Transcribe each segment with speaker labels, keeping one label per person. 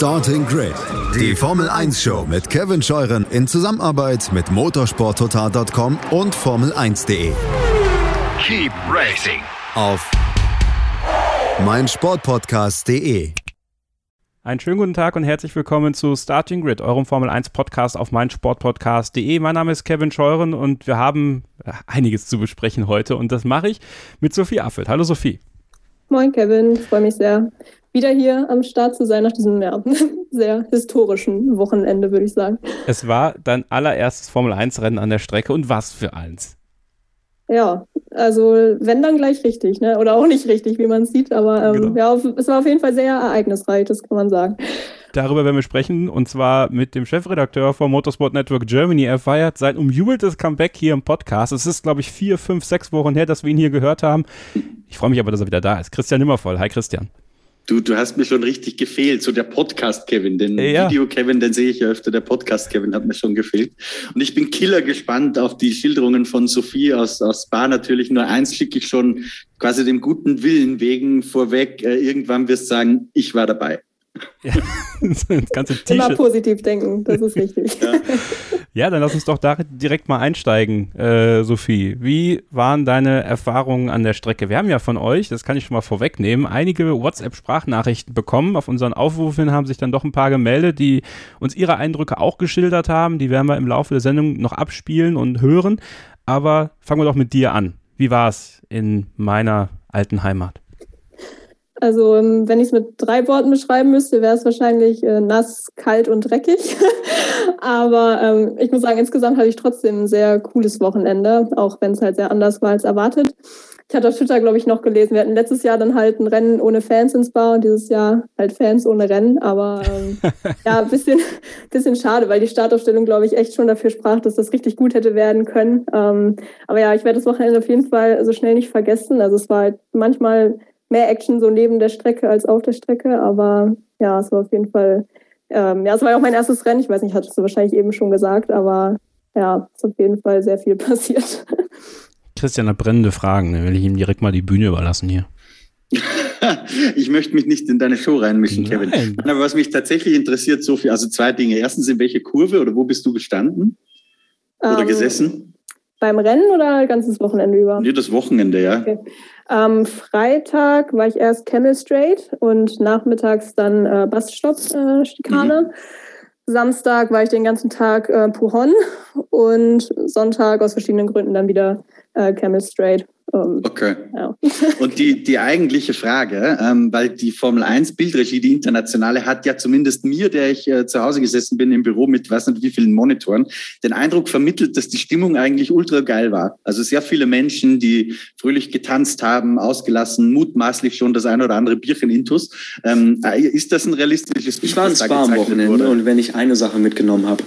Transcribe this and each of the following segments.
Speaker 1: Starting Grid, die Formel 1 Show mit Kevin Scheuren in Zusammenarbeit mit motorsporttotal.com und Formel1.de.
Speaker 2: Keep racing
Speaker 1: Auf meinsportpodcast.de.
Speaker 3: Einen schönen guten Tag und herzlich willkommen zu Starting Grid, eurem Formel 1 Podcast auf meinsportpodcast.de. Mein Name ist Kevin Scheuren und wir haben einiges zu besprechen heute und das mache ich mit Sophie Affelt. Hallo Sophie.
Speaker 4: Moin Kevin, ich freue mich sehr, wieder hier am Start zu sein nach diesem ja, sehr historischen Wochenende, würde ich sagen.
Speaker 3: Es war dein allererstes Formel 1 Rennen an der Strecke und was für eins?
Speaker 4: Ja, also wenn dann gleich richtig, ne? Oder auch nicht richtig, wie man es sieht, aber ähm, genau. ja, es war auf jeden Fall sehr ereignisreich, das kann man sagen.
Speaker 3: Darüber werden wir sprechen und zwar mit dem Chefredakteur von Motorsport Network Germany. Er feiert sein umjubeltes Comeback hier im Podcast. Es ist, glaube ich, vier, fünf, sechs Wochen her, dass wir ihn hier gehört haben. Ich freue mich aber, dass er wieder da ist. Christian Nimmervoll. Hi Christian.
Speaker 5: Du, du hast mir schon richtig gefehlt, so der Podcast-Kevin, den ja. Video-Kevin, den sehe ich ja öfter, der Podcast-Kevin hat mir schon gefehlt. Und ich bin killer gespannt auf die Schilderungen von Sophie aus, aus Spa. Natürlich nur eins schicke ich schon quasi dem guten Willen wegen vorweg. Äh, irgendwann wirst du sagen, ich war dabei.
Speaker 3: Ja, das ganze
Speaker 4: Immer positiv denken, das ist richtig.
Speaker 3: Ja. ja. dann lass uns doch da direkt mal einsteigen, äh, Sophie. Wie waren deine Erfahrungen an der Strecke? Wir haben ja von euch, das kann ich schon mal vorwegnehmen, einige WhatsApp-Sprachnachrichten bekommen. Auf unseren Aufrufen haben sich dann doch ein paar gemeldet, die uns ihre Eindrücke auch geschildert haben. Die werden wir im Laufe der Sendung noch abspielen und hören. Aber fangen wir doch mit dir an. Wie war es in meiner alten Heimat?
Speaker 4: Also ähm, wenn ich es mit drei Worten beschreiben müsste, wäre es wahrscheinlich äh, nass, kalt und dreckig. Aber ähm, ich muss sagen, insgesamt hatte ich trotzdem ein sehr cooles Wochenende, auch wenn es halt sehr anders war als erwartet. Ich hatte auf Twitter, glaube ich, noch gelesen, wir hatten letztes Jahr dann halt ein Rennen ohne Fans ins Bar und dieses Jahr halt Fans ohne Rennen. Aber ähm, ja, ein bisschen, bisschen schade, weil die Startaufstellung, glaube ich, echt schon dafür sprach, dass das richtig gut hätte werden können. Ähm, aber ja, ich werde das Wochenende auf jeden Fall so schnell nicht vergessen. Also es war halt manchmal mehr Action so neben der Strecke als auf der Strecke. Aber ja, es war auf jeden Fall, ähm, ja, es war ja auch mein erstes Rennen. Ich weiß nicht, hattest du wahrscheinlich eben schon gesagt, aber ja, es ist auf jeden Fall sehr viel passiert.
Speaker 3: Christian hat brennende Fragen. Dann will ich ihm direkt mal die Bühne überlassen hier.
Speaker 5: ich möchte mich nicht in deine Show reinmischen, Nein. Kevin. Aber was mich tatsächlich interessiert, Sophie, also zwei Dinge. Erstens, in welche Kurve oder wo bist du gestanden? Oder um, ähm, gesessen?
Speaker 4: Beim Rennen oder ganzes Wochenende über?
Speaker 5: Nee, das Wochenende, ja. Okay.
Speaker 4: Am Freitag war ich erst Camel Straight und nachmittags dann äh, Baststopp-Schikane. Mhm. Samstag war ich den ganzen Tag äh, Puhon und Sonntag aus verschiedenen Gründen dann wieder äh, Camel Straight.
Speaker 5: Ähm, okay. Ja. Und die, die eigentliche Frage, ähm, weil die Formel 1 Bildregie, die internationale, hat ja zumindest mir, der ich äh, zu Hause gesessen bin im Büro mit weiß nicht wie vielen Monitoren, den Eindruck vermittelt, dass die Stimmung eigentlich ultra geil war. Also sehr viele Menschen, die fröhlich getanzt haben, ausgelassen, mutmaßlich schon das ein oder andere Bierchen intus. Ähm, äh, ist das ein realistisches
Speaker 6: Bild? Ich war in Spa am Wochenende und wenn ich eine Sache mitgenommen habe.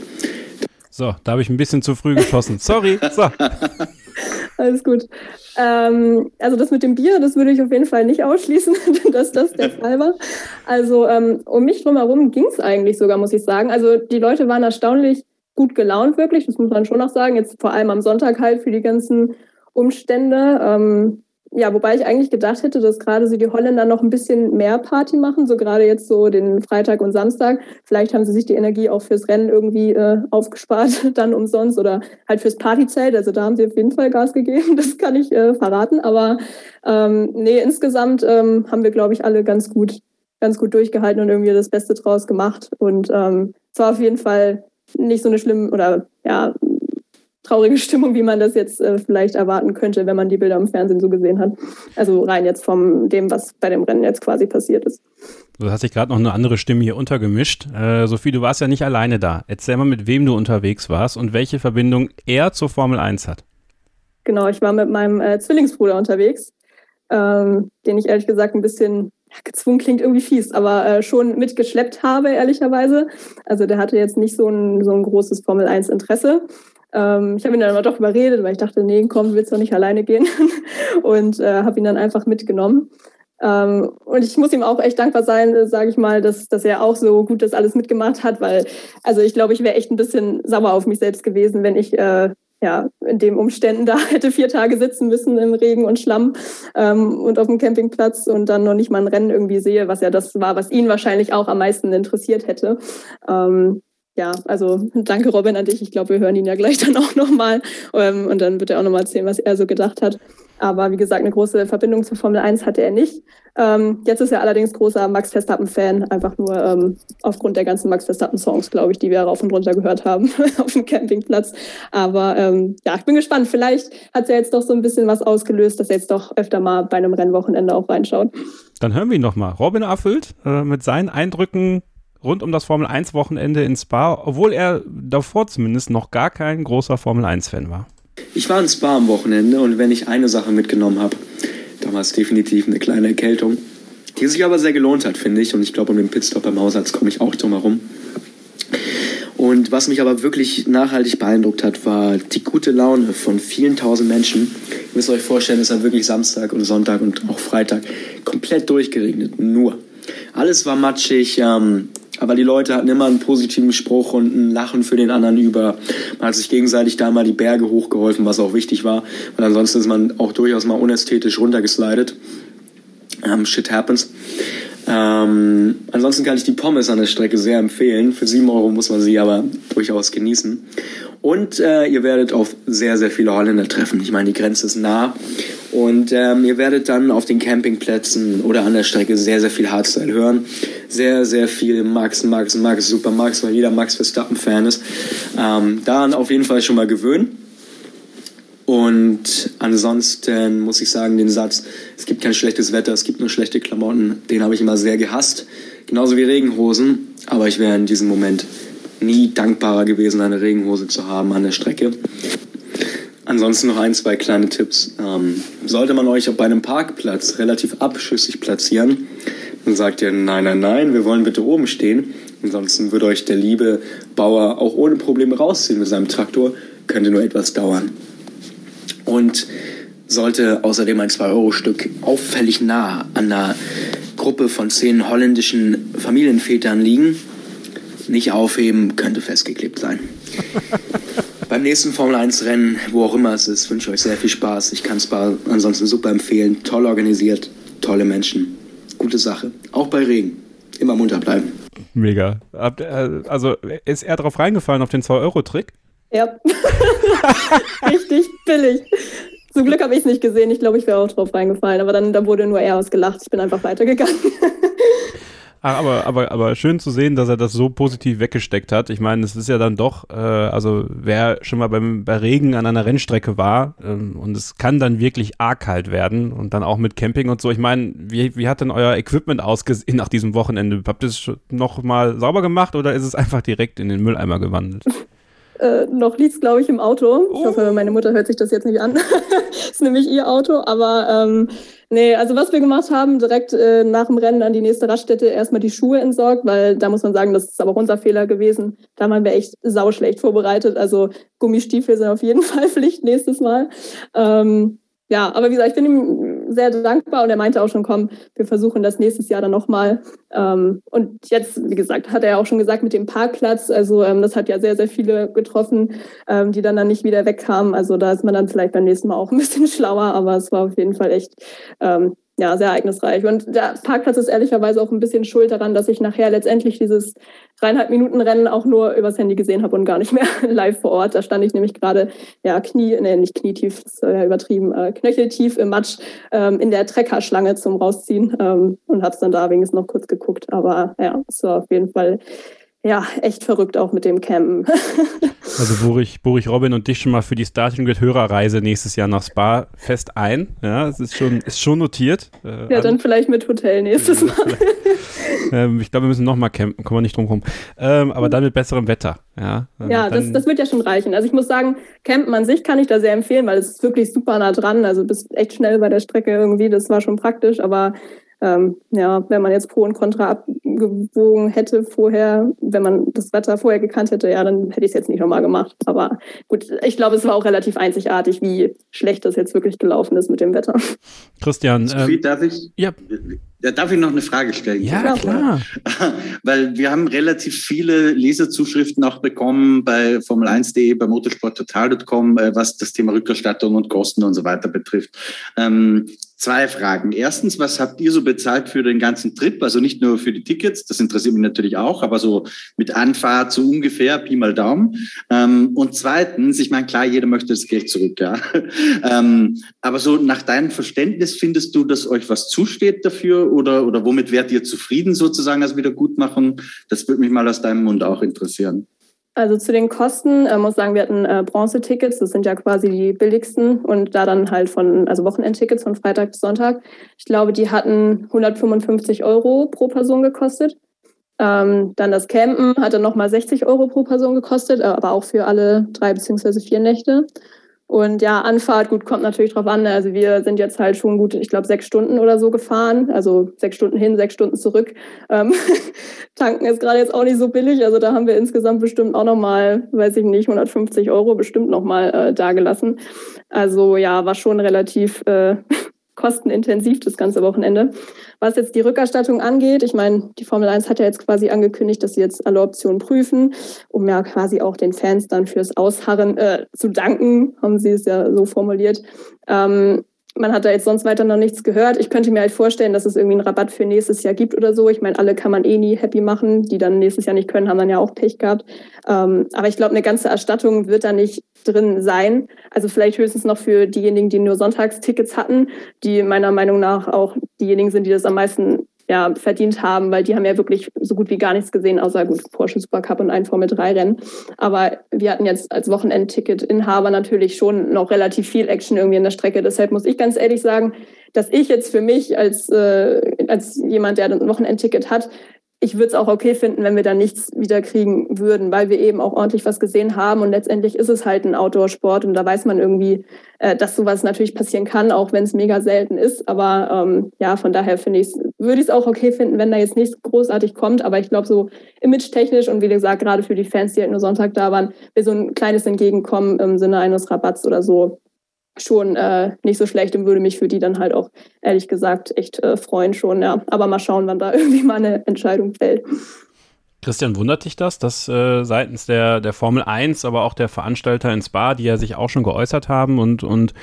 Speaker 3: So, da habe ich ein bisschen zu früh geschossen. Sorry. So.
Speaker 4: Alles gut. Ähm, also das mit dem Bier, das würde ich auf jeden Fall nicht ausschließen, dass das der Fall war. Also ähm, um mich drumherum ging es eigentlich sogar, muss ich sagen. Also die Leute waren erstaunlich gut gelaunt, wirklich. Das muss man schon noch sagen. Jetzt vor allem am Sonntag halt für die ganzen Umstände. Ähm, ja, wobei ich eigentlich gedacht hätte, dass gerade so die Holländer noch ein bisschen mehr Party machen, so gerade jetzt so den Freitag und Samstag. Vielleicht haben sie sich die Energie auch fürs Rennen irgendwie äh, aufgespart, dann umsonst oder halt fürs Partyzelt. Also da haben sie auf jeden Fall Gas gegeben, das kann ich äh, verraten. Aber ähm, nee, insgesamt ähm, haben wir, glaube ich, alle ganz gut, ganz gut durchgehalten und irgendwie das Beste draus gemacht. Und ähm, es war auf jeden Fall nicht so eine schlimme oder ja, traurige Stimmung, wie man das jetzt äh, vielleicht erwarten könnte, wenn man die Bilder im Fernsehen so gesehen hat. Also rein jetzt von dem, was bei dem Rennen jetzt quasi passiert ist.
Speaker 3: Du hast dich gerade noch eine andere Stimme hier untergemischt. Äh, Sophie, du warst ja nicht alleine da. Erzähl mal, mit wem du unterwegs warst und welche Verbindung er zur Formel 1 hat.
Speaker 4: Genau, ich war mit meinem äh, Zwillingsbruder unterwegs, ähm, den ich ehrlich gesagt ein bisschen gezwungen klingt irgendwie fies, aber äh, schon mitgeschleppt habe, ehrlicherweise. Also der hatte jetzt nicht so ein, so ein großes Formel 1 Interesse. Ähm, ich habe ihn dann aber doch überredet, weil ich dachte, nee, komm, willst du nicht alleine gehen? und äh, habe ihn dann einfach mitgenommen. Ähm, und ich muss ihm auch echt dankbar sein, sage ich mal, dass, dass er auch so gut das alles mitgemacht hat, weil, also ich glaube, ich wäre echt ein bisschen sauer auf mich selbst gewesen, wenn ich äh, ja, in den Umständen da hätte vier Tage sitzen müssen im Regen und Schlamm ähm, und auf dem Campingplatz und dann noch nicht mal ein Rennen irgendwie sehe, was ja das war, was ihn wahrscheinlich auch am meisten interessiert hätte. Ähm, ja, also danke Robin an dich. Ich glaube, wir hören ihn ja gleich dann auch nochmal. Ähm, und dann wird er auch nochmal erzählen, was er so gedacht hat. Aber wie gesagt, eine große Verbindung zur Formel 1 hatte er nicht. Ähm, jetzt ist er allerdings großer Max Verstappen-Fan, einfach nur ähm, aufgrund der ganzen Max Verstappen-Songs, glaube ich, die wir rauf und runter gehört haben auf dem Campingplatz. Aber ähm, ja, ich bin gespannt. Vielleicht hat es ja jetzt doch so ein bisschen was ausgelöst, dass er jetzt doch öfter mal bei einem Rennwochenende auch reinschaut.
Speaker 3: Dann hören wir ihn nochmal. Robin erfüllt äh, mit seinen Eindrücken rund um das Formel 1 Wochenende in Spa, obwohl er davor zumindest noch gar kein großer Formel 1 Fan war.
Speaker 6: Ich war in Spa am Wochenende und wenn ich eine Sache mitgenommen habe, damals definitiv eine kleine Erkältung, die sich aber sehr gelohnt hat, finde ich. Und ich glaube, um den Pitstop beim Hausarzt komme ich auch drum herum. Und was mich aber wirklich nachhaltig beeindruckt hat, war die gute Laune von vielen tausend Menschen. Ihr müsst euch vorstellen, es hat wirklich Samstag und Sonntag und auch Freitag komplett durchgeregnet. Nur. Alles war matschig. Ähm, aber die Leute hatten immer einen positiven Spruch und ein Lachen für den anderen über. Man hat sich gegenseitig da mal die Berge hochgeholfen, was auch wichtig war. Und ansonsten ist man auch durchaus mal unästhetisch runtergeslidet. Um, shit happens. Ähm, ansonsten kann ich die Pommes an der Strecke sehr empfehlen. Für 7 Euro muss man sie aber durchaus genießen. Und äh, ihr werdet auf sehr, sehr viele Holländer treffen. Ich meine, die Grenze ist nah. Und ähm, ihr werdet dann auf den Campingplätzen oder an der Strecke sehr, sehr viel Hardstyle hören. Sehr, sehr viel Max, Max, Max, Super Max, weil jeder Max Verstappen-Fan ist. Ähm, daran auf jeden Fall schon mal gewöhnen. Und ansonsten muss ich sagen, den Satz, es gibt kein schlechtes Wetter, es gibt nur schlechte Klamotten, den habe ich immer sehr gehasst. Genauso wie Regenhosen. Aber ich wäre in diesem Moment nie dankbarer gewesen, eine Regenhose zu haben an der Strecke. Ansonsten noch ein, zwei kleine Tipps. Ähm, sollte man euch bei einem Parkplatz relativ abschüssig platzieren, dann sagt ihr, nein, nein, nein, wir wollen bitte oben stehen. Ansonsten würde euch der liebe Bauer auch ohne Probleme rausziehen mit seinem Traktor. Könnte nur etwas dauern. Und sollte außerdem ein 2-Euro-Stück auffällig nah an einer Gruppe von zehn holländischen Familienvätern liegen, nicht aufheben, könnte festgeklebt sein. Beim nächsten Formel 1 Rennen, wo auch immer es ist, wünsche ich euch sehr viel Spaß. Ich kann es ansonsten super empfehlen. Toll organisiert, tolle Menschen. Gute Sache. Auch bei Regen. Immer munter bleiben.
Speaker 3: Mega. Also ist er darauf reingefallen auf den 2-Euro-Trick?
Speaker 4: Ja. Richtig billig. Zum Glück habe ich es nicht gesehen. Ich glaube, ich wäre auch drauf reingefallen. Aber dann, dann wurde nur er ausgelacht. Ich bin einfach weitergegangen.
Speaker 3: Aber, aber, aber schön zu sehen, dass er das so positiv weggesteckt hat. Ich meine, es ist ja dann doch, äh, also wer schon mal beim, bei Regen an einer Rennstrecke war ähm, und es kann dann wirklich arg kalt werden und dann auch mit Camping und so. Ich meine, wie, wie hat denn euer Equipment ausgesehen nach diesem Wochenende? Habt ihr es noch mal sauber gemacht oder ist es einfach direkt in den Mülleimer gewandelt?
Speaker 4: Äh, noch liegt es, glaube ich, im Auto. Ich hoffe, meine Mutter hört sich das jetzt nicht an. ist nämlich ihr Auto. Aber ähm, nee, also was wir gemacht haben, direkt äh, nach dem Rennen an die nächste Raststätte erstmal die Schuhe entsorgt, weil da muss man sagen, das ist aber auch unser Fehler gewesen. Da waren wir echt sauschlecht vorbereitet. Also Gummistiefel sind auf jeden Fall Pflicht nächstes Mal. Ähm, ja, aber wie gesagt, ich bin ihm sehr dankbar und er meinte auch schon, komm, wir versuchen das nächstes Jahr dann nochmal. Ähm, und jetzt, wie gesagt, hat er auch schon gesagt mit dem Parkplatz, also ähm, das hat ja sehr, sehr viele getroffen, ähm, die dann dann nicht wieder wegkamen. Also da ist man dann vielleicht beim nächsten Mal auch ein bisschen schlauer, aber es war auf jeden Fall echt ähm, ja, sehr ereignisreich. Und der Parkplatz ist ehrlicherweise auch ein bisschen schuld daran, dass ich nachher letztendlich dieses dreieinhalb Minuten Rennen auch nur übers Handy gesehen habe und gar nicht mehr live vor Ort. Da stand ich nämlich gerade, ja, Knie, nee, nicht knietief, das ist ja übertrieben, äh, knöcheltief im Matsch ähm, in der Treckerschlange zum Rausziehen ähm, und habe es dann da wenigstens noch kurz geguckt. Aber ja, es war auf jeden Fall ja, echt verrückt auch mit dem Campen.
Speaker 3: also buche ich, buche ich Robin und dich schon mal für die Starting Grid Hörerreise nächstes Jahr nach Spa fest ein. Ja, es ist schon, ist schon notiert.
Speaker 4: Äh, ja, dann vielleicht mit Hotel nächstes Mal.
Speaker 3: ähm, ich glaube, wir müssen nochmal campen, kommen wir nicht drum rum. Ähm, aber dann mit besserem Wetter. Ja,
Speaker 4: ähm, ja das, das wird ja schon reichen. Also ich muss sagen, Campen an sich kann ich da sehr empfehlen, weil es ist wirklich super nah dran. Also bist echt schnell bei der Strecke irgendwie, das war schon praktisch, aber ähm, ja, wenn man jetzt Pro und Contra abgewogen hätte vorher, wenn man das Wetter vorher gekannt hätte, ja, dann hätte ich es jetzt nicht nochmal gemacht. Aber gut, ich glaube, es war auch relativ einzigartig, wie schlecht das jetzt wirklich gelaufen ist mit dem Wetter.
Speaker 3: Christian,
Speaker 5: Sophie, ähm, darf ich? Ja. Darf ich noch eine Frage stellen?
Speaker 3: Ja, klar.
Speaker 5: Weil wir haben relativ viele Leserzuschriften auch bekommen bei Formel1.de, bei motorsporttotal.com, äh, was das Thema Rückerstattung und Kosten und so weiter betrifft. Ähm, Zwei Fragen. Erstens, was habt ihr so bezahlt für den ganzen Trip? Also nicht nur für die Tickets, das interessiert mich natürlich auch, aber so mit Anfahrt so ungefähr, Pi mal Daumen. Ähm, und zweitens, ich meine, klar, jeder möchte das Geld zurück, ja. Ähm, aber so nach deinem Verständnis findest du, dass euch was zusteht dafür oder, oder womit wärt ihr zufrieden sozusagen als Wiedergutmachung? Das würde mich mal aus deinem Mund auch interessieren.
Speaker 4: Also zu den Kosten äh, muss sagen, wir hatten äh, Bronze-Tickets, das sind ja quasi die billigsten und da dann halt von, also Wochenendtickets von Freitag bis Sonntag. Ich glaube, die hatten 155 Euro pro Person gekostet. Ähm, dann das Campen hatte nochmal 60 Euro pro Person gekostet, äh, aber auch für alle drei beziehungsweise vier Nächte. Und ja, Anfahrt, gut, kommt natürlich drauf an. Also wir sind jetzt halt schon gut, ich glaube, sechs Stunden oder so gefahren. Also sechs Stunden hin, sechs Stunden zurück. Ähm, tanken ist gerade jetzt auch nicht so billig. Also da haben wir insgesamt bestimmt auch nochmal, weiß ich nicht, 150 Euro bestimmt nochmal äh, dagelassen. Also ja, war schon relativ äh, kostenintensiv das ganze Wochenende. Was jetzt die Rückerstattung angeht, ich meine, die Formel 1 hat ja jetzt quasi angekündigt, dass sie jetzt alle Optionen prüfen, um ja quasi auch den Fans dann fürs Ausharren äh, zu danken, haben sie es ja so formuliert. Ähm, man hat da jetzt sonst weiter noch nichts gehört. Ich könnte mir halt vorstellen, dass es irgendwie einen Rabatt für nächstes Jahr gibt oder so. Ich meine, alle kann man eh nie happy machen. Die dann nächstes Jahr nicht können, haben dann ja auch Pech gehabt. Ähm, aber ich glaube, eine ganze Erstattung wird da nicht drin sein. Also vielleicht höchstens noch für diejenigen, die nur Sonntagstickets hatten, die meiner Meinung nach auch diejenigen sind, die das am meisten ja, verdient haben, weil die haben ja wirklich so gut wie gar nichts gesehen, außer gut Porsche Supercup und ein Formel 3 Rennen. Aber wir hatten jetzt als Wochenendticket-Inhaber natürlich schon noch relativ viel Action irgendwie in der Strecke. Deshalb muss ich ganz ehrlich sagen, dass ich jetzt für mich als, äh, als jemand, der ein Wochenendticket hat, ich würde es auch okay finden, wenn wir da nichts wieder kriegen würden, weil wir eben auch ordentlich was gesehen haben. Und letztendlich ist es halt ein Outdoor-Sport und da weiß man irgendwie, äh, dass sowas natürlich passieren kann, auch wenn es mega selten ist. Aber ähm, ja, von daher finde ich würde ich es auch okay finden, wenn da jetzt nichts großartig kommt. Aber ich glaube, so image-technisch und wie gesagt, gerade für die Fans, die halt nur Sonntag da waren, wäre so ein kleines Entgegenkommen im Sinne eines Rabatts oder so schon äh, nicht so schlecht und würde mich für die dann halt auch ehrlich gesagt echt äh, freuen schon, ja. Aber mal schauen, wann da irgendwie mal eine Entscheidung fällt.
Speaker 3: Christian, wundert dich das, dass äh, seitens der, der Formel 1, aber auch der Veranstalter in Spa, die ja sich auch schon geäußert haben und, und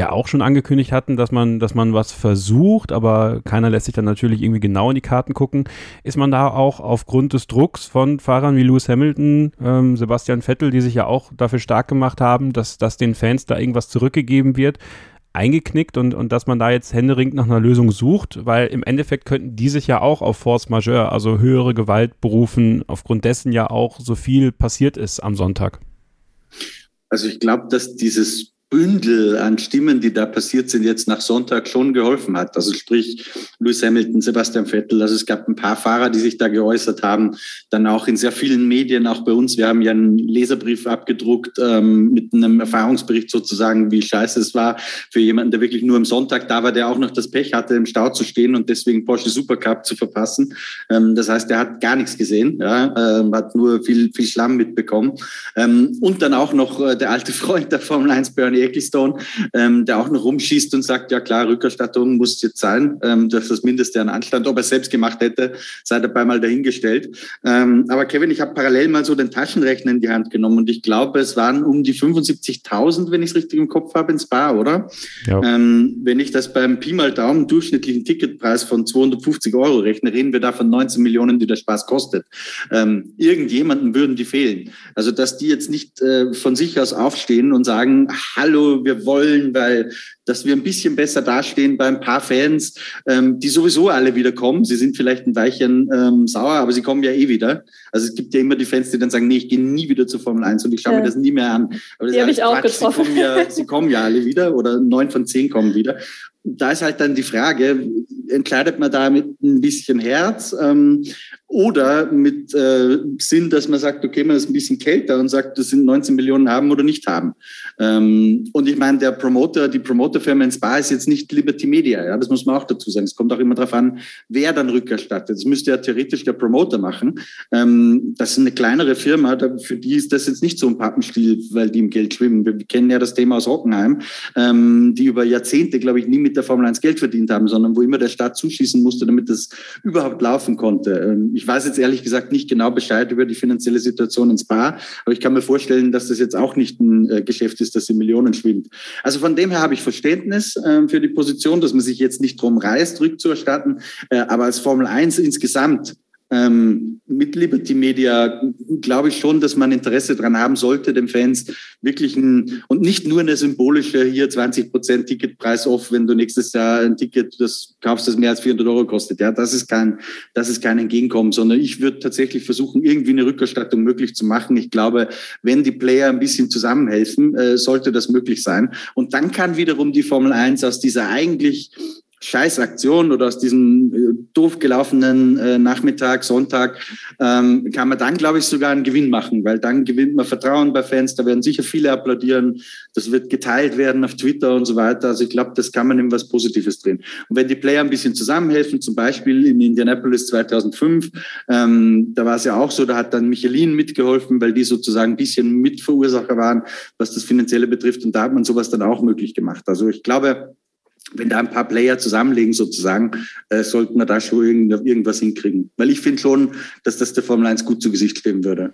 Speaker 3: ja auch schon angekündigt hatten, dass man, dass man was versucht, aber keiner lässt sich dann natürlich irgendwie genau in die Karten gucken. Ist man da auch aufgrund des Drucks von Fahrern wie Lewis Hamilton, ähm, Sebastian Vettel, die sich ja auch dafür stark gemacht haben, dass, dass den Fans da irgendwas zurückgegeben wird, eingeknickt und, und dass man da jetzt händeringend nach einer Lösung sucht, weil im Endeffekt könnten die sich ja auch auf Force Majeure, also höhere Gewalt berufen, aufgrund dessen ja auch so viel passiert ist am Sonntag.
Speaker 5: Also ich glaube, dass dieses Bündel an Stimmen, die da passiert sind, jetzt nach Sonntag schon geholfen hat. Also sprich Lewis Hamilton, Sebastian Vettel. Also es gab ein paar Fahrer, die sich da geäußert haben. Dann auch in sehr vielen Medien, auch bei uns. Wir haben ja einen Leserbrief abgedruckt ähm, mit einem Erfahrungsbericht sozusagen, wie scheiße es war für jemanden, der wirklich nur am Sonntag da war, der auch noch das Pech hatte, im Stau zu stehen und deswegen Porsche Supercup zu verpassen. Ähm, das heißt, er hat gar nichts gesehen, ja, ähm, hat nur viel, viel Schlamm mitbekommen. Ähm, und dann auch noch äh, der alte Freund der Formel 1, Bernie Ecclestone, ähm, der auch noch rumschießt und sagt, ja klar, Rückerstattung muss jetzt sein. Ähm, das ist das Mindeste an Anstand. Ob er selbst gemacht hätte, sei dabei mal dahingestellt. Ähm, aber Kevin, ich habe parallel mal so den Taschenrechner in die Hand genommen und ich glaube, es waren um die 75.000, wenn ich es richtig im Kopf habe, ins Bar, oder? Ja. Ähm, wenn ich das beim Pi mal Daumen durchschnittlichen Ticketpreis von 250 Euro rechne, reden wir da von 19 Millionen, die der Spaß kostet. Ähm, irgendjemanden würden die fehlen. Also, dass die jetzt nicht äh, von sich aus aufstehen und sagen, hallo, hallo, wir wollen, weil dass wir ein bisschen besser dastehen bei ein paar Fans, ähm, die sowieso alle wieder kommen. Sie sind vielleicht ein Weilchen ähm, sauer, aber sie kommen ja eh wieder. Also es gibt ja immer die Fans, die dann sagen, nee, ich gehe nie wieder zur Formel 1 und ich schaue ja. mir das nie mehr an.
Speaker 4: Aber die habe ich auch getroffen.
Speaker 5: Sie kommen, ja, sie kommen ja alle wieder oder neun von zehn kommen wieder. Da ist halt dann die Frage, entkleidet man da mit ein bisschen Herz ähm, oder mit äh, Sinn, dass man sagt, okay, man ist ein bisschen kälter und sagt, das sind 19 Millionen haben oder nicht haben. Ähm, und ich meine, der Promoter, die Promoterfirma in Spa ist jetzt nicht Liberty Media, ja, das muss man auch dazu sagen. Es kommt auch immer darauf an, wer dann rückerstattet. Das müsste ja theoretisch der Promoter machen. Ähm, das ist eine kleinere Firma, für die ist das jetzt nicht so ein Pappenstiel, weil die im Geld schwimmen. Wir kennen ja das Thema aus Hockenheim, ähm, die über Jahrzehnte, glaube ich, nie mit der Formel 1 Geld verdient haben, sondern wo immer der Staat zuschießen musste, damit das überhaupt laufen konnte. Ähm, ich weiß jetzt ehrlich gesagt nicht genau Bescheid über die finanzielle Situation in Spa, aber ich kann mir vorstellen, dass das jetzt auch nicht ein äh, Geschäft ist, das in Millionen schwimmt. Also von dem her habe ich Verständnis äh, für die Position, dass man sich jetzt nicht drum reißt, rückzuerstatten, äh, aber als Formel 1 insgesamt ähm, mit Liberty Media glaube ich schon, dass man Interesse daran haben sollte, den Fans wirklich ein, und nicht nur eine symbolische, hier 20 Prozent Ticketpreis off, wenn du nächstes Jahr ein Ticket das kaufst, das mehr als 400 Euro kostet. Ja, das ist kein, das ist kein Entgegenkommen, sondern ich würde tatsächlich versuchen, irgendwie eine Rückerstattung möglich zu machen. Ich glaube, wenn die Player ein bisschen zusammenhelfen, äh, sollte das möglich sein. Und dann kann wiederum die Formel 1 aus dieser eigentlich Scheißaktion oder aus diesem äh, doof gelaufenen äh, Nachmittag, Sonntag, ähm, kann man dann, glaube ich, sogar einen Gewinn machen, weil dann gewinnt man Vertrauen bei Fans, da werden sicher viele applaudieren, das wird geteilt werden auf Twitter und so weiter. Also ich glaube, das kann man in was Positives drehen. Und wenn die Player ein bisschen zusammenhelfen, zum Beispiel in Indianapolis 2005, ähm, da war es ja auch so, da hat dann Michelin mitgeholfen, weil die sozusagen ein bisschen Mitverursacher waren, was das Finanzielle betrifft. Und da hat man sowas dann auch möglich gemacht. Also ich glaube, wenn da ein paar Player zusammenlegen sozusagen, äh, sollten wir da schon irgend, irgendwas hinkriegen. Weil ich finde schon, dass das der Formel 1 gut zu Gesicht stehen würde.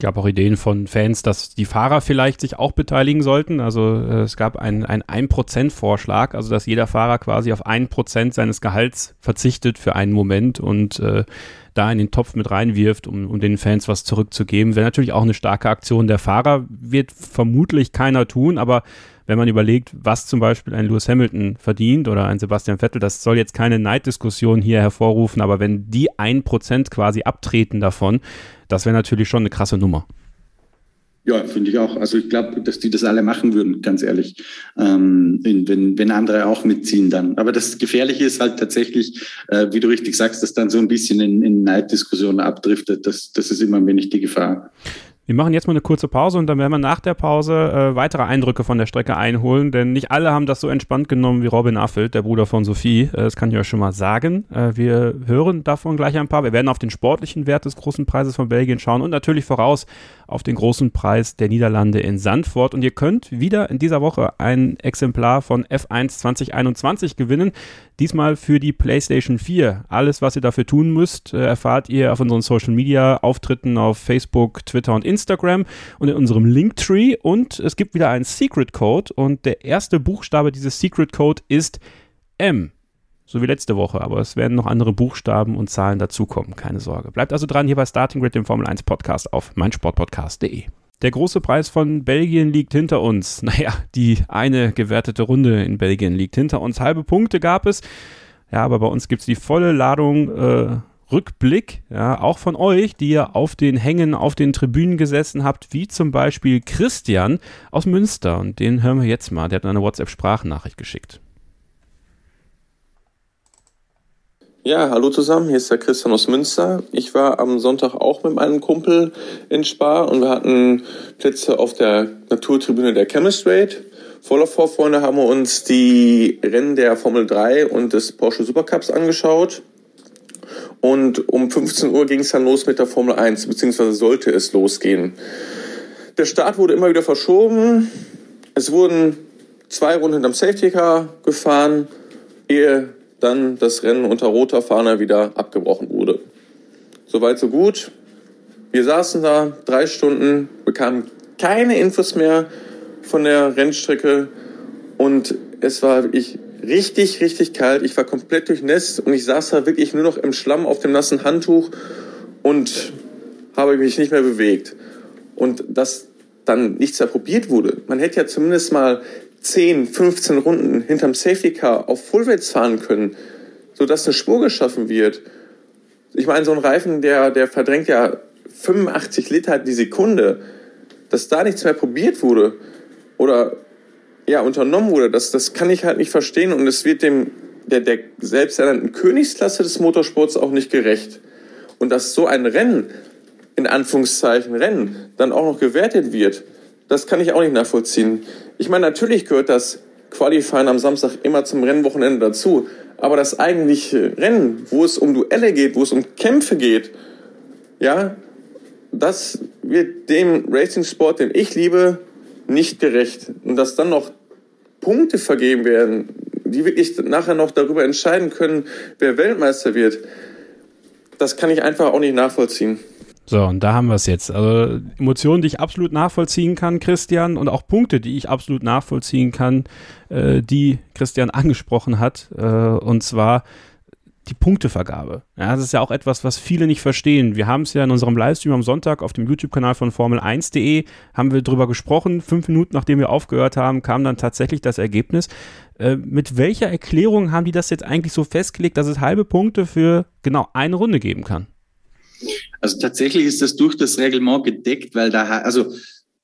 Speaker 3: gab auch Ideen von Fans, dass die Fahrer vielleicht sich auch beteiligen sollten. Also äh, es gab einen ein 1%-Vorschlag, also dass jeder Fahrer quasi auf 1% seines Gehalts verzichtet für einen Moment und äh, da in den Topf mit reinwirft, um, um den Fans was zurückzugeben. Wäre natürlich auch eine starke Aktion der Fahrer, wird vermutlich keiner tun, aber wenn man überlegt, was zum Beispiel ein Lewis Hamilton verdient oder ein Sebastian Vettel, das soll jetzt keine Neiddiskussion hier hervorrufen, aber wenn die ein Prozent quasi abtreten davon, das wäre natürlich schon eine krasse Nummer.
Speaker 5: Ja, finde ich auch. Also ich glaube, dass die das alle machen würden, ganz ehrlich, ähm, wenn, wenn andere auch mitziehen dann. Aber das Gefährliche ist halt tatsächlich, äh, wie du richtig sagst, dass dann so ein bisschen in, in Neiddiskussionen abdriftet. Das, das ist immer ein wenig die Gefahr.
Speaker 3: Wir machen jetzt mal eine kurze Pause und dann werden wir nach der Pause äh, weitere Eindrücke von der Strecke einholen, denn nicht alle haben das so entspannt genommen wie Robin Affelt, der Bruder von Sophie. Äh, das kann ich euch schon mal sagen. Äh, wir hören davon gleich ein paar. Wir werden auf den sportlichen Wert des großen Preises von Belgien schauen und natürlich voraus auf den großen Preis der Niederlande in Sandford. Und ihr könnt wieder in dieser Woche ein Exemplar von F1 2021 gewinnen. Diesmal für die PlayStation 4. Alles, was ihr dafür tun müsst, äh, erfahrt ihr auf unseren Social Media Auftritten auf Facebook, Twitter und Instagram und in unserem Linktree. Und es gibt wieder einen Secret Code und der erste Buchstabe dieses Secret Code ist M. So wie letzte Woche, aber es werden noch andere Buchstaben und Zahlen dazukommen, keine Sorge. Bleibt also dran hier bei Starting Grid, dem Formel 1 Podcast auf meinsportpodcast.de. Der große Preis von Belgien liegt hinter uns. Naja, die eine gewertete Runde in Belgien liegt hinter uns. Halbe Punkte gab es. Ja, aber bei uns gibt es die volle Ladung äh, Rückblick, ja, auch von euch, die ihr auf den Hängen, auf den Tribünen gesessen habt, wie zum Beispiel Christian aus Münster. Und den hören wir jetzt mal. Der hat eine WhatsApp-Sprachnachricht geschickt.
Speaker 7: Ja, hallo zusammen, hier ist der Christian aus Münster. Ich war am Sonntag auch mit meinem Kumpel in Spa und wir hatten Plätze auf der Naturtribüne der Chemistrate. Voller Vorfreunde haben wir uns die Rennen der Formel 3 und des Porsche Supercups angeschaut. Und um 15 Uhr ging es dann los mit der Formel 1, beziehungsweise sollte es losgehen. Der Start wurde immer wieder verschoben. Es wurden zwei Runden hinterm Safety Car gefahren, ehe dann das Rennen unter roter Fahne wieder abgebrochen wurde. Soweit, so gut. Wir saßen da drei Stunden, bekamen keine Infos mehr von der Rennstrecke und es war wirklich richtig, richtig kalt. Ich war komplett durchnässt und ich saß da wirklich nur noch im Schlamm auf dem nassen Handtuch und habe mich nicht mehr bewegt. Und dass dann nichts mehr probiert wurde. Man hätte ja zumindest mal 10, 15 Runden hinterm Safety Car auf Fullwets fahren können, sodass eine Spur geschaffen wird. Ich meine, so ein Reifen, der, der verdrängt ja 85 Liter die Sekunde. Dass da nichts mehr probiert wurde oder ja, unternommen wurde, das, das kann ich halt nicht verstehen und es wird dem der, der selbsternannten Königsklasse des Motorsports auch nicht gerecht. Und dass so ein Rennen, in Anführungszeichen Rennen, dann auch noch gewertet wird, das kann ich auch nicht nachvollziehen. Ich meine, natürlich gehört das Qualifying am Samstag immer zum Rennwochenende dazu. Aber das eigentliche Rennen, wo es um Duelle geht, wo es um Kämpfe geht, ja, das wird dem Racing-Sport, den ich liebe, nicht gerecht. Und dass dann noch Punkte vergeben werden, die wirklich nachher noch darüber entscheiden können, wer Weltmeister wird, das kann ich einfach auch nicht nachvollziehen.
Speaker 3: So, und da haben wir es jetzt. Also Emotionen, die ich absolut nachvollziehen kann, Christian, und auch Punkte, die ich absolut nachvollziehen kann, äh, die Christian angesprochen hat. Äh, und zwar die Punktevergabe. Ja, das ist ja auch etwas, was viele nicht verstehen. Wir haben es ja in unserem Livestream am Sonntag auf dem YouTube-Kanal von Formel1.de, haben wir drüber gesprochen. Fünf Minuten nachdem wir aufgehört haben, kam dann tatsächlich das Ergebnis. Äh, mit welcher Erklärung haben die das jetzt eigentlich so festgelegt, dass es halbe Punkte für genau eine Runde geben kann?
Speaker 5: Also tatsächlich ist das durch das Reglement gedeckt, weil da, also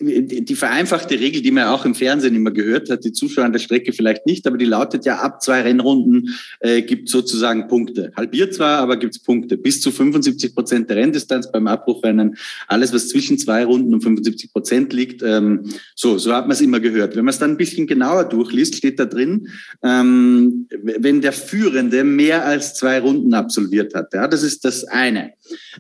Speaker 5: die vereinfachte Regel, die man auch im Fernsehen immer gehört hat, die Zuschauer an der Strecke vielleicht nicht, aber die lautet ja, ab zwei Rennrunden äh, gibt sozusagen Punkte. Halbiert zwar, aber gibt's Punkte. Bis zu 75 Prozent der Renndistanz beim Abbruchrennen. Alles, was zwischen zwei Runden und 75 Prozent liegt, ähm, so, so hat man es immer gehört. Wenn man es dann ein bisschen genauer durchliest, steht da drin, ähm, wenn der Führende mehr als zwei Runden absolviert hat. Ja, das ist das eine.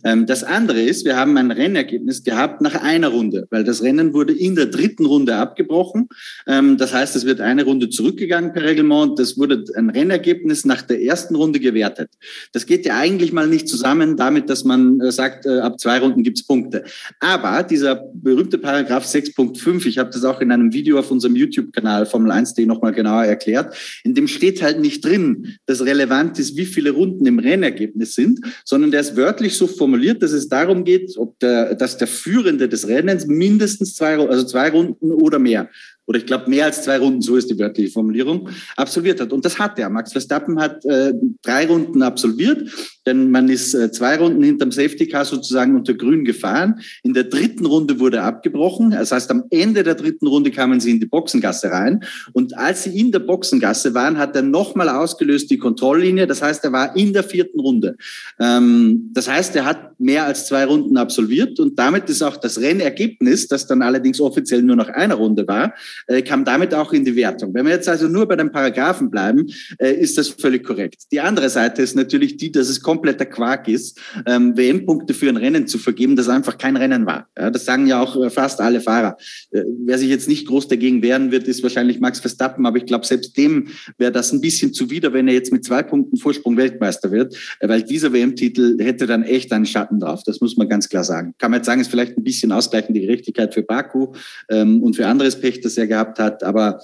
Speaker 5: Ähm, das andere ist, wir haben ein Rennergebnis gehabt nach einer Runde, weil das Rennen wurde in der dritten Runde abgebrochen. Ähm, das heißt, es wird eine Runde zurückgegangen per Reglement. Das wurde ein Rennergebnis nach der ersten Runde gewertet. Das geht ja eigentlich mal nicht zusammen damit, dass man äh, sagt, äh, ab zwei Runden gibt's Punkte. Aber dieser berühmte Paragraph 6.5, ich habe das auch in einem Video auf unserem YouTube-Kanal Formel 1.de nochmal genauer erklärt, in dem steht halt nicht drin, dass relevant ist, wie viele Runden im Rennergebnis sind, sondern der ist wörtlich so formuliert, dass es darum geht, ob der, dass der Führende des Rennens mindestens zwei, also zwei Runden oder mehr oder ich glaube mehr als zwei Runden, so ist die wörtliche Formulierung, absolviert hat. Und das hat er. Max Verstappen hat äh, drei Runden absolviert, denn man ist äh, zwei Runden hinterm Safety Car sozusagen unter Grün gefahren. In der dritten Runde wurde abgebrochen. Das heißt, am Ende der dritten Runde kamen sie in die Boxengasse rein. Und als sie in der Boxengasse waren, hat er nochmal ausgelöst die Kontrolllinie. Das heißt, er war in der vierten Runde. Ähm, das heißt, er hat mehr als zwei Runden absolviert und damit ist auch das Rennergebnis, das dann allerdings offiziell nur noch eine Runde war, äh, kam damit auch in die Wertung. Wenn wir jetzt also nur bei den Paragraphen bleiben, äh, ist das völlig korrekt. Die andere Seite ist natürlich die, dass es kompletter Quark ist, ähm, WM-Punkte für ein Rennen zu vergeben, das einfach kein Rennen war. Ja, das sagen ja auch äh, fast alle Fahrer. Äh, wer sich jetzt nicht groß dagegen wehren wird, ist wahrscheinlich Max Verstappen, aber ich glaube, selbst dem wäre das ein bisschen zuwider, wenn er jetzt mit zwei Punkten Vorsprung Weltmeister wird, äh, weil dieser WM-Titel hätte dann echt einen Schatten drauf. Das muss man ganz klar sagen. Kann man jetzt sagen, ist vielleicht ein bisschen ausgleichende Gerechtigkeit für Baku ähm, und für anderes Pech, das er gehabt hat, aber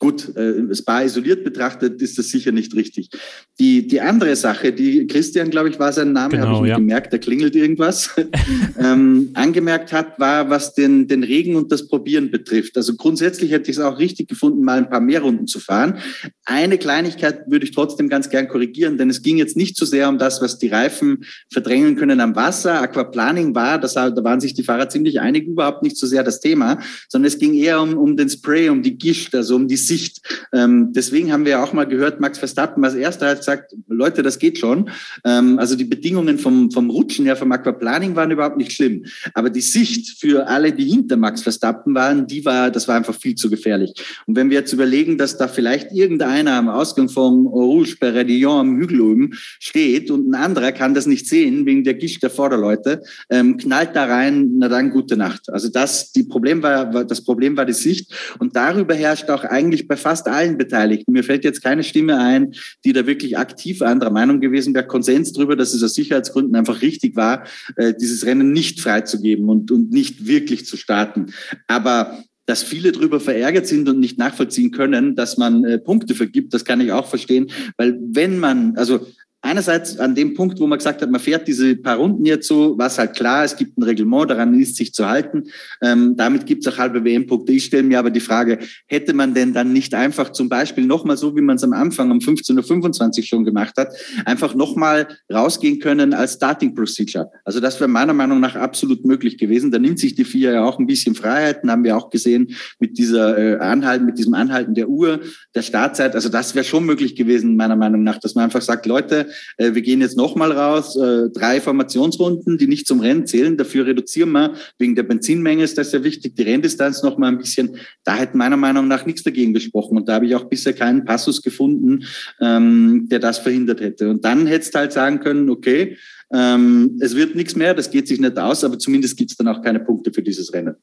Speaker 5: Gut, äh, Spa isoliert betrachtet ist das sicher nicht richtig. Die, die andere Sache, die Christian, glaube ich, war sein Name, genau, habe ich mir ja. gemerkt, da klingelt irgendwas, ähm, angemerkt hat, war, was den, den Regen und das Probieren betrifft. Also grundsätzlich hätte ich es auch richtig gefunden, mal ein paar mehr Runden zu fahren. Eine Kleinigkeit würde ich trotzdem ganz gern korrigieren, denn es ging jetzt nicht so sehr um das, was die Reifen verdrängen können am Wasser. Aquaplaning war, das, da waren sich die Fahrer ziemlich einig, überhaupt nicht so sehr das Thema, sondern es ging eher um, um den Spray, um die Gischt, also um die Sicht. Ähm, deswegen haben wir auch mal gehört, Max Verstappen als erster hat gesagt, Leute, das geht schon. Ähm, also die Bedingungen vom, vom Rutschen her, vom Aquaplaning waren überhaupt nicht schlimm. Aber die Sicht für alle, die hinter Max Verstappen waren, die war, das war einfach viel zu gefährlich. Und wenn wir jetzt überlegen, dass da vielleicht irgendeiner am Ausgang vom Rouge bei Redillon am Hügel oben steht und ein anderer kann das nicht sehen wegen der Gischt der Vorderleute, ähm, knallt da rein, na dann gute Nacht. Also das, die Problem war, das Problem war die Sicht und darüber herrscht auch eigentlich eigentlich bei fast allen Beteiligten. Mir fällt jetzt keine Stimme ein, die da wirklich aktiv anderer Meinung gewesen wäre. Konsens darüber, dass es aus Sicherheitsgründen einfach richtig war, äh, dieses Rennen nicht freizugeben und, und nicht wirklich zu starten. Aber dass viele darüber verärgert sind und nicht nachvollziehen können, dass man äh, Punkte vergibt, das kann ich auch verstehen, weil wenn man, also einerseits an dem Punkt, wo man gesagt hat, man fährt diese paar Runden jetzt so, war es halt klar, es gibt ein Reglement, daran ist sich zu halten. Ähm, damit gibt es auch halbe WM-Punkte. Ich stelle mir aber die Frage, hätte man denn dann nicht einfach zum Beispiel nochmal so, wie man es am Anfang um 15.25 Uhr schon gemacht hat, einfach nochmal rausgehen können als Starting Procedure? Also das wäre meiner Meinung nach absolut möglich gewesen. Da nimmt sich die FIA ja auch ein bisschen Freiheiten, haben wir auch gesehen mit dieser äh, Anhalten, mit diesem Anhalten der Uhr, der Startzeit. Also das wäre schon möglich gewesen, meiner Meinung nach, dass man einfach sagt, Leute, äh, wir gehen jetzt nochmal raus, äh, drei Formationsrunden, die nicht zum Rennen zählen, dafür reduzieren wir, wegen der Benzinmenge ist das ja wichtig, die Renndistanz nochmal ein bisschen, da hätte meiner Meinung nach nichts dagegen gesprochen. Und da habe ich auch bisher keinen Passus gefunden, ähm, der das verhindert hätte. Und dann hättest halt sagen können, okay, ähm, es wird nichts mehr, das geht sich nicht aus, aber zumindest gibt es dann auch keine Punkte für dieses Rennen.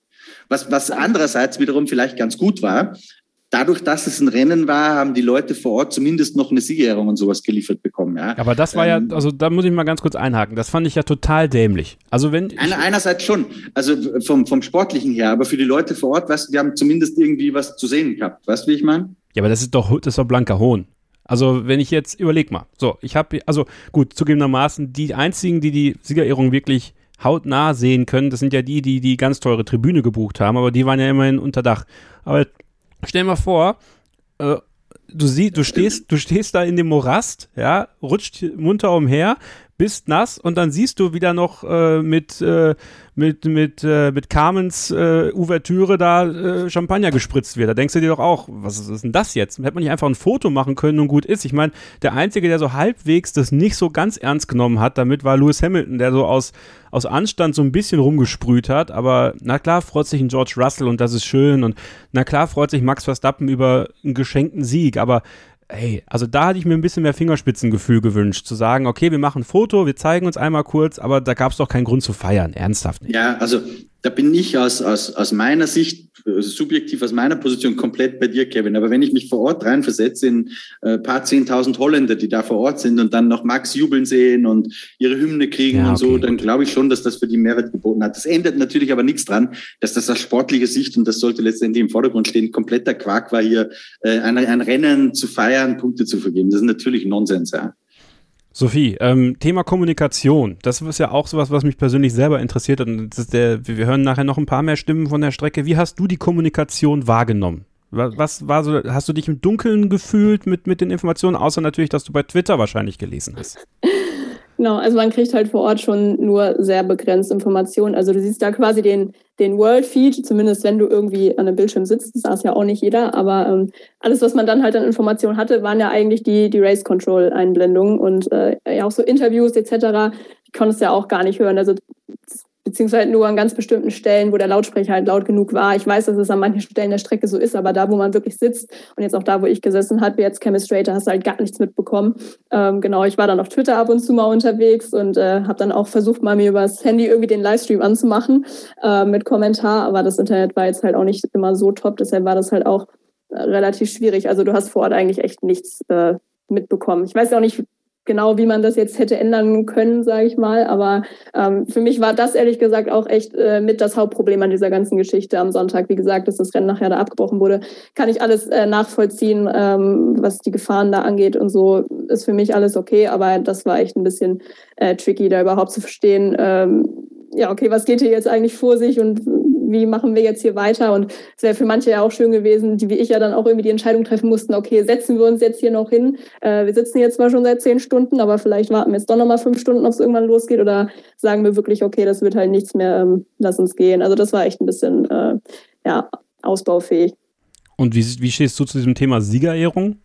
Speaker 5: Was, was andererseits wiederum vielleicht ganz gut war, dadurch, dass es ein Rennen war, haben die Leute vor Ort zumindest noch eine Siegerehrung und sowas geliefert bekommen. Ja.
Speaker 3: Aber das war ähm, ja, also da muss ich mal ganz kurz einhaken. Das fand ich ja total dämlich. Also wenn
Speaker 5: einer, einerseits schon, also vom, vom sportlichen her, aber für die Leute vor Ort, weißt, wir haben zumindest irgendwie was zu sehen gehabt. Weißt du, wie ich meine?
Speaker 3: Ja, aber das ist doch, das ist doch blanker Hohn. Also, wenn ich jetzt, überleg mal. So, ich habe, also gut, zugegebenermaßen, die einzigen, die die Siegerehrung wirklich hautnah sehen können, das sind ja die, die die ganz teure Tribüne gebucht haben, aber die waren ja immerhin unter Dach. Aber stell dir mal vor, äh, du siehst, du stehst, du stehst da in dem Morast, ja, rutscht munter umher, bist nass und dann siehst du wieder noch äh, mit, äh, mit, mit, äh, mit Carmens äh, Ouvertüre da äh, Champagner gespritzt wird. Da denkst du dir doch auch, was ist, denn das jetzt? Hätte man nicht einfach ein Foto machen können und gut ist. Ich meine, der Einzige, der so halbwegs das nicht so ganz ernst genommen hat, damit war Lewis Hamilton, der so aus, aus Anstand so ein bisschen rumgesprüht hat. Aber na klar freut sich ein George Russell und das ist schön. Und na klar freut sich Max Verstappen über einen geschenkten Sieg. Aber Ey, also da hatte ich mir ein bisschen mehr Fingerspitzengefühl gewünscht, zu sagen, okay, wir machen ein Foto, wir zeigen uns einmal kurz, aber da gab es doch keinen Grund zu feiern, ernsthaft nicht.
Speaker 5: Ja, also da bin ich aus, aus, aus meiner Sicht, also subjektiv aus meiner Position komplett bei dir, Kevin. Aber wenn ich mich vor Ort reinversetze in ein äh, paar zehntausend Holländer, die da vor Ort sind und dann noch Max jubeln sehen und ihre Hymne kriegen ja, und so, dann glaube ich schon, dass das für die Mehrwert geboten hat. Das ändert natürlich aber nichts dran, dass das aus sportlicher Sicht, und das sollte letztendlich im Vordergrund stehen, kompletter Quark war, hier äh, ein, ein Rennen zu feiern, Punkte zu vergeben. Das ist natürlich Nonsens, ja.
Speaker 3: Sophie, ähm, Thema Kommunikation, das ist ja auch sowas, was mich persönlich selber interessiert und der, wir hören nachher noch ein paar mehr Stimmen von der Strecke. Wie hast du die Kommunikation wahrgenommen? Was war so, hast du dich im Dunkeln gefühlt mit, mit den Informationen, außer natürlich, dass du bei Twitter wahrscheinlich gelesen hast?
Speaker 4: Genau, also man kriegt halt vor Ort schon nur sehr begrenzt Informationen. Also du siehst da quasi den, den World Feed, zumindest wenn du irgendwie an einem Bildschirm sitzt, das saß ja auch nicht jeder, aber ähm, alles, was man dann halt an Informationen hatte, waren ja eigentlich die, die Race Control Einblendungen und äh, ja auch so Interviews etc. Die konntest du ja auch gar nicht hören. Also beziehungsweise nur an ganz bestimmten Stellen, wo der Lautsprecher halt laut genug war. Ich weiß, dass es an manchen Stellen der Strecke so ist, aber da, wo man wirklich sitzt und jetzt auch da, wo ich gesessen habe, jetzt Chemistrator, hast du halt gar nichts mitbekommen. Ähm, genau, ich war dann auf Twitter ab und zu mal unterwegs und äh, habe dann auch versucht, mal mir übers Handy irgendwie den Livestream anzumachen äh, mit Kommentar, aber das Internet war jetzt halt auch nicht immer so top, deshalb war das halt auch äh, relativ schwierig. Also du hast vor Ort eigentlich echt nichts äh, mitbekommen. Ich weiß auch nicht, genau, wie man das jetzt hätte ändern können, sage ich mal. Aber ähm, für mich war das ehrlich gesagt auch echt äh, mit das Hauptproblem an dieser ganzen Geschichte am Sonntag. Wie gesagt, dass das Rennen nachher da abgebrochen wurde, kann ich alles äh, nachvollziehen, ähm, was die Gefahren da angeht und so ist für mich alles okay. Aber das war echt ein bisschen äh, tricky, da überhaupt zu verstehen. Ähm, ja, okay, was geht hier jetzt eigentlich vor sich und wie machen wir jetzt hier weiter? Und es wäre für manche ja auch schön gewesen, die wie ich ja dann auch irgendwie die Entscheidung treffen mussten, okay, setzen wir uns jetzt hier noch hin. Äh, wir sitzen jetzt zwar schon seit zehn Stunden, aber vielleicht warten wir jetzt doch nochmal fünf Stunden, ob es irgendwann losgeht. Oder sagen wir wirklich, okay, das wird halt nichts mehr, ähm, lass uns gehen. Also das war echt ein bisschen äh, ja, ausbaufähig.
Speaker 3: Und wie, wie stehst du zu diesem Thema Siegerehrung?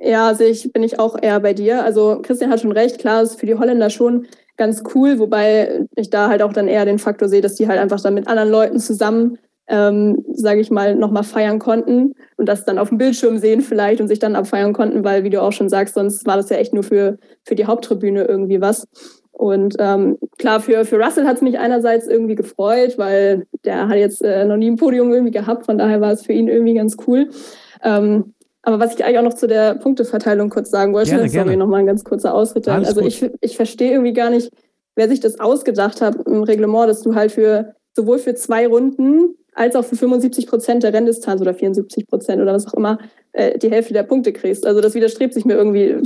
Speaker 4: Ja, also ich bin ich auch eher bei dir. Also Christian hat schon recht, klar, ist für die Holländer schon ganz cool, wobei ich da halt auch dann eher den Faktor sehe, dass die halt einfach dann mit anderen Leuten zusammen, ähm, sage ich mal, nochmal feiern konnten und das dann auf dem Bildschirm sehen vielleicht und sich dann abfeiern konnten, weil, wie du auch schon sagst, sonst war das ja echt nur für, für die Haupttribüne irgendwie was. Und ähm, klar, für, für Russell hat es mich einerseits irgendwie gefreut, weil der hat jetzt äh, noch nie ein Podium irgendwie gehabt, von daher war es für ihn irgendwie ganz cool. Ähm, aber was ich eigentlich auch noch zu der Punkteverteilung kurz sagen wollte, gerne, sorry, nochmal ein ganz kurzer Ausritt. Also ich, ich verstehe irgendwie gar nicht, wer sich das ausgedacht hat im Reglement, dass du halt für sowohl für zwei Runden als auch für 75 Prozent der Renndistanz oder 74 Prozent oder was auch immer äh, die Hälfte der Punkte kriegst. Also das widerstrebt sich mir irgendwie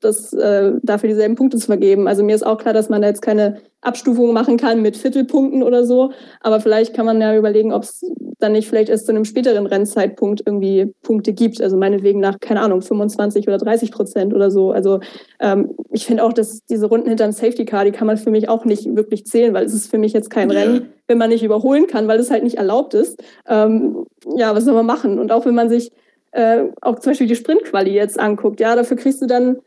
Speaker 4: das äh, dafür dieselben Punkte zu vergeben. Also mir ist auch klar, dass man da jetzt keine Abstufung machen kann mit Viertelpunkten oder so, aber vielleicht kann man ja überlegen, ob es dann nicht vielleicht erst zu einem späteren Rennzeitpunkt irgendwie Punkte gibt. Also meinetwegen nach, keine Ahnung, 25 oder 30 Prozent oder so. Also ähm, ich finde auch, dass diese Runden hinter einem Safety Car, die kann man für mich auch nicht wirklich zählen, weil es ist für mich jetzt kein ja. Rennen, wenn man nicht überholen kann, weil es halt nicht erlaubt ist. Ähm, ja, was soll man machen? Und auch wenn man sich äh, auch zum Beispiel die Sprintquali jetzt anguckt, ja, dafür kriegst du dann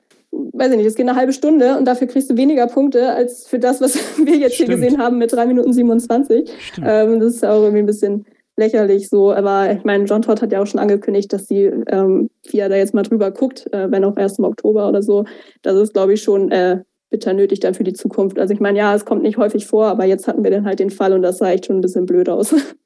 Speaker 4: weiß ich nicht, es geht eine halbe Stunde und dafür kriegst du weniger Punkte als für das, was wir jetzt Stimmt. hier gesehen haben mit 3 Minuten 27. Ähm, das ist auch irgendwie ein bisschen lächerlich so. Aber ich meine, John Todd hat ja auch schon angekündigt, dass sie, ähm, wie er da jetzt mal drüber guckt, äh, wenn auch erst im Oktober oder so, das ist, glaube ich, schon äh, bitter nötig dann für die Zukunft. Also ich meine, ja, es kommt nicht häufig vor, aber jetzt hatten wir dann halt den Fall und das sah echt schon ein bisschen blöd aus.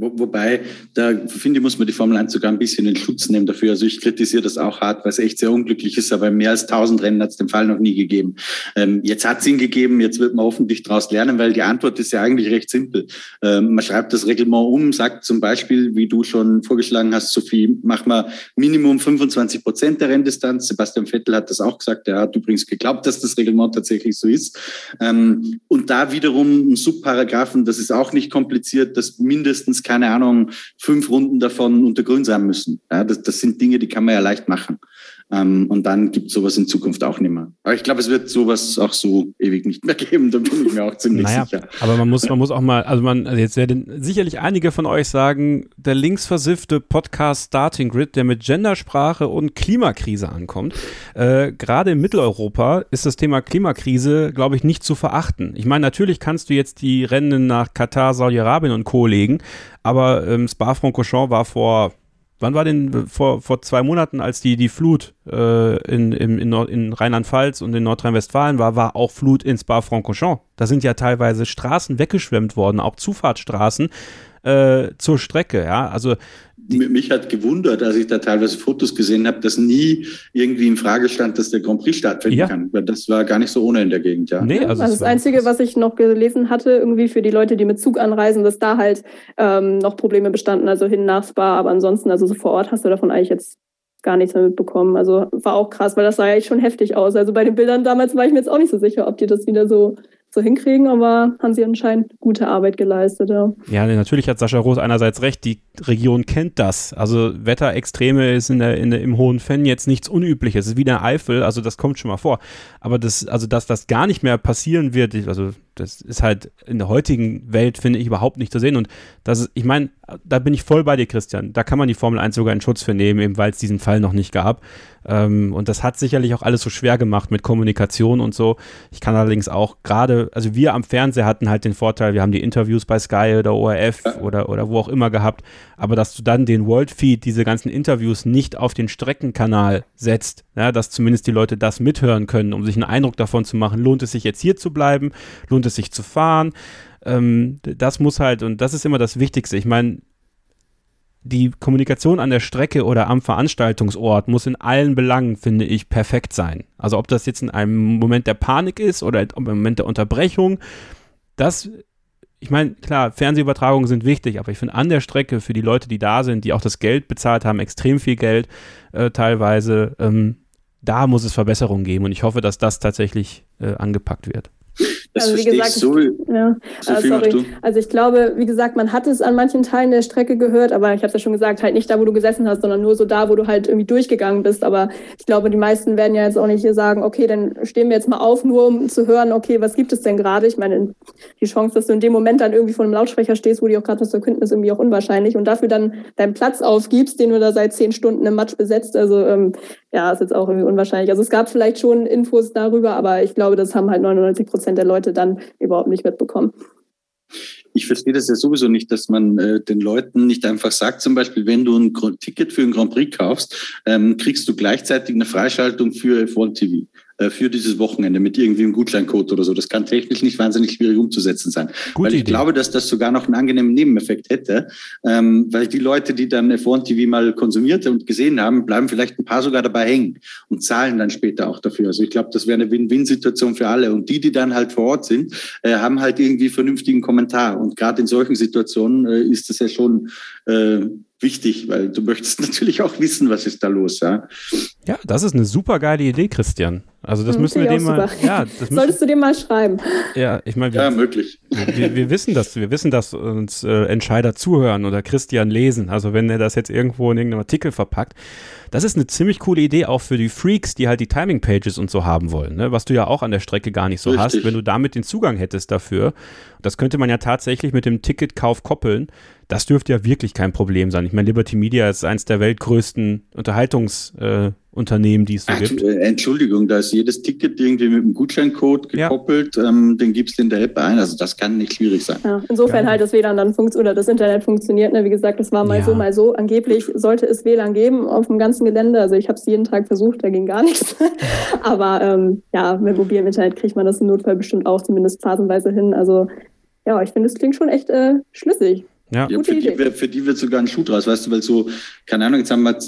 Speaker 5: Wo, wobei, da finde ich, muss man die Formel 1 sogar ein bisschen in Schutz nehmen dafür. Also ich kritisiere das auch hart, weil es echt sehr unglücklich ist, aber mehr als 1000 Rennen hat es den Fall noch nie gegeben. Ähm, jetzt hat es ihn gegeben, jetzt wird man hoffentlich daraus lernen, weil die Antwort ist ja eigentlich recht simpel. Ähm, man schreibt das Reglement um, sagt zum Beispiel, wie du schon vorgeschlagen hast, Sophie, mach mal Minimum 25 Prozent der Renndistanz. Sebastian Vettel hat das auch gesagt, er hat übrigens geglaubt, dass das Reglement tatsächlich so ist. Ähm, und da wiederum ein Subparagraphen, das ist auch nicht kompliziert, dass mindestens keine Ahnung, fünf Runden davon unter Grün sein müssen. Ja, das, das sind Dinge, die kann man ja leicht machen. Ähm, und dann gibt es sowas in Zukunft auch nicht mehr. Aber ich glaube, es wird sowas auch so ewig nicht mehr geben, da bin ich mir auch ziemlich naja, sicher.
Speaker 3: Aber man muss, man muss auch mal, also man, also jetzt werden sicherlich einige von euch sagen, der linksversiffte Podcast Starting Grid, der mit Gendersprache und Klimakrise ankommt. Äh, Gerade in Mitteleuropa ist das Thema Klimakrise, glaube ich, nicht zu verachten. Ich meine, natürlich kannst du jetzt die Rennen nach Katar, Saudi-Arabien und Co. legen, aber ähm, Spa-Francorchamps war vor wann war denn vor, vor zwei Monaten, als die, die Flut äh, in, in, in, in Rheinland-Pfalz und in Nordrhein-Westfalen war, war auch Flut in Spa-Francorchamps. Da sind ja teilweise Straßen weggeschwemmt worden, auch Zufahrtsstraßen äh, zur Strecke. Ja, also
Speaker 5: mich hat gewundert, als ich da teilweise Fotos gesehen habe, dass nie irgendwie in Frage stand, dass der Grand Prix stattfinden ja. kann. Weil das war gar nicht so ohne in der Gegend, ja.
Speaker 4: Nee, also, also das Einzige, was ich noch gelesen hatte, irgendwie für die Leute, die mit Zug anreisen, dass da halt ähm, noch Probleme bestanden, also hin nach Spa, aber ansonsten, also so vor Ort hast du davon eigentlich jetzt gar nichts mehr mitbekommen. Also war auch krass, weil das sah ja echt schon heftig aus. Also bei den Bildern damals war ich mir jetzt auch nicht so sicher, ob die das wieder so so hinkriegen, aber haben sie anscheinend gute Arbeit geleistet. Ja,
Speaker 3: ja natürlich hat Sascha Roos einerseits recht, die Region kennt das. Also Wetterextreme ist in der, in der, im Hohen Fenn jetzt nichts Unübliches. Es ist wie der Eifel, also das kommt schon mal vor. Aber das, also dass das gar nicht mehr passieren wird, also das ist halt in der heutigen Welt, finde ich, überhaupt nicht zu sehen. Und das ist, ich meine, da bin ich voll bei dir, Christian. Da kann man die Formel 1 sogar in Schutz für nehmen, eben weil es diesen Fall noch nicht gab. Ähm, und das hat sicherlich auch alles so schwer gemacht mit Kommunikation und so. Ich kann allerdings auch gerade, also wir am Fernseher hatten halt den Vorteil, wir haben die Interviews bei Sky oder ORF oder, oder wo auch immer gehabt, aber dass du dann den World Feed, diese ganzen Interviews nicht auf den Streckenkanal setzt, ja, dass zumindest die Leute das mithören können, um sich einen Eindruck davon zu machen, lohnt es sich jetzt hier zu bleiben, lohnt es sich zu fahren. Ähm, das muss halt, und das ist immer das Wichtigste. Ich meine, die Kommunikation an der Strecke oder am Veranstaltungsort muss in allen Belangen, finde ich, perfekt sein. Also ob das jetzt in einem Moment der Panik ist oder im Moment der Unterbrechung, das, ich meine, klar, Fernsehübertragungen sind wichtig, aber ich finde an der Strecke für die Leute, die da sind, die auch das Geld bezahlt haben, extrem viel Geld äh, teilweise, ähm, da muss es Verbesserungen geben und ich hoffe, dass das tatsächlich äh, angepackt wird.
Speaker 4: Das also wie gesagt, so. Ich, ja, so uh, sorry. Also ich glaube, wie gesagt, man hat es an manchen Teilen der Strecke gehört, aber ich habe es ja schon gesagt, halt nicht da, wo du gesessen hast, sondern nur so da, wo du halt irgendwie durchgegangen bist. Aber ich glaube, die meisten werden ja jetzt auch nicht hier sagen, okay, dann stehen wir jetzt mal auf, nur um zu hören, okay, was gibt es denn gerade? Ich meine, die Chance, dass du in dem Moment dann irgendwie vor einem Lautsprecher stehst, wo die auch gerade was verkünden, ist irgendwie auch unwahrscheinlich. Und dafür dann deinen Platz aufgibst, den du da seit zehn Stunden im Matsch besetzt, also ähm, ja, ist jetzt auch irgendwie unwahrscheinlich. Also es gab vielleicht schon Infos darüber, aber ich glaube, das haben halt 99 Prozent der Leute dann überhaupt nicht mitbekommen.
Speaker 5: Ich verstehe das ja sowieso nicht, dass man äh, den Leuten nicht einfach sagt, zum Beispiel, wenn du ein Ticket für ein Grand Prix kaufst, ähm, kriegst du gleichzeitig eine Freischaltung für F1 TV. Äh, für dieses Wochenende mit irgendwie einem Gutscheincode oder so. Das kann technisch nicht wahnsinnig schwierig umzusetzen sein. Gute weil ich Idee. glaube, dass das sogar noch einen angenehmen Nebeneffekt hätte, ähm, weil die Leute, die dann F1 TV mal konsumiert und gesehen haben, bleiben vielleicht ein paar sogar dabei hängen und zahlen dann später auch dafür. Also ich glaube, das wäre eine Win-Win-Situation für alle. Und die, die dann halt vor Ort sind, äh, haben halt irgendwie vernünftigen Kommentar. Und gerade in solchen Situationen äh, ist das ja schon äh, wichtig, weil du möchtest natürlich auch wissen, was ist da los, ja.
Speaker 3: Ja, das ist eine super geile Idee, Christian. Also das hm, müssen wir dem mal. Ja,
Speaker 4: das Solltest du dem mal schreiben.
Speaker 3: Ja, ich meine,
Speaker 5: ja, möglich.
Speaker 3: Wir, wir, wissen das, wir wissen, dass uns äh, Entscheider zuhören oder Christian lesen. Also wenn er das jetzt irgendwo in irgendeinem Artikel verpackt, das ist eine ziemlich coole Idee auch für die Freaks, die halt die Timing Pages und so haben wollen, ne? was du ja auch an der Strecke gar nicht so Richtig. hast, wenn du damit den Zugang hättest dafür. Das könnte man ja tatsächlich mit dem Ticketkauf koppeln. Das dürfte ja wirklich kein Problem sein. Ich meine, Liberty Media ist eins der weltgrößten Unterhaltungs äh, die es so gibt.
Speaker 5: Äh, Entschuldigung, da ist jedes Ticket irgendwie mit einem Gutscheincode gekoppelt, ja. ähm, den gibst du in der App ein. Also das kann nicht schwierig sein.
Speaker 4: Ja, insofern ja. halt das WLAN dann funktioniert oder das Internet funktioniert. Ne? Wie gesagt, das war mal so, mal so. Angeblich sollte es WLAN geben auf dem ganzen Gelände. Also ich habe es jeden Tag versucht, da ging gar nichts. Aber ähm, ja, mit mobilem Internet kriegt man das im Notfall bestimmt auch zumindest phasenweise hin. Also ja, ich finde, es klingt schon echt äh, schlüssig.
Speaker 5: Ja. ja für, die, für die wird sogar ein Schuh draus, weißt du, weil so, keine Ahnung, jetzt haben wir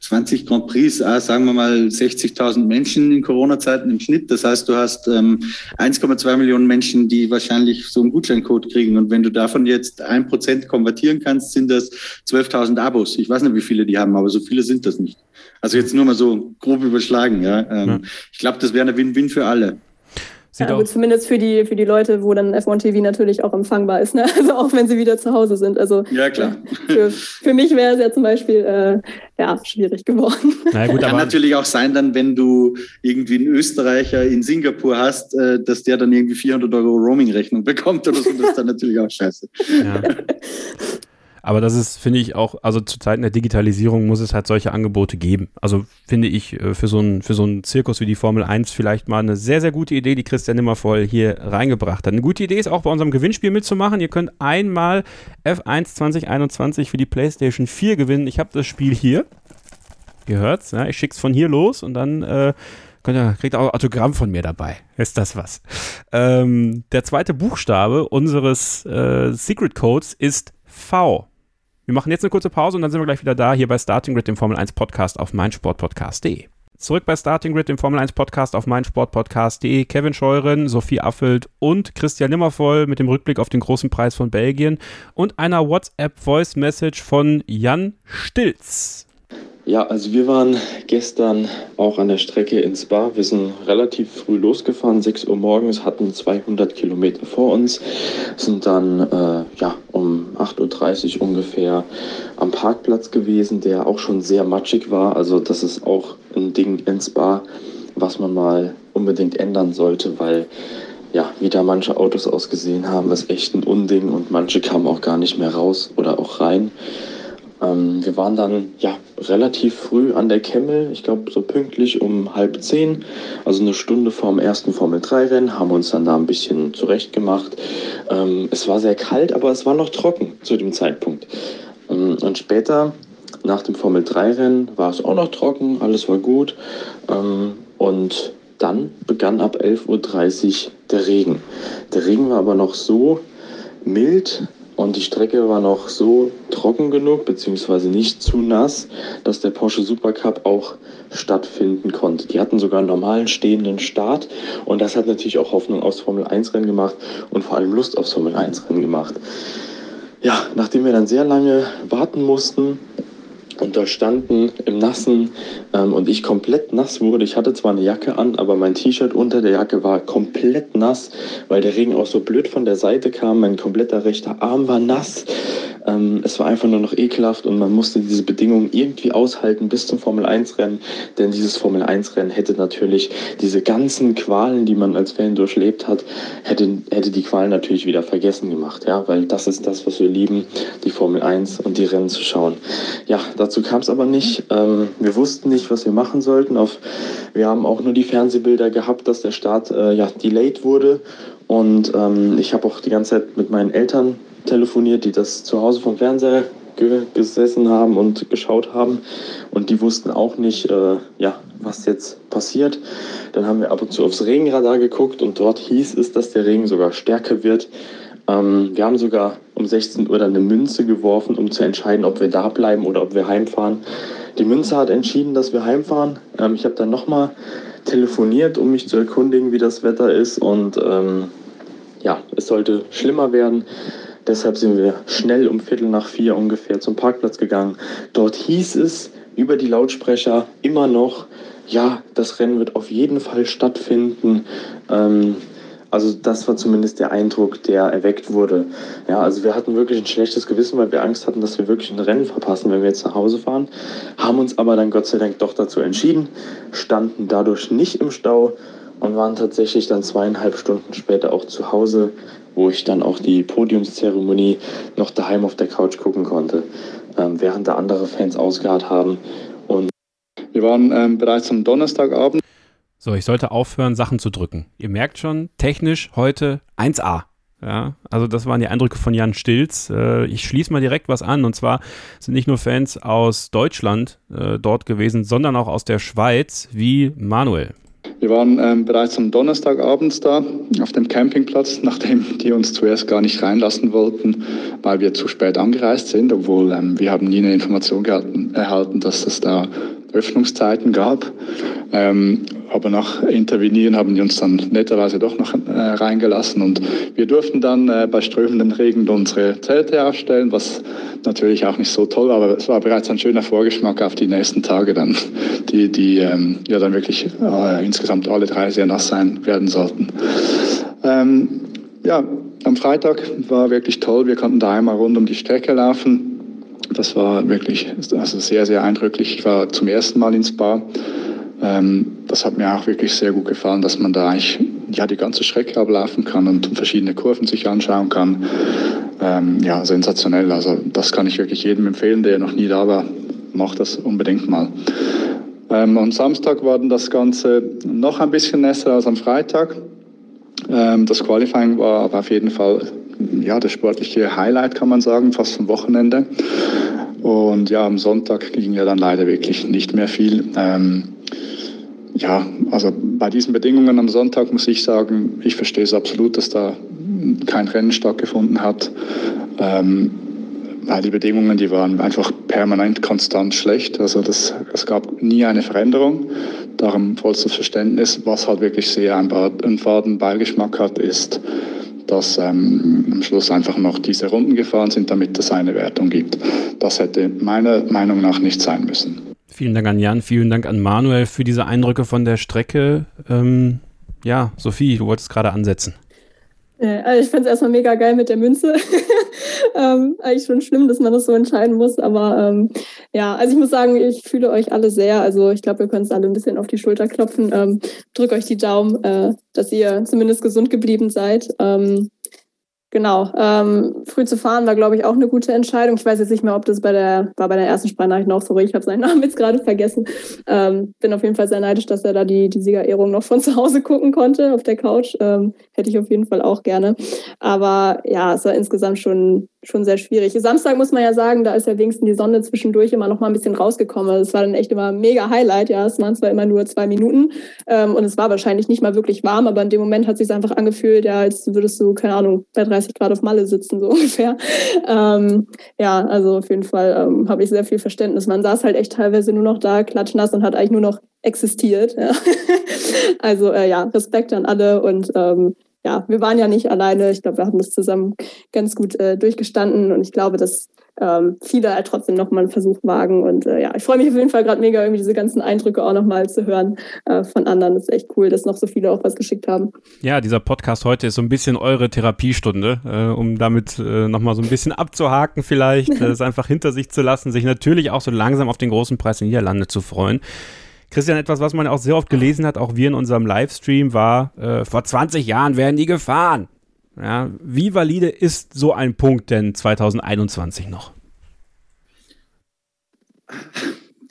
Speaker 5: 20 Grand Prix, ah, sagen wir mal 60.000 Menschen in Corona-Zeiten im Schnitt. Das heißt, du hast ähm, 1,2 Millionen Menschen, die wahrscheinlich so einen Gutscheincode kriegen. Und wenn du davon jetzt ein Prozent konvertieren kannst, sind das 12.000 Abos. Ich weiß nicht, wie viele die haben, aber so viele sind das nicht. Also jetzt nur mal so grob überschlagen. Ja. Ähm, ja. Ich glaube, das wäre eine Win-Win für alle.
Speaker 4: Sieht ja, gut, zumindest für die, für die Leute, wo dann F1 TV natürlich auch empfangbar ist, ne? Also auch wenn sie wieder zu Hause sind. Also
Speaker 5: ja, klar.
Speaker 4: Für, für mich wäre es ja zum Beispiel äh, ja, schwierig geworden.
Speaker 5: Na gut, Kann natürlich auch sein, dann, wenn du irgendwie einen Österreicher in Singapur hast, äh, dass der dann irgendwie 400 Euro Roaming-Rechnung bekommt oder so. Das ist dann natürlich auch scheiße. Ja.
Speaker 3: Aber das ist, finde ich, auch, also zu Zeiten der Digitalisierung muss es halt solche Angebote geben. Also finde ich äh, für so einen für so einen Zirkus wie die Formel 1 vielleicht mal eine sehr, sehr gute Idee, die Christian Nimmervoll hier reingebracht hat. Eine gute Idee ist auch bei unserem Gewinnspiel mitzumachen. Ihr könnt einmal F1 2021 für die PlayStation 4 gewinnen. Ich habe das Spiel hier. Ihr hört's, ja? ich schick's von hier los und dann äh, könnt kriegt auch Autogramm von mir dabei. Ist das was? Ähm, der zweite Buchstabe unseres äh, Secret Codes ist V. Wir machen jetzt eine kurze Pause und dann sind wir gleich wieder da, hier bei Starting Grid, dem Formel 1 Podcast auf meinsportpodcast.de. Zurück bei Starting Grid, dem Formel 1 Podcast auf meinsportpodcast.de. Kevin Scheuren, Sophie Affelt und Christian Nimmervoll mit dem Rückblick auf den großen Preis von Belgien und einer WhatsApp Voice Message von Jan Stilz.
Speaker 8: Ja, also wir waren gestern auch an der Strecke in Spa. Wir sind relativ früh losgefahren, 6 Uhr morgens, hatten 200 Kilometer vor uns, sind dann äh, ja, um 8.30 Uhr ungefähr am Parkplatz gewesen, der auch schon sehr matschig war. Also das ist auch ein Ding in Spa, was man mal unbedingt ändern sollte, weil ja, wie da manche Autos ausgesehen haben, ist echt ein Unding und manche kamen auch gar nicht mehr raus oder auch rein. Ähm, wir waren dann ja relativ früh an der Kemmel, ich glaube so pünktlich um halb zehn, also eine Stunde vorm ersten Formel 3 Rennen, haben uns dann da ein bisschen zurechtgemacht. Ähm, es war sehr kalt, aber es war noch trocken zu dem Zeitpunkt. Ähm, und später, nach dem Formel 3 Rennen, war es auch noch trocken, alles war gut. Ähm, und dann begann ab 11.30 Uhr der Regen. Der Regen war aber noch so mild, und die Strecke war noch so trocken genug, beziehungsweise nicht zu nass, dass der Porsche Supercup auch stattfinden konnte. Die hatten sogar einen normalen stehenden Start und das hat natürlich auch Hoffnung aufs Formel 1 Rennen gemacht und vor allem Lust aufs Formel 1 Rennen gemacht. Ja, nachdem wir dann sehr lange warten mussten, und da standen im Nassen ähm, und ich komplett nass wurde. Ich hatte zwar eine Jacke an, aber mein T-Shirt unter der Jacke war komplett nass, weil der Regen auch so blöd von der Seite kam. Mein kompletter rechter Arm war nass. Ähm, es war einfach nur noch ekelhaft und man musste diese Bedingungen irgendwie aushalten bis zum Formel 1 Rennen, denn dieses Formel 1 Rennen hätte natürlich diese ganzen Qualen, die man als Fan durchlebt hat, hätte, hätte die Qualen natürlich wieder vergessen gemacht, ja, weil das ist das, was wir lieben, die Formel 1 und die Rennen zu schauen. Ja, dazu kam es aber nicht. Ähm, wir wussten nicht, was wir machen sollten. Auf, wir haben auch nur die Fernsehbilder gehabt, dass der Start äh, ja, delayed wurde und ähm, ich habe auch die ganze Zeit mit meinen Eltern telefoniert, die das zu Hause vom Fernseher ge gesessen haben und geschaut haben. Und die wussten auch nicht, äh, ja, was jetzt passiert. Dann haben wir ab und zu aufs Regenradar geguckt und dort hieß es, dass der Regen sogar stärker wird. Ähm, wir haben sogar um 16 Uhr dann eine Münze geworfen, um zu entscheiden, ob wir da bleiben oder ob wir heimfahren. Die Münze hat entschieden, dass wir heimfahren. Ähm, ich habe dann nochmal telefoniert, um mich zu erkundigen, wie das Wetter ist. Und ähm, ja, es sollte schlimmer werden. Deshalb sind wir schnell um Viertel nach vier ungefähr zum Parkplatz gegangen. Dort hieß es über die Lautsprecher immer noch, ja, das Rennen wird auf jeden Fall stattfinden. Ähm, also das war zumindest der Eindruck, der erweckt wurde. Ja, also wir hatten wirklich ein schlechtes Gewissen, weil wir Angst hatten, dass wir wirklich ein Rennen verpassen, wenn wir jetzt nach Hause fahren. Haben uns aber dann Gott sei Dank doch dazu entschieden, standen dadurch nicht im Stau und waren tatsächlich dann zweieinhalb Stunden später auch zu Hause wo ich dann auch die Podiumszeremonie noch daheim auf der Couch gucken konnte, ähm, während da andere Fans ausgeharrt haben. Und
Speaker 9: Wir waren ähm, bereits am Donnerstagabend.
Speaker 3: So, ich sollte aufhören, Sachen zu drücken. Ihr merkt schon, technisch heute 1A. Ja, also das waren die Eindrücke von Jan Stilz. Äh, ich schließe mal direkt was an. Und zwar sind nicht nur Fans aus Deutschland äh, dort gewesen, sondern auch aus der Schweiz, wie Manuel.
Speaker 9: Wir waren ähm, bereits am Donnerstagabend da auf dem Campingplatz, nachdem die uns zuerst gar nicht reinlassen wollten, weil wir zu spät angereist sind, obwohl ähm, wir haben nie eine Information gehalten, erhalten, dass es da Öffnungszeiten gab. Ähm, aber nach Intervenieren haben die uns dann netterweise doch noch äh, reingelassen und wir durften dann äh, bei strömenden Regen unsere Zelte aufstellen, was natürlich auch nicht so toll, war, aber es war bereits ein schöner Vorgeschmack auf die nächsten Tage dann, die, die ähm, ja dann wirklich äh, insgesamt alle drei sehr nass sein werden sollten. Ähm, ja, am Freitag war wirklich toll. Wir konnten da einmal rund um die Strecke laufen. Das war wirklich also sehr, sehr eindrücklich. Ich war zum ersten Mal ins Spa. Ähm, das hat mir auch wirklich sehr gut gefallen, dass man da eigentlich ja, die ganze Strecke ablaufen kann und verschiedene Kurven sich anschauen kann. Ähm, ja, sensationell. Also das kann ich wirklich jedem empfehlen, der noch nie da war. Macht das unbedingt mal. Ähm, am Samstag war dann das Ganze noch ein bisschen nässer als am Freitag. Ähm, das Qualifying war aber auf jeden Fall ja, das sportliche Highlight, kann man sagen, fast vom Wochenende. Und ja, am Sonntag ging ja dann leider wirklich nicht mehr viel. Ähm, ja, also bei diesen Bedingungen am Sonntag muss ich sagen, ich verstehe es absolut, dass da kein Rennen stattgefunden hat. Ähm, weil die Bedingungen, die waren einfach permanent konstant schlecht. Also das, es gab nie eine Veränderung. Darum vollstes Verständnis. Was halt wirklich sehr einen faden Beigeschmack hat, ist, dass ähm, am Schluss einfach noch diese Runden gefahren sind, damit es eine Wertung gibt. Das hätte meiner Meinung nach nicht sein müssen.
Speaker 3: Vielen Dank an Jan, vielen Dank an Manuel für diese Eindrücke von der Strecke. Ähm, ja, Sophie, du wolltest gerade ansetzen.
Speaker 4: Also ich fand es erstmal mega geil mit der Münze. ähm, eigentlich schon schlimm, dass man das so entscheiden muss. Aber ähm, ja, also ich muss sagen, ich fühle euch alle sehr. Also ich glaube, wir können es alle ein bisschen auf die Schulter klopfen. Ähm, drück euch die Daumen, äh, dass ihr zumindest gesund geblieben seid. Ähm, Genau. Ähm, früh zu fahren war, glaube ich, auch eine gute Entscheidung. Ich weiß jetzt nicht mehr, ob das bei der, war bei der ersten Sprachnachricht noch, sorry, ich habe seinen Namen jetzt gerade vergessen. Ähm, bin auf jeden Fall sehr neidisch, dass er da die, die Siegerehrung noch von zu Hause gucken konnte auf der Couch. Ähm, hätte ich auf jeden Fall auch gerne. Aber ja, es war insgesamt schon schon sehr schwierig. Samstag muss man ja sagen, da ist ja wenigstens die Sonne zwischendurch immer noch mal ein bisschen rausgekommen. Es war dann echt immer mega Highlight. Ja, es waren zwar immer nur zwei Minuten ähm, und es war wahrscheinlich nicht mal wirklich warm, aber in dem Moment hat es sich einfach angefühlt, ja, als würdest du, keine Ahnung, bei 30 Grad auf Malle sitzen, so ungefähr. Ähm, ja, also auf jeden Fall ähm, habe ich sehr viel Verständnis. Man saß halt echt teilweise nur noch da, klatschnass und hat eigentlich nur noch existiert. Ja. also äh, ja, Respekt an alle und ähm, ja, wir waren ja nicht alleine. Ich glaube, wir haben das zusammen ganz gut äh, durchgestanden und ich glaube, dass ähm, viele halt trotzdem nochmal einen Versuch wagen. Und äh, ja, ich freue mich auf jeden Fall gerade mega, irgendwie diese ganzen Eindrücke auch nochmal zu hören äh, von anderen. Das ist echt cool, dass noch so viele auch was geschickt haben.
Speaker 3: Ja, dieser Podcast heute ist so ein bisschen eure Therapiestunde, äh, um damit äh, nochmal so ein bisschen abzuhaken vielleicht, es einfach hinter sich zu lassen, sich natürlich auch so langsam auf den großen Preis in Niederlande zu freuen. Christian, etwas, was man auch sehr oft gelesen hat, auch wir in unserem Livestream, war, äh, vor 20 Jahren werden die gefahren. Ja, wie valide ist so ein Punkt denn 2021 noch?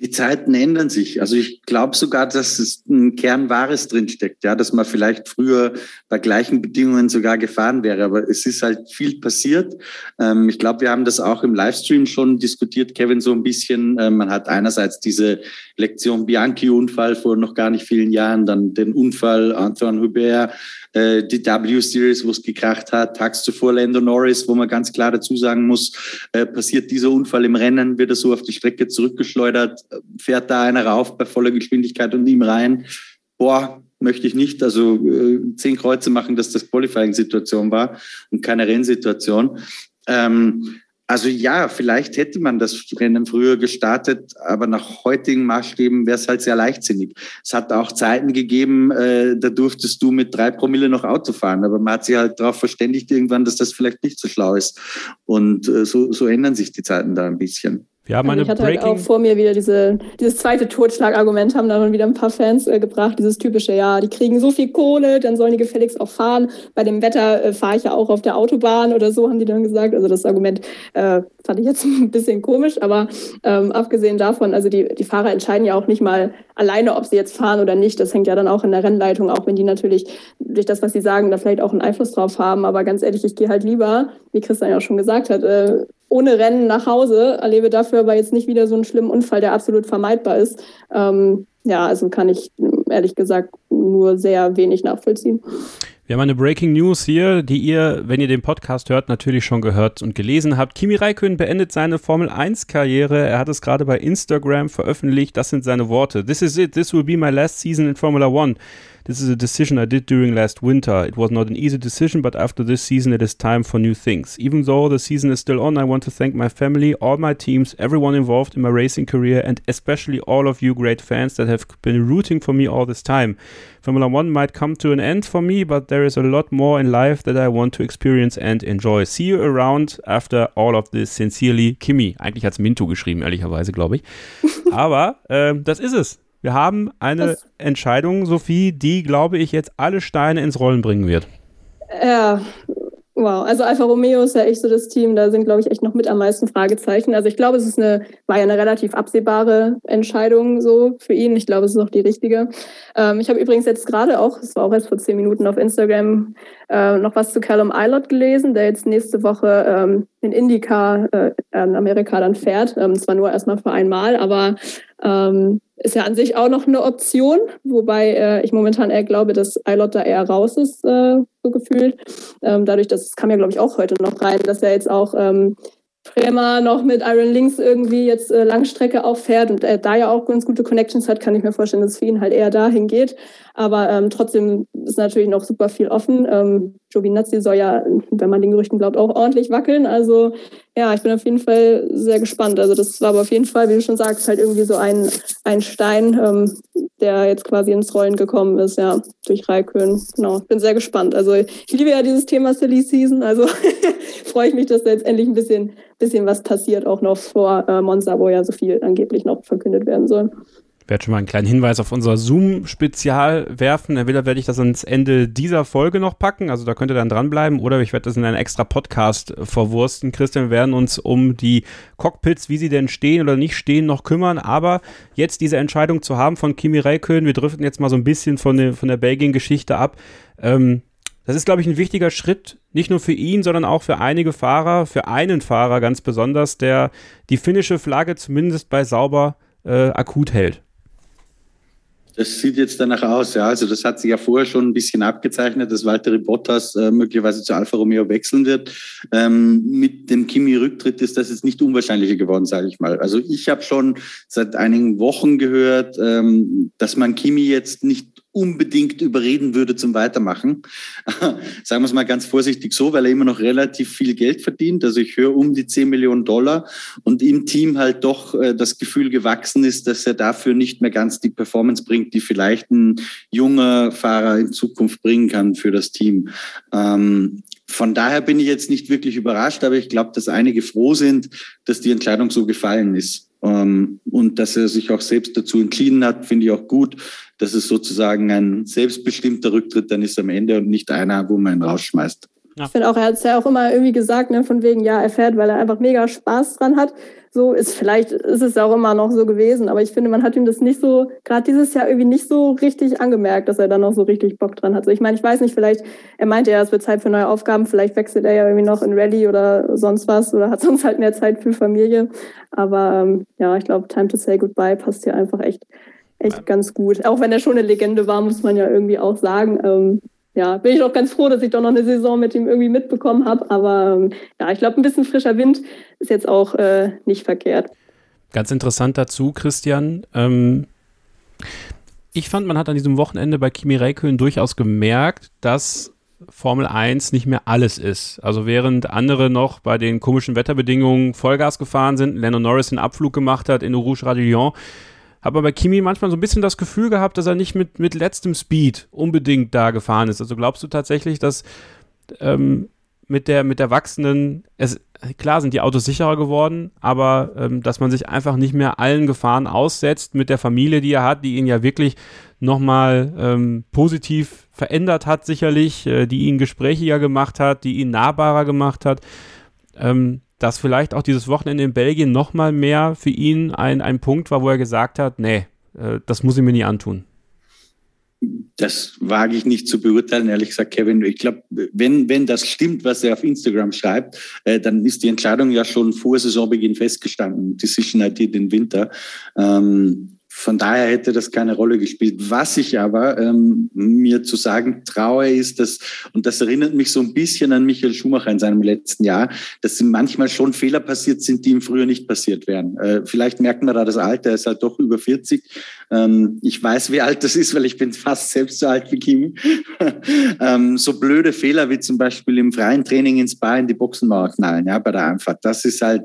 Speaker 5: die Zeiten ändern sich. Also ich glaube sogar, dass es ein Kern Wahres drinsteckt, ja, dass man vielleicht früher bei gleichen Bedingungen sogar gefahren wäre. Aber es ist halt viel passiert. Ähm, ich glaube, wir haben das auch im Livestream schon diskutiert, Kevin, so ein bisschen. Ähm, man hat einerseits diese Lektion Bianchi-Unfall vor noch gar nicht vielen Jahren, dann den Unfall Antoine Hubert, äh, die W-Series, wo es gekracht hat, tags zuvor Lando Norris, wo man ganz klar dazu sagen muss, äh, passiert dieser Unfall im Rennen, wird er so auf die Strecke zurückgeschleudert, fährt da einer rauf bei voller Geschwindigkeit und ihm rein. Boah, möchte ich nicht. Also äh, zehn Kreuze machen, dass das Qualifying-Situation war und keine Rennsituation. Ähm, also ja, vielleicht hätte man das Rennen früher gestartet, aber nach heutigen Maßstäben wäre es halt sehr leichtsinnig. Es hat auch Zeiten gegeben, äh, da durftest du mit drei Promille noch Auto fahren, aber man hat sich halt darauf verständigt irgendwann, dass das vielleicht nicht so schlau ist. Und äh, so, so ändern sich die Zeiten da ein bisschen.
Speaker 3: Wir haben eine
Speaker 4: ich hatte
Speaker 3: Breaking
Speaker 4: halt auch vor mir wieder diese, dieses zweite Totschlagargument, haben dann wieder ein paar Fans äh, gebracht, dieses typische, ja, die kriegen so viel Kohle, dann sollen die gefälligst auch fahren. Bei dem Wetter äh, fahre ich ja auch auf der Autobahn oder so, haben die dann gesagt. Also das Argument äh, fand ich jetzt ein bisschen komisch, aber ähm, abgesehen davon, also die, die Fahrer entscheiden ja auch nicht mal alleine, ob sie jetzt fahren oder nicht. Das hängt ja dann auch in der Rennleitung, auch wenn die natürlich durch das, was sie sagen, da vielleicht auch einen Einfluss drauf haben. Aber ganz ehrlich, ich gehe halt lieber, wie Christian ja auch schon gesagt hat, äh, ohne Rennen nach Hause, erlebe dafür aber jetzt nicht wieder so einen schlimmen Unfall, der absolut vermeidbar ist. Ähm, ja, also kann ich ehrlich gesagt nur sehr wenig nachvollziehen.
Speaker 3: Wir haben eine Breaking News hier, die ihr, wenn ihr den Podcast hört, natürlich schon gehört und gelesen habt. Kimi Räikkönen beendet seine Formel 1 Karriere. Er hat es gerade bei Instagram veröffentlicht. Das sind seine Worte. This is it. This will be my last season in Formula 1. This is a decision I did during last winter. It was not an easy decision, but after this season, it is time for new things. Even though the season is still on, I want to thank my family, all my teams, everyone involved in my racing career, and especially all of you great fans that have been rooting for me all this time. Formula One might come to an end for me, but there is a lot more in life that I want to experience and enjoy. See you around after all of this. Sincerely, Kimi. Eigentlich hat es Minto geschrieben, ehrlicherweise, glaube ich. Aber äh, das ist es. Wir haben eine das Entscheidung, Sophie, die, glaube ich, jetzt alle Steine ins Rollen bringen wird.
Speaker 4: Ja, Wow, also Alfa Romeo ist ja echt so das Team, da sind, glaube ich, echt noch mit am meisten Fragezeichen. Also ich glaube, es ist eine, war ja eine relativ absehbare Entscheidung so für ihn. Ich glaube, es ist auch die richtige. Ähm, ich habe übrigens jetzt gerade auch, es war auch erst vor zehn Minuten auf Instagram, äh, noch was zu Callum Eilert gelesen, der jetzt nächste Woche ähm, in IndyCar äh, in Amerika dann fährt. Ähm, zwar nur erstmal für einmal, aber ähm, ist ja an sich auch noch eine Option, wobei äh, ich momentan eher glaube, dass Eilot da eher raus ist, äh, so gefühlt. Ähm, dadurch, dass es kam ja, glaube ich, auch heute noch rein, dass er jetzt auch ähm, Bremer noch mit Iron Links irgendwie jetzt äh, Langstrecke auffährt und er da ja auch ganz gute Connections hat, kann ich mir vorstellen, dass es für ihn halt eher dahin geht. Aber ähm, trotzdem ist natürlich noch super viel offen. Ähm, Giovinazzi soll ja, wenn man den Gerüchten glaubt, auch ordentlich wackeln. Also ja, ich bin auf jeden Fall sehr gespannt. Also das war aber auf jeden Fall, wie du schon sagst, halt irgendwie so ein, ein Stein, ähm, der jetzt quasi ins Rollen gekommen ist, ja, durch Raikön. Genau, bin sehr gespannt. Also ich liebe ja dieses Thema Silly Season, also freue ich mich, dass da jetzt endlich ein bisschen, bisschen was passiert, auch noch vor äh, Monza, wo ja so viel angeblich noch verkündet werden soll.
Speaker 3: Werde schon mal einen kleinen Hinweis auf unser Zoom-Spezial werfen. Entweder werde ich das ans Ende dieser Folge noch packen, also da könnt ihr dann dranbleiben, oder ich werde das in einen extra Podcast verwursten. Christian, wir werden uns um die Cockpits, wie sie denn stehen oder nicht stehen, noch kümmern. Aber jetzt diese Entscheidung zu haben von Kimi Räikkönen, wir driften jetzt mal so ein bisschen von der, von der Belgien-Geschichte ab. Ähm, das ist, glaube ich, ein wichtiger Schritt, nicht nur für ihn, sondern auch für einige Fahrer, für einen Fahrer ganz besonders, der die finnische Flagge zumindest bei sauber äh, akut hält.
Speaker 5: Das sieht jetzt danach aus, ja. Also das hat sich ja vorher schon ein bisschen abgezeichnet, dass Walter Bottas äh, möglicherweise zu Alfa Romeo wechseln wird. Ähm, mit dem Kimi-Rücktritt ist das jetzt nicht unwahrscheinlicher geworden, sage ich mal. Also ich habe schon seit einigen Wochen gehört, ähm, dass man Kimi jetzt nicht unbedingt überreden würde zum Weitermachen. Sagen wir es mal ganz vorsichtig so, weil er immer noch relativ viel Geld verdient. Also ich höre um die 10 Millionen Dollar und im Team halt doch äh, das Gefühl gewachsen ist, dass er dafür nicht mehr ganz die Performance bringt, die vielleicht ein junger Fahrer in Zukunft bringen kann für das Team. Ähm, von daher bin ich jetzt nicht wirklich überrascht, aber ich glaube, dass einige froh sind, dass die Entscheidung so gefallen ist. Ähm, und dass er sich auch selbst dazu entschieden hat, finde ich auch gut, dass es sozusagen ein selbstbestimmter Rücktritt dann ist am Ende und nicht einer, wo man ihn rausschmeißt.
Speaker 4: Ja. Ich finde auch, er hat es ja auch immer irgendwie gesagt, ne, von wegen, ja, er fährt, weil er einfach mega Spaß dran hat. So ist vielleicht, ist es auch immer noch so gewesen, aber ich finde, man hat ihm das nicht so, gerade dieses Jahr irgendwie nicht so richtig angemerkt, dass er da noch so richtig Bock dran hat. So, ich meine, ich weiß nicht, vielleicht, er meinte ja, es wird Zeit für neue Aufgaben, vielleicht wechselt er ja irgendwie noch in Rallye oder sonst was oder hat sonst halt mehr Zeit für Familie. Aber ähm, ja, ich glaube, Time to Say Goodbye passt hier einfach echt, echt ja. ganz gut. Auch wenn er schon eine Legende war, muss man ja irgendwie auch sagen. Ähm, ja, bin ich auch ganz froh, dass ich doch noch eine Saison mit ihm irgendwie mitbekommen habe. Aber ähm, ja, ich glaube, ein bisschen frischer Wind ist jetzt auch äh, nicht verkehrt.
Speaker 3: Ganz interessant dazu, Christian. Ähm, ich fand, man hat an diesem Wochenende bei Kimi Räikkönen durchaus gemerkt, dass Formel 1 nicht mehr alles ist. Also während andere noch bei den komischen Wetterbedingungen Vollgas gefahren sind, Lennon Norris den Abflug gemacht hat in Rouge Radillon, habe bei Kimi manchmal so ein bisschen das Gefühl gehabt, dass er nicht mit, mit letztem Speed unbedingt da gefahren ist. Also glaubst du tatsächlich, dass ähm, mit der, mit der wachsenden, es, klar sind die Autos sicherer geworden, aber ähm, dass man sich einfach nicht mehr allen Gefahren aussetzt mit der Familie, die er hat, die ihn ja wirklich nochmal ähm, positiv verändert hat, sicherlich, äh, die ihn gesprächiger gemacht hat, die ihn nahbarer gemacht hat. Ähm, dass vielleicht auch dieses Wochenende in Belgien nochmal mehr für ihn ein, ein Punkt war, wo er gesagt hat, nee, äh, das muss ich mir nie antun.
Speaker 5: Das wage ich nicht zu beurteilen, ehrlich gesagt, Kevin. Ich glaube, wenn, wenn das stimmt, was er auf Instagram schreibt, äh, dann ist die Entscheidung ja schon vor Saisonbeginn festgestanden. Decision ID den Winter. Ähm, von daher hätte das keine Rolle gespielt. Was ich aber ähm, mir zu sagen traue, ist, dass, und das erinnert mich so ein bisschen an Michael Schumacher in seinem letzten Jahr, dass manchmal schon Fehler passiert sind, die ihm früher nicht passiert wären. Äh, vielleicht merkt man da das Alter, er ist halt doch über 40. Ähm, ich weiß, wie alt das ist, weil ich bin fast selbst so alt wie Kimi. ähm, so blöde Fehler wie zum Beispiel im freien Training ins Bar in die Boxenmauer knallen, ja, bei der Einfahrt. Das ist halt,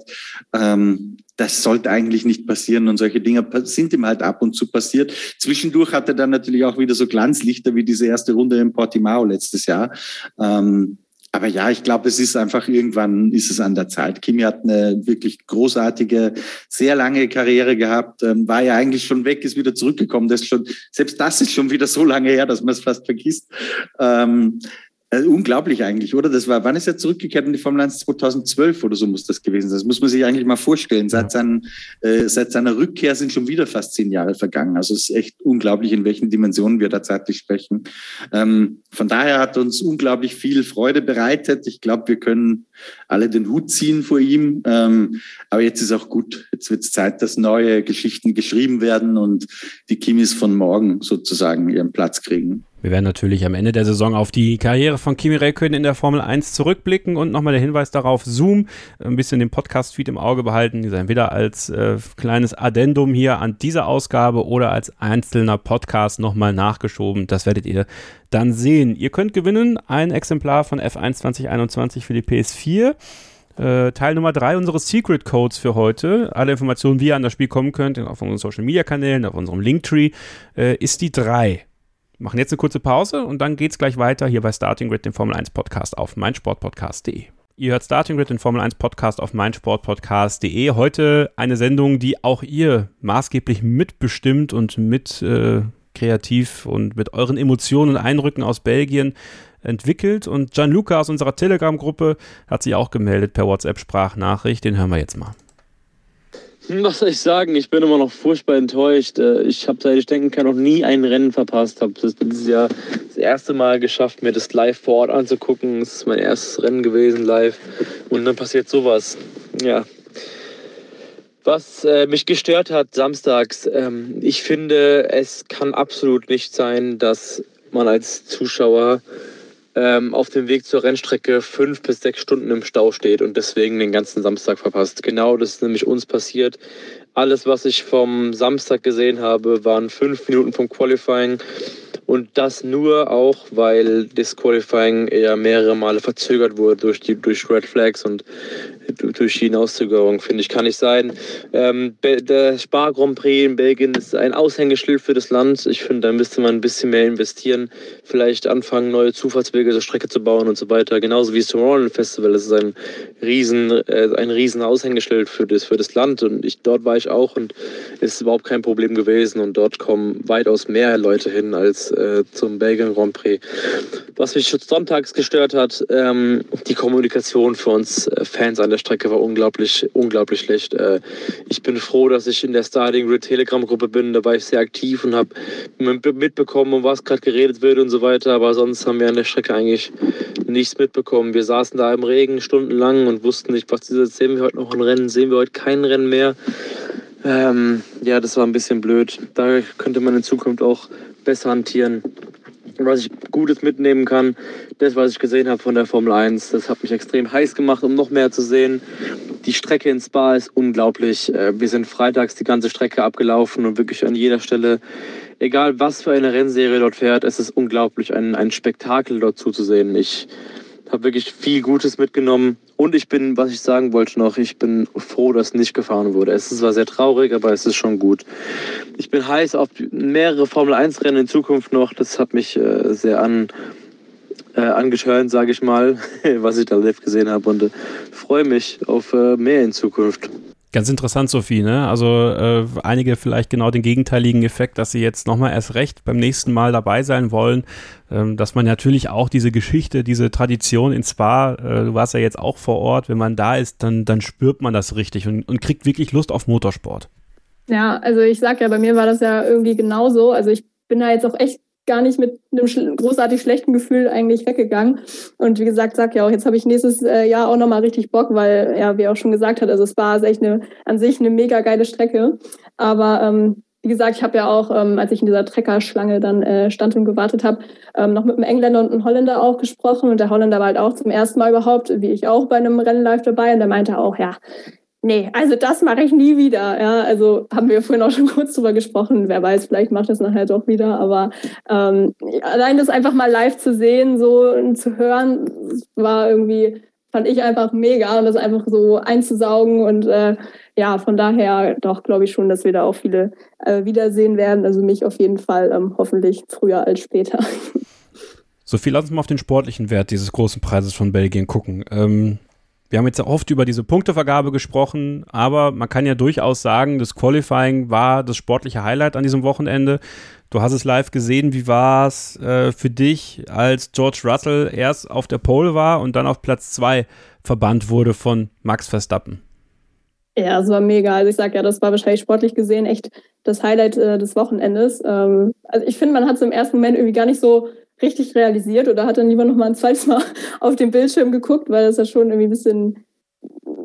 Speaker 5: ähm, das sollte eigentlich nicht passieren und solche Dinge sind ihm halt ab und zu passiert. Zwischendurch hat er dann natürlich auch wieder so Glanzlichter wie diese erste Runde in Portimao letztes Jahr. Ähm, aber ja, ich glaube, es ist einfach irgendwann ist es an der Zeit. Kimi hat eine wirklich großartige, sehr lange Karriere gehabt, ähm, war ja eigentlich schon weg, ist wieder zurückgekommen. Das ist schon, selbst das ist schon wieder so lange her, dass man es fast vergisst. Ähm, also unglaublich eigentlich, oder? Das war, wann ist er zurückgekehrt in die Formel 1? 2012 oder so muss das gewesen sein. Das muss man sich eigentlich mal vorstellen. Seit, seinen, äh, seit seiner Rückkehr sind schon wieder fast zehn Jahre vergangen. Also es ist echt unglaublich, in welchen Dimensionen wir da zeitlich sprechen. Ähm, von daher hat uns unglaublich viel Freude bereitet. Ich glaube, wir können alle den Hut ziehen vor ihm. Ähm, aber jetzt ist auch gut. Jetzt wird es Zeit, dass neue Geschichten geschrieben werden und die Kimis von morgen sozusagen ihren Platz kriegen.
Speaker 3: Wir werden natürlich am Ende der Saison auf die Karriere von Kimi Räikkönen in der Formel 1 zurückblicken und nochmal der Hinweis darauf, Zoom, ein bisschen den Podcast-Feed im Auge behalten, entweder als äh, kleines Addendum hier an dieser Ausgabe oder als einzelner Podcast nochmal nachgeschoben. Das werdet ihr dann sehen. Ihr könnt gewinnen ein Exemplar von F1 2021 für die PS4. Äh, Teil Nummer 3 unseres Secret Codes für heute. Alle Informationen, wie ihr an das Spiel kommen könnt, auf unseren Social Media Kanälen, auf unserem Linktree, äh, ist die 3 machen jetzt eine kurze Pause und dann geht es gleich weiter hier bei Starting Grid, dem Formel 1 Podcast auf meinsportpodcast.de. Ihr hört Starting Grid, den Formel 1 Podcast auf meinsportpodcast.de. Heute eine Sendung, die auch ihr maßgeblich mitbestimmt und mit äh, kreativ und mit euren Emotionen und Eindrücken aus Belgien entwickelt. Und Gianluca aus unserer Telegram-Gruppe hat sich auch gemeldet per WhatsApp-Sprachnachricht. Den hören wir jetzt mal.
Speaker 10: Was soll ich sagen? Ich bin immer noch furchtbar enttäuscht. Äh, ich habe, seit ich denken kann, noch nie ein Rennen verpasst. Habe das dieses Jahr das erste Mal geschafft, mir das live vor Ort anzugucken. Es ist mein erstes Rennen gewesen live. Und dann passiert sowas. Ja. Was äh, mich gestört hat samstags, ähm, ich finde, es kann absolut nicht sein, dass man als Zuschauer ähm, auf dem Weg zur Rennstrecke fünf bis sechs Stunden im Stau steht und deswegen den ganzen Samstag verpasst. Genau das ist nämlich uns passiert. Alles, was ich vom Samstag gesehen habe, waren fünf Minuten vom Qualifying. Und das nur auch, weil das Qualifying eher mehrere Male verzögert wurde durch die durch Red Flags und durch die Hinauszögerung, finde ich, kann nicht sein. Ähm, der Spa Grand Prix in Belgien ist ein Aushängeschild für das Land. Ich finde, da müsste man ein bisschen mehr investieren. Vielleicht anfangen, neue Zufahrtswege zur Strecke zu bauen und so weiter. Genauso wie das Tomorrowland Festival. Das ist ein riesen, äh, ein riesen Aushängeschild für das, für das Land. Und ich, dort war ich auch und ist überhaupt kein Problem gewesen. Und dort kommen weitaus mehr Leute hin als äh, zum Belgien Grand Prix. Was mich sonntags gestört hat, ähm, die Kommunikation für uns Fans an der Strecke war unglaublich, unglaublich schlecht. Äh, ich bin froh, dass ich in der Starting Grid Telegram Gruppe bin. Da war ich sehr aktiv und habe mitbekommen, um was gerade geredet wird und so weiter. Aber sonst haben wir an der Strecke eigentlich nichts mitbekommen. Wir saßen da im Regen stundenlang und wussten nicht, was dieses sehen wir heute noch ein Rennen, sehen wir heute kein Rennen mehr. Ähm, ja, das war ein bisschen blöd. Da könnte man in Zukunft auch besser hantieren was ich Gutes mitnehmen kann. Das, was ich gesehen habe von der Formel 1, das hat mich extrem heiß gemacht, um noch mehr zu sehen. Die Strecke in Spa ist unglaublich. Äh, wir sind freitags die ganze Strecke abgelaufen und wirklich an jeder Stelle, egal was für eine Rennserie dort fährt, es ist unglaublich, ein, ein Spektakel dort zuzusehen. Ich habe wirklich viel Gutes mitgenommen. Und ich bin, was ich sagen wollte noch, ich bin froh, dass nicht gefahren wurde. Es ist zwar sehr traurig, aber es ist schon gut. Ich bin heiß auf mehrere Formel-1-Rennen in Zukunft noch. Das hat mich äh, sehr an, äh, angeschörnt, sage ich mal, was ich da live gesehen habe und äh, freue mich auf äh, mehr in Zukunft.
Speaker 3: Ganz interessant, Sophie, ne? Also äh, einige vielleicht genau den gegenteiligen Effekt, dass sie jetzt nochmal erst recht beim nächsten Mal dabei sein wollen, ähm, dass man natürlich auch diese Geschichte, diese Tradition in Spa, äh, du warst ja jetzt auch vor Ort, wenn man da ist, dann, dann spürt man das richtig und, und kriegt wirklich Lust auf Motorsport.
Speaker 4: Ja, also ich sag ja, bei mir war das ja irgendwie genauso. Also ich bin da jetzt auch echt gar nicht mit einem großartig schlechten Gefühl eigentlich weggegangen. Und wie gesagt, sag ja auch, jetzt habe ich nächstes äh, Jahr auch nochmal richtig Bock, weil, ja, wie auch schon gesagt hat, also es war echt eine, an sich eine mega geile Strecke. Aber ähm, wie gesagt, ich habe ja auch, ähm, als ich in dieser Treckerschlange dann äh, stand und gewartet habe, ähm, noch mit einem Engländer und einem Holländer auch gesprochen. Und der Holländer war halt auch zum ersten Mal überhaupt, wie ich auch, bei einem Rennen live dabei. Und der meinte auch, ja, Nee, also das mache ich nie wieder. Ja, also haben wir vorhin auch schon kurz drüber gesprochen. Wer weiß, vielleicht macht das nachher doch wieder. Aber ähm, allein das einfach mal live zu sehen, so und zu hören, war irgendwie, fand ich einfach mega und das einfach so einzusaugen. Und äh, ja, von daher doch glaube ich schon, dass wir da auch viele äh, wiedersehen werden. Also mich auf jeden Fall ähm, hoffentlich früher als später.
Speaker 3: Sophie, lass uns mal auf den sportlichen Wert dieses großen Preises von Belgien gucken. Ähm, wir haben jetzt oft über diese Punktevergabe gesprochen, aber man kann ja durchaus sagen, das Qualifying war das sportliche Highlight an diesem Wochenende. Du hast es live gesehen. Wie war es äh, für dich, als George Russell erst auf der Pole war und dann auf Platz zwei verbannt wurde von Max Verstappen?
Speaker 4: Ja, es war mega. Also ich sage ja, das war wahrscheinlich sportlich gesehen echt das Highlight äh, des Wochenendes. Ähm, also ich finde, man hat es im ersten Moment irgendwie gar nicht so richtig realisiert oder hat dann lieber noch mal ein zweites Mal auf den Bildschirm geguckt, weil das ja schon irgendwie ein bisschen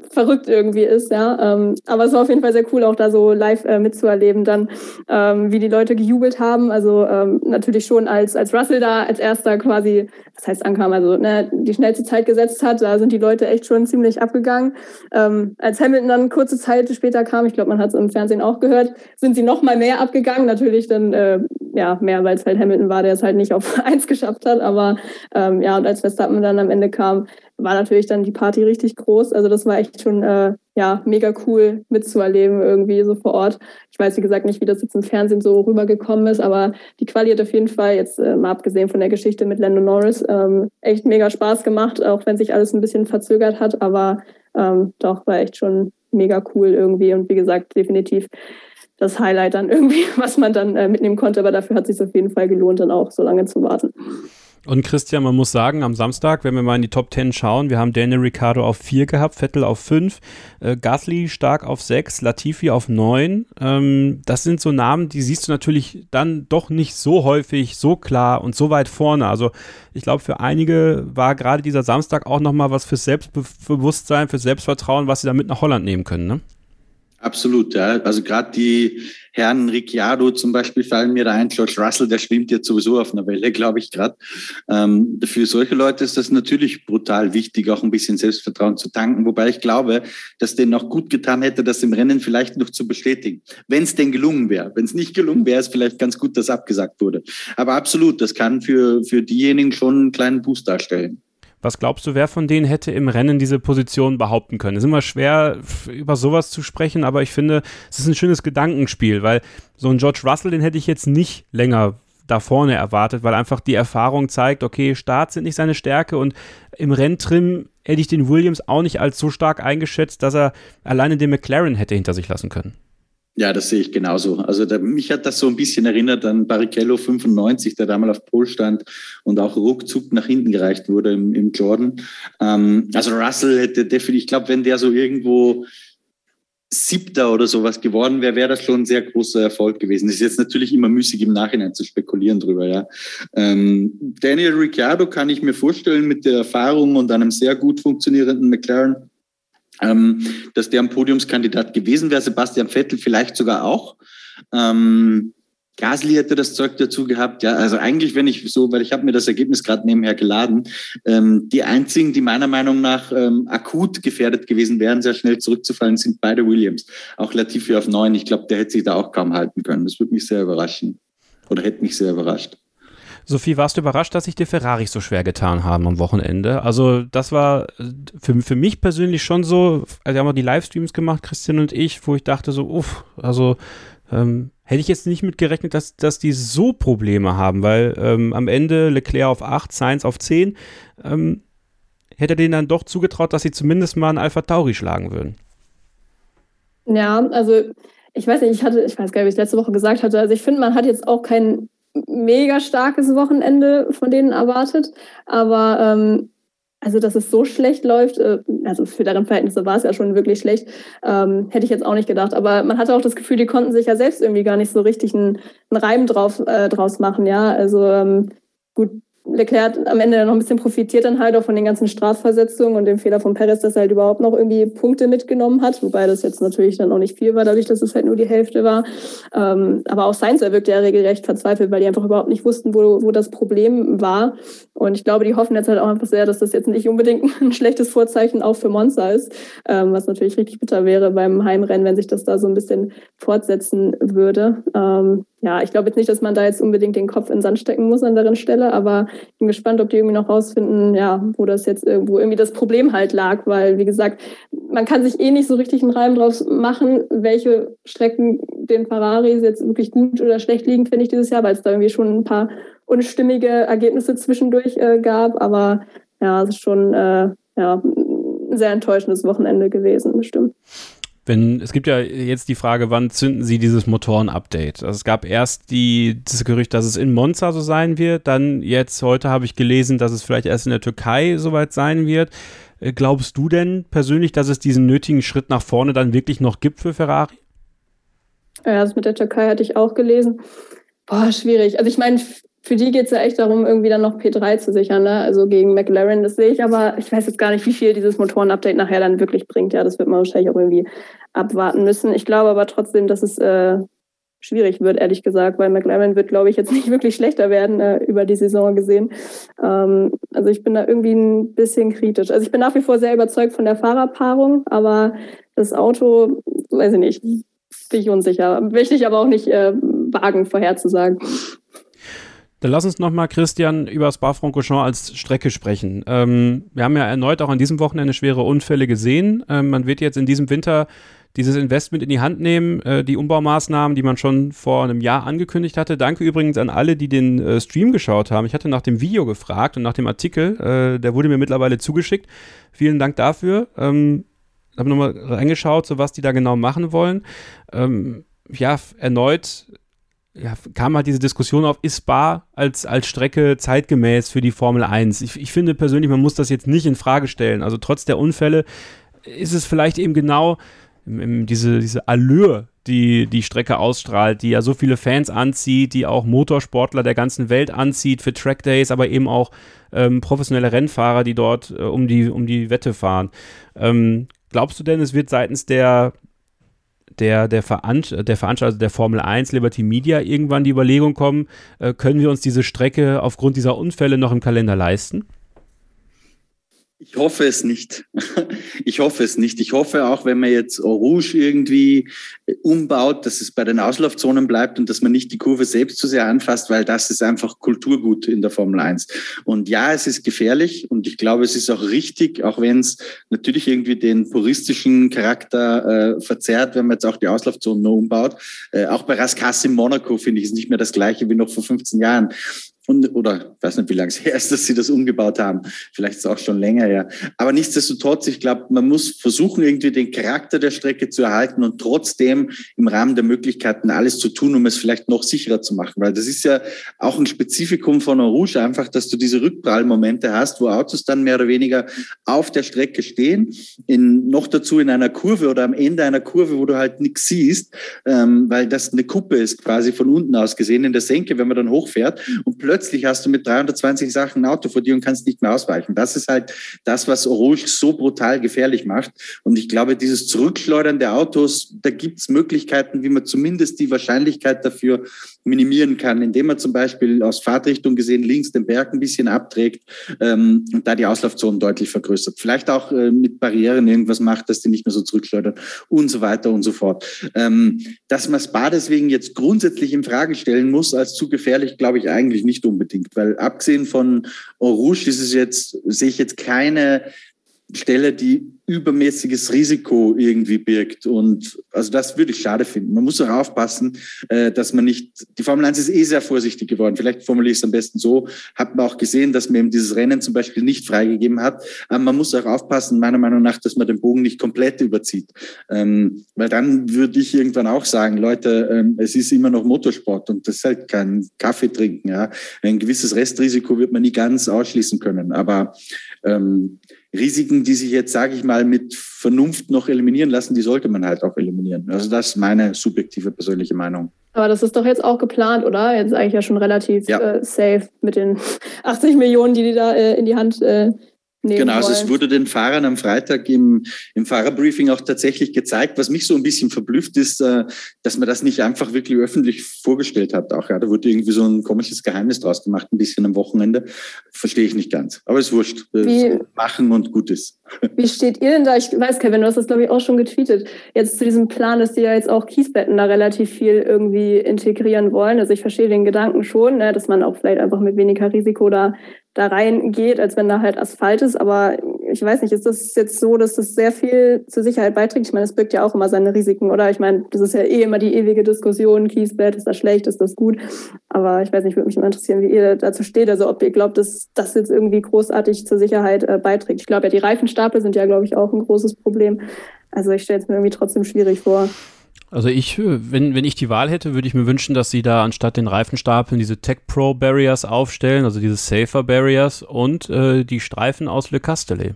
Speaker 4: verrückt irgendwie ist, ja. Ähm, aber es war auf jeden Fall sehr cool, auch da so live äh, mitzuerleben, dann ähm, wie die Leute gejubelt haben. Also ähm, natürlich schon als, als Russell da als erster quasi, das heißt ankam, also ne, die schnellste Zeit gesetzt hat, da sind die Leute echt schon ziemlich abgegangen. Ähm, als Hamilton dann kurze Zeit später kam, ich glaube, man hat es im Fernsehen auch gehört, sind sie noch mal mehr abgegangen. Natürlich dann äh, ja mehr, weil es halt Hamilton war, der es halt nicht auf eins geschafft hat. Aber ähm, ja, und als Verstappen dann am Ende kam, war natürlich dann die Party richtig groß. Also das war echt schon äh, ja mega cool mitzuerleben irgendwie so vor Ort. Ich weiß wie gesagt nicht, wie das jetzt im Fernsehen so rübergekommen ist, aber die Quali hat auf jeden Fall jetzt äh, mal abgesehen von der Geschichte mit Lando Norris ähm, echt mega Spaß gemacht, auch wenn sich alles ein bisschen verzögert hat. Aber ähm, doch war echt schon mega cool irgendwie und wie gesagt definitiv das Highlight dann irgendwie, was man dann äh, mitnehmen konnte. Aber dafür hat es sich auf jeden Fall gelohnt, dann auch so lange zu warten.
Speaker 3: Und Christian, man muss sagen, am Samstag, wenn wir mal in die Top 10 schauen, wir haben Daniel Ricciardo auf 4 gehabt, Vettel auf 5, äh, Gasly stark auf 6, Latifi auf 9. Ähm, das sind so Namen, die siehst du natürlich dann doch nicht so häufig, so klar und so weit vorne. Also ich glaube, für einige war gerade dieser Samstag auch nochmal was fürs Selbstbewusstsein, fürs Selbstvertrauen, was sie da mit nach Holland nehmen können, ne?
Speaker 5: Absolut, ja. Also gerade die Herrn Ricciardo zum Beispiel fallen mir da ein. George Russell, der schwimmt jetzt sowieso auf einer Welle, glaube ich gerade. Ähm, für solche Leute ist das natürlich brutal wichtig, auch ein bisschen Selbstvertrauen zu tanken. Wobei ich glaube, dass denen auch gut getan hätte, das im Rennen vielleicht noch zu bestätigen. Wenn es denn gelungen wäre. Wenn es nicht gelungen wäre, ist vielleicht ganz gut, dass abgesagt wurde. Aber absolut, das kann für, für diejenigen schon einen kleinen Boost darstellen.
Speaker 3: Was glaubst du, wer von denen hätte im Rennen diese Position behaupten können? Es ist immer schwer, über sowas zu sprechen, aber ich finde, es ist ein schönes Gedankenspiel, weil so ein George Russell, den hätte ich jetzt nicht länger da vorne erwartet, weil einfach die Erfahrung zeigt, okay, Starts sind nicht seine Stärke und im Renntrim hätte ich den Williams auch nicht als so stark eingeschätzt, dass er alleine den McLaren hätte hinter sich lassen können.
Speaker 5: Ja, das sehe ich genauso. Also der, mich hat das so ein bisschen erinnert an Barrichello 95, der damals auf Pol stand und auch ruckzuck nach hinten gereicht wurde im, im Jordan. Ähm, also Russell hätte definitiv, ich glaube, wenn der so irgendwo Siebter oder sowas geworden wäre, wäre das schon ein sehr großer Erfolg gewesen. Das ist jetzt natürlich immer müßig im Nachhinein zu spekulieren drüber, ja. Ähm, Daniel Ricciardo kann ich mir vorstellen mit der Erfahrung und einem sehr gut funktionierenden McLaren ähm, dass der ein Podiumskandidat gewesen wäre. Sebastian Vettel vielleicht sogar auch. Ähm, Gasly hätte das Zeug dazu gehabt. Ja, also eigentlich, wenn ich so, weil ich habe mir das Ergebnis gerade nebenher geladen, ähm, die einzigen, die meiner Meinung nach ähm, akut gefährdet gewesen wären, sehr schnell zurückzufallen, sind beide Williams. Auch Latifi auf neun. Ich glaube, der hätte sich da auch kaum halten können. Das würde mich sehr überraschen. Oder hätte mich sehr überrascht.
Speaker 3: Sophie, warst du überrascht, dass sich die Ferraris so schwer getan haben am Wochenende? Also, das war für, für mich persönlich schon so, also wir haben auch die Livestreams gemacht, Christian und ich, wo ich dachte so, uff, also Ähm, hätte ich jetzt nicht mit gerechnet, dass, dass die so Probleme haben, weil ähm, am Ende Leclerc auf 8, Sainz auf 10, ähm, hätte denen dann doch zugetraut, dass sie zumindest mal einen Alpha Tauri schlagen würden.
Speaker 4: Ja, also ich weiß nicht, ich hatte, ich weiß gar nicht, wie ich letzte Woche gesagt hatte, also ich finde, man hat jetzt auch kein mega starkes Wochenende von denen erwartet, aber ähm, also, dass es so schlecht läuft, äh, also für deren Verhältnisse war es ja schon wirklich schlecht, ähm, hätte ich jetzt auch nicht gedacht. Aber man hatte auch das Gefühl, die konnten sich ja selbst irgendwie gar nicht so richtig einen, Reim drauf, äh, draus machen, ja. Also ähm, gut, Leclerc am Ende noch ein bisschen profitiert dann halt auch von den ganzen Strafversetzungen und dem Fehler von Perez, dass er halt überhaupt noch irgendwie Punkte mitgenommen hat, wobei das jetzt natürlich dann auch nicht viel war, dadurch, dass es halt nur die Hälfte war. Ähm, aber auch Sainz, wirkte ja regelrecht verzweifelt, weil die einfach überhaupt nicht wussten, wo, wo das Problem war. Und ich glaube, die hoffen jetzt halt auch einfach sehr, dass das jetzt nicht unbedingt ein schlechtes Vorzeichen auch für Monza ist, ähm, was natürlich richtig bitter wäre beim Heimrennen, wenn sich das da so ein bisschen fortsetzen würde. Ähm, ja, ich glaube jetzt nicht, dass man da jetzt unbedingt den Kopf in den Sand stecken muss an deren Stelle, aber ich bin gespannt, ob die irgendwie noch rausfinden, ja, wo das jetzt irgendwo irgendwie das Problem halt lag, weil, wie gesagt, man kann sich eh nicht so richtig einen Reim draus machen, welche Strecken den Ferraris jetzt wirklich gut oder schlecht liegen, finde ich dieses Jahr, weil es da irgendwie schon ein paar unstimmige Ergebnisse zwischendurch äh, gab, aber ja, es ist schon äh, ja, ein sehr enttäuschendes Wochenende gewesen, bestimmt.
Speaker 3: Wenn, es gibt ja jetzt die Frage, wann zünden Sie dieses Motoren-Update? Also es gab erst die, das Gerücht, dass es in Monza so sein wird, dann jetzt heute habe ich gelesen, dass es vielleicht erst in der Türkei soweit sein wird. Äh, glaubst du denn persönlich, dass es diesen nötigen Schritt nach vorne dann wirklich noch gibt für Ferrari?
Speaker 4: Ja, das mit der Türkei hatte ich auch gelesen. Boah, schwierig. Also ich meine, für die geht es ja echt darum, irgendwie dann noch P3 zu sichern, ne? also gegen McLaren. Das sehe ich, aber ich weiß jetzt gar nicht, wie viel dieses Motoren-Update nachher dann wirklich bringt. Ja, das wird man wahrscheinlich auch irgendwie abwarten müssen. Ich glaube aber trotzdem, dass es äh, schwierig wird, ehrlich gesagt, weil McLaren wird, glaube ich, jetzt nicht wirklich schlechter werden äh, über die Saison gesehen. Ähm, also ich bin da irgendwie ein bisschen kritisch. Also ich bin nach wie vor sehr überzeugt von der Fahrerpaarung, aber das Auto, weiß ich nicht, bin ich unsicher. Möchte ich aber auch nicht äh, wagen, vorherzusagen.
Speaker 3: Dann lass uns nochmal, Christian, über Spa-Francorchamps als Strecke sprechen. Ähm, wir haben ja erneut auch an diesem Wochenende schwere Unfälle gesehen. Ähm, man wird jetzt in diesem Winter dieses Investment in die Hand nehmen, äh, die Umbaumaßnahmen, die man schon vor einem Jahr angekündigt hatte. Danke übrigens an alle, die den äh, Stream geschaut haben. Ich hatte nach dem Video gefragt und nach dem Artikel. Äh, der wurde mir mittlerweile zugeschickt. Vielen Dank dafür. Ähm, habe nochmal reingeschaut, so was die da genau machen wollen. Ähm, ja, erneut ja, kam halt diese Diskussion auf, ist Spa als, als Strecke zeitgemäß für die Formel 1? Ich, ich finde persönlich, man muss das jetzt nicht in Frage stellen. Also trotz der Unfälle ist es vielleicht eben genau diese, diese Allure, die die Strecke ausstrahlt, die ja so viele Fans anzieht, die auch Motorsportler der ganzen Welt anzieht für Trackdays, aber eben auch ähm, professionelle Rennfahrer, die dort äh, um, die, um die Wette fahren. Ähm, glaubst du denn, es wird seitens der der, der, Veranst der Veranstalter also der Formel 1, Liberty Media, irgendwann die Überlegung kommen, äh, können wir uns diese Strecke aufgrund dieser Unfälle noch im Kalender leisten?
Speaker 5: Ich hoffe es nicht. Ich hoffe es nicht. Ich hoffe auch, wenn man jetzt Rouge irgendwie äh, umbaut, dass es bei den Auslaufzonen bleibt und dass man nicht die Kurve selbst zu sehr anfasst, weil das ist einfach Kulturgut in der Formel 1. Und ja, es ist gefährlich und ich glaube, es ist auch richtig, auch wenn es natürlich irgendwie den puristischen Charakter äh, verzerrt, wenn man jetzt auch die Auslaufzonen nur umbaut. Äh, auch bei Rascasse in Monaco finde ich es nicht mehr das gleiche wie noch vor 15 Jahren und, oder weiß nicht, wie lange es her ist, dass sie das umgebaut haben. Vielleicht ist es auch schon länger her. Aber nichtsdestotrotz, ich glaube, man muss versuchen, irgendwie den Charakter der Strecke zu erhalten und trotzdem im Rahmen der Möglichkeiten alles zu tun, um es vielleicht noch sicherer zu machen. Weil das ist ja auch ein Spezifikum von Rouge, einfach, dass du diese Rückprallmomente hast, wo Autos dann mehr oder weniger auf der Strecke stehen, in, noch dazu in einer Kurve oder am Ende einer Kurve, wo du halt nichts siehst, ähm, weil das eine Kuppe ist, quasi von unten aus gesehen in der Senke, wenn man dann hochfährt und plötzlich plötzlich hast du mit 320 Sachen ein Auto vor dir und kannst nicht mehr ausweichen. Das ist halt das, was Rouge so brutal gefährlich macht. Und ich glaube, dieses Zurückschleudern der Autos, da gibt es Möglichkeiten, wie man zumindest die Wahrscheinlichkeit dafür minimieren kann, indem man zum Beispiel aus Fahrtrichtung gesehen links den Berg ein bisschen abträgt ähm, und da die Auslaufzonen deutlich vergrößert. Vielleicht auch äh, mit Barrieren irgendwas macht, dass die nicht mehr so zurückschleudern und so weiter und so fort. Ähm, dass man Spa deswegen jetzt grundsätzlich in Frage stellen muss als zu gefährlich, glaube ich eigentlich nicht unbedingt, weil abgesehen von Eau Rouge ist es jetzt, sehe ich jetzt keine Stelle, die übermäßiges Risiko irgendwie birgt. Und also das würde ich schade finden. Man muss auch aufpassen, äh, dass man nicht, die Formel 1 ist eh sehr vorsichtig geworden. Vielleicht formuliere ich es am besten so. Hat man auch gesehen, dass man eben dieses Rennen zum Beispiel nicht freigegeben hat. Aber man muss auch aufpassen, meiner Meinung nach, dass man den Bogen nicht komplett überzieht. Ähm, weil dann würde ich irgendwann auch sagen, Leute, ähm, es ist immer noch Motorsport und das ist halt kein Kaffee trinken. Ja. Ein gewisses Restrisiko wird man nie ganz ausschließen können. Aber ähm, Risiken, die sich jetzt, sage ich mal, mit Vernunft noch eliminieren lassen, die sollte man halt auch eliminieren. Also das ist meine subjektive persönliche Meinung.
Speaker 4: Aber das ist doch jetzt auch geplant, oder? Jetzt eigentlich ja schon relativ ja. äh, safe mit den 80 Millionen, die die da äh, in die Hand äh,
Speaker 5: Genau, also es wurde den Fahrern am Freitag im, im Fahrerbriefing auch tatsächlich gezeigt. Was mich so ein bisschen verblüfft ist, äh, dass man das nicht einfach wirklich öffentlich vorgestellt hat. Auch ja, da wurde irgendwie so ein komisches Geheimnis draus gemacht, ein bisschen am Wochenende. Verstehe ich nicht ganz. Aber es ist wurscht. Wie, machen und gut ist.
Speaker 4: Wie steht ihr denn da? Ich weiß, Kevin, du hast das, glaube ich, auch schon getweetet. Jetzt zu diesem Plan, dass die ja jetzt auch Kiesbetten da relativ viel irgendwie integrieren wollen. Also ich verstehe den Gedanken schon, ne, dass man auch vielleicht einfach mit weniger Risiko da da reingeht, als wenn da halt Asphalt ist. Aber ich weiß nicht, ist das jetzt so, dass das sehr viel zur Sicherheit beiträgt? Ich meine, es birgt ja auch immer seine Risiken, oder? Ich meine, das ist ja eh immer die ewige Diskussion, Kiesbett, ist das schlecht, ist das gut? Aber ich weiß nicht, würde mich immer interessieren, wie ihr dazu steht. Also ob ihr glaubt, dass das jetzt irgendwie großartig zur Sicherheit äh, beiträgt. Ich glaube ja, die Reifenstapel sind ja, glaube ich, auch ein großes Problem. Also ich stelle es mir irgendwie trotzdem schwierig vor.
Speaker 3: Also ich, wenn, wenn ich die Wahl hätte, würde ich mir wünschen, dass sie da anstatt den Reifenstapeln diese Tech Pro Barriers aufstellen, also diese Safer Barriers und äh, die Streifen aus Le Castellet.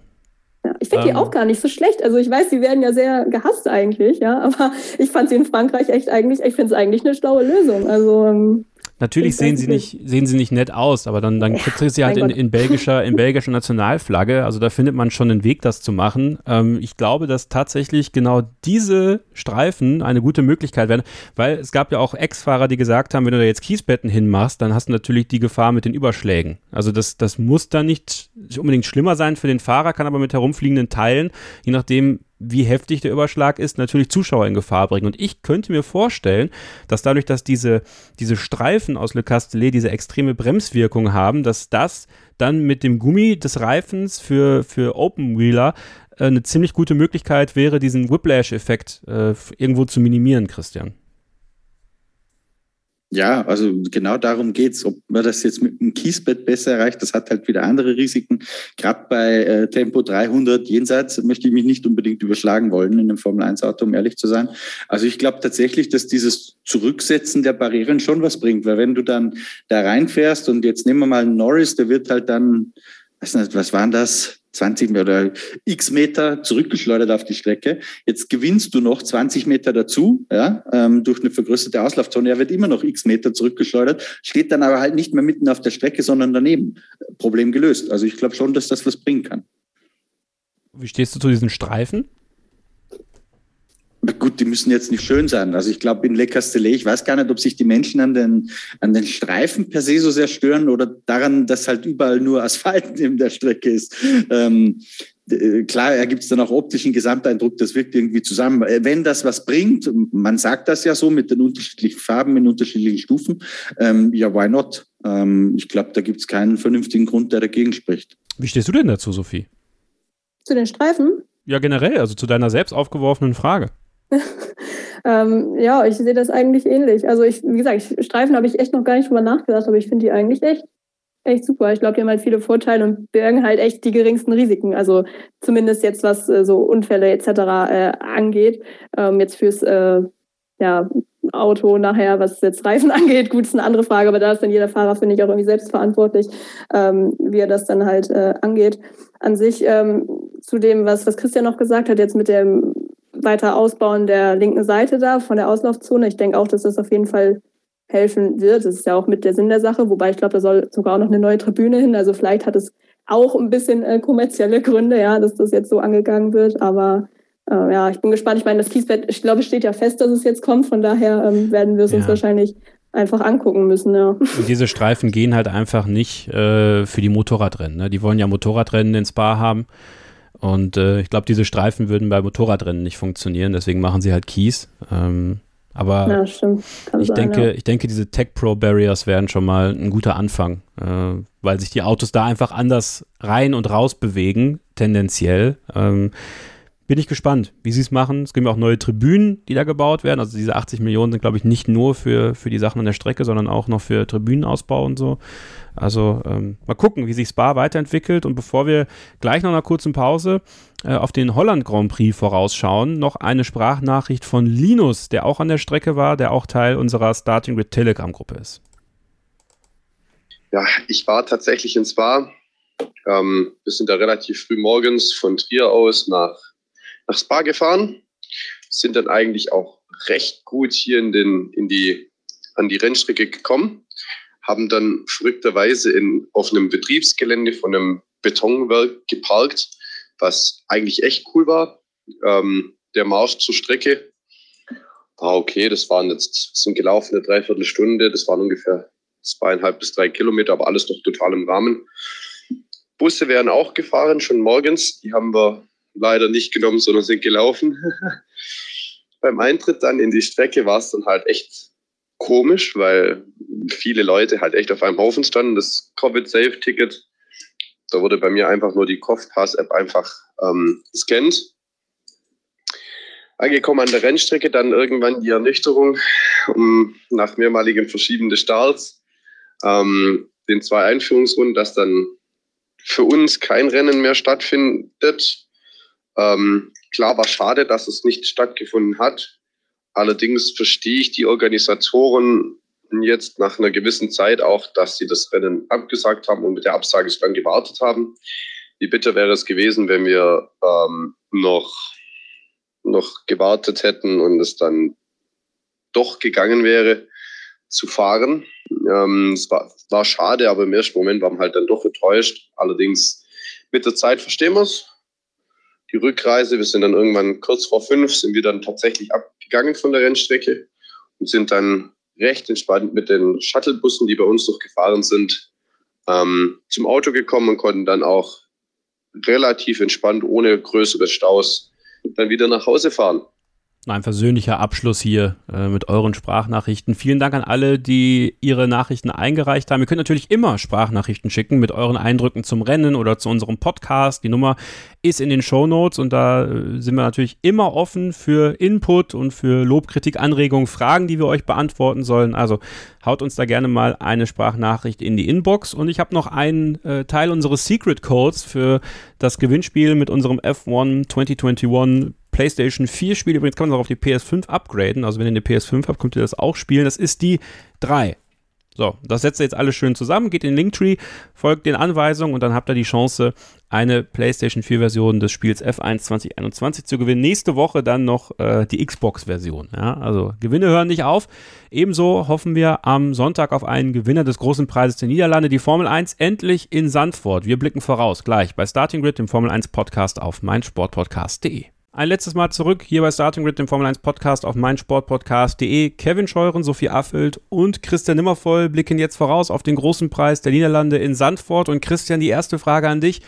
Speaker 4: Ja, ich finde ähm, die auch gar nicht so schlecht. Also ich weiß, die werden ja sehr gehasst eigentlich, ja, aber ich fand sie in Frankreich echt eigentlich, ich finde es eigentlich eine schlaue Lösung. Also ähm,
Speaker 3: Natürlich sehen sie nicht, sehen sie nicht nett aus, aber dann, dann kriegt sie halt in, in, belgischer, in belgischer Nationalflagge. Also da findet man schon einen Weg, das zu machen. Ähm, ich glaube, dass tatsächlich genau diese Streifen eine gute Möglichkeit werden, weil es gab ja auch Ex-Fahrer, die gesagt haben, wenn du da jetzt Kiesbetten hinmachst, dann hast du natürlich die Gefahr mit den Überschlägen. Also das, das muss dann nicht unbedingt schlimmer sein für den Fahrer, kann aber mit herumfliegenden Teilen, je nachdem, wie heftig der Überschlag ist, natürlich Zuschauer in Gefahr bringen. Und ich könnte mir vorstellen, dass dadurch, dass diese, diese Streifen aus Le Castellet diese extreme Bremswirkung haben, dass das dann mit dem Gummi des Reifens für, für Open Wheeler äh, eine ziemlich gute Möglichkeit wäre, diesen Whiplash-Effekt äh, irgendwo zu minimieren, Christian.
Speaker 5: Ja, also genau darum geht's. Ob man das jetzt mit einem Kiesbett besser erreicht, das hat halt wieder andere Risiken. Gerade bei äh, Tempo 300 jenseits möchte ich mich nicht unbedingt überschlagen wollen in einem Formel-1-Auto, um ehrlich zu sein. Also ich glaube tatsächlich, dass dieses Zurücksetzen der Barrieren schon was bringt, weil wenn du dann da reinfährst und jetzt nehmen wir mal Norris, der wird halt dann, weiß nicht, was waren das? 20 oder x Meter zurückgeschleudert auf die Strecke. Jetzt gewinnst du noch 20 Meter dazu, ja, ähm, durch eine vergrößerte Auslaufzone. Er wird immer noch x Meter zurückgeschleudert, steht dann aber halt nicht mehr mitten auf der Strecke, sondern daneben. Problem gelöst. Also ich glaube schon, dass das was bringen kann.
Speaker 3: Wie stehst du zu diesen Streifen?
Speaker 5: Gut, die müssen jetzt nicht schön sein. Also ich glaube in Le Castellet, ich weiß gar nicht, ob sich die Menschen an den, an den Streifen per se so sehr stören oder daran, dass halt überall nur Asphalt neben der Strecke ist. Ähm, äh, klar ergibt es dann auch optischen Gesamteindruck, das wirkt irgendwie zusammen. Äh, wenn das was bringt, man sagt das ja so mit den unterschiedlichen Farben in unterschiedlichen Stufen, ähm, ja, why not? Ähm, ich glaube, da gibt es keinen vernünftigen Grund, der dagegen spricht.
Speaker 3: Wie stehst du denn dazu, Sophie?
Speaker 4: Zu den Streifen?
Speaker 3: Ja, generell, also zu deiner selbst aufgeworfenen Frage.
Speaker 4: ähm, ja, ich sehe das eigentlich ähnlich. Also ich, wie gesagt, ich, Streifen habe ich echt noch gar nicht drüber nachgedacht, aber ich finde die eigentlich echt, echt super. Ich glaube, die haben halt viele Vorteile und bergen halt echt die geringsten Risiken. Also zumindest jetzt, was äh, so Unfälle etc. Äh, angeht. Ähm, jetzt fürs äh, ja, Auto nachher, was jetzt Reifen angeht, gut, ist eine andere Frage, aber da ist dann jeder Fahrer, finde ich, auch irgendwie selbstverantwortlich, ähm, wie er das dann halt äh, angeht. An sich ähm, zu dem, was, was Christian noch gesagt hat, jetzt mit dem weiter Ausbauen der linken Seite da von der Auslaufzone. Ich denke auch, dass das auf jeden Fall helfen wird. Das ist ja auch mit der Sinn der Sache, wobei ich glaube, da soll sogar auch noch eine neue Tribüne hin. Also vielleicht hat es auch ein bisschen äh, kommerzielle Gründe, ja, dass das jetzt so angegangen wird. Aber äh, ja, ich bin gespannt. Ich meine, das Kiesbett, ich glaube, steht ja fest, dass es jetzt kommt. Von daher ähm, werden wir es ja. uns wahrscheinlich einfach angucken müssen, ja.
Speaker 3: Und diese Streifen gehen halt einfach nicht äh, für die Motorradrennen. Ne? Die wollen ja Motorradrennen ins Spa haben. Und äh, ich glaube, diese Streifen würden bei Motorradrennen nicht funktionieren, deswegen machen sie halt Kies. Ähm, aber ja, ich, sein, denke, ja. ich denke, diese Tech Pro Barriers wären schon mal ein guter Anfang, äh, weil sich die Autos da einfach anders rein und raus bewegen, tendenziell. Ähm, bin ich gespannt, wie sie es machen. Es gibt auch neue Tribünen, die da gebaut werden. Also diese 80 Millionen sind, glaube ich, nicht nur für, für die Sachen an der Strecke, sondern auch noch für Tribünenausbau und so. Also ähm, mal gucken, wie sich Spa weiterentwickelt. Und bevor wir gleich nach einer kurzen Pause äh, auf den Holland Grand Prix vorausschauen, noch eine Sprachnachricht von Linus, der auch an der Strecke war, der auch Teil unserer Starting with Telegram Gruppe ist.
Speaker 11: Ja, ich war tatsächlich in Spa. Ähm, wir sind da relativ früh morgens von Trier aus nach nach Spa gefahren, sind dann eigentlich auch recht gut hier in den, in die, an die Rennstrecke gekommen, haben dann verrückterweise in, auf einem Betriebsgelände von einem Betonwerk geparkt, was eigentlich echt cool war. Ähm, der Marsch zur Strecke war okay, das waren jetzt, sind gelaufene Dreiviertelstunde, das waren ungefähr zweieinhalb bis drei Kilometer, aber alles noch total im Rahmen. Busse wären auch gefahren, schon morgens. Die haben wir leider nicht genommen, sondern sind gelaufen. Beim Eintritt dann in die Strecke war es dann halt echt komisch, weil viele Leute halt echt auf einem Haufen standen. Das Covid-Safe-Ticket, da wurde bei mir einfach nur die CoffPass-App einfach ähm, gescannt. Angekommen an der Rennstrecke, dann irgendwann die Ernüchterung um, nach mehrmaligem Verschieben des Starts, ähm, den zwei Einführungsrunden, dass dann für uns kein Rennen mehr stattfindet. Ähm, klar war schade, dass es nicht stattgefunden hat. Allerdings verstehe ich die Organisatoren jetzt nach einer gewissen Zeit auch, dass sie das Rennen abgesagt haben und mit der Absage so lange gewartet haben. Wie bitter wäre es gewesen, wenn wir ähm, noch, noch gewartet hätten und es dann doch gegangen wäre, zu fahren. Ähm, es war, war schade, aber im ersten Moment waren wir halt dann doch enttäuscht. Allerdings mit der Zeit verstehen wir es die Rückreise. Wir sind dann irgendwann kurz vor fünf, sind wir dann tatsächlich abgegangen von der Rennstrecke und sind dann recht entspannt mit den Shuttlebussen, die bei uns noch gefahren sind, ähm, zum Auto gekommen und konnten dann auch relativ entspannt, ohne größere Staus, dann wieder nach Hause fahren
Speaker 3: ein versöhnlicher Abschluss hier äh, mit euren Sprachnachrichten. Vielen Dank an alle, die ihre Nachrichten eingereicht haben. Ihr könnt natürlich immer Sprachnachrichten schicken mit euren Eindrücken zum Rennen oder zu unserem Podcast. Die Nummer ist in den Show Notes und da äh, sind wir natürlich immer offen für Input und für Lob, Kritik, Anregungen, Fragen, die wir euch beantworten sollen. Also haut uns da gerne mal eine Sprachnachricht in die Inbox. Und ich habe noch einen äh, Teil unseres Secret Codes für das Gewinnspiel mit unserem F1 2021 PlayStation 4 Spiel. Übrigens kann man auch auf die PS5 upgraden. Also wenn ihr eine PS5 habt, könnt ihr das auch spielen. Das ist die 3. So, das setzt ihr jetzt alles schön zusammen, geht in Linktree, folgt den Anweisungen und dann habt ihr die Chance, eine PlayStation 4 Version des Spiels F1 2021 zu gewinnen. Nächste Woche dann noch äh, die Xbox-Version. Ja? Also Gewinne hören nicht auf. Ebenso hoffen wir am Sonntag auf einen Gewinner des großen Preises der Niederlande, die Formel 1 endlich in Sandford. Wir blicken voraus gleich bei Starting Grid, dem Formel 1 Podcast auf meinsportpodcast.de. Ein letztes Mal zurück hier bei Starting Grid, dem Formel 1 Podcast auf meinsportpodcast.de. Kevin Scheuren, Sophie Affelt und Christian Nimmervoll blicken jetzt voraus auf den großen Preis der Niederlande in Sandford. Und Christian, die erste Frage an dich.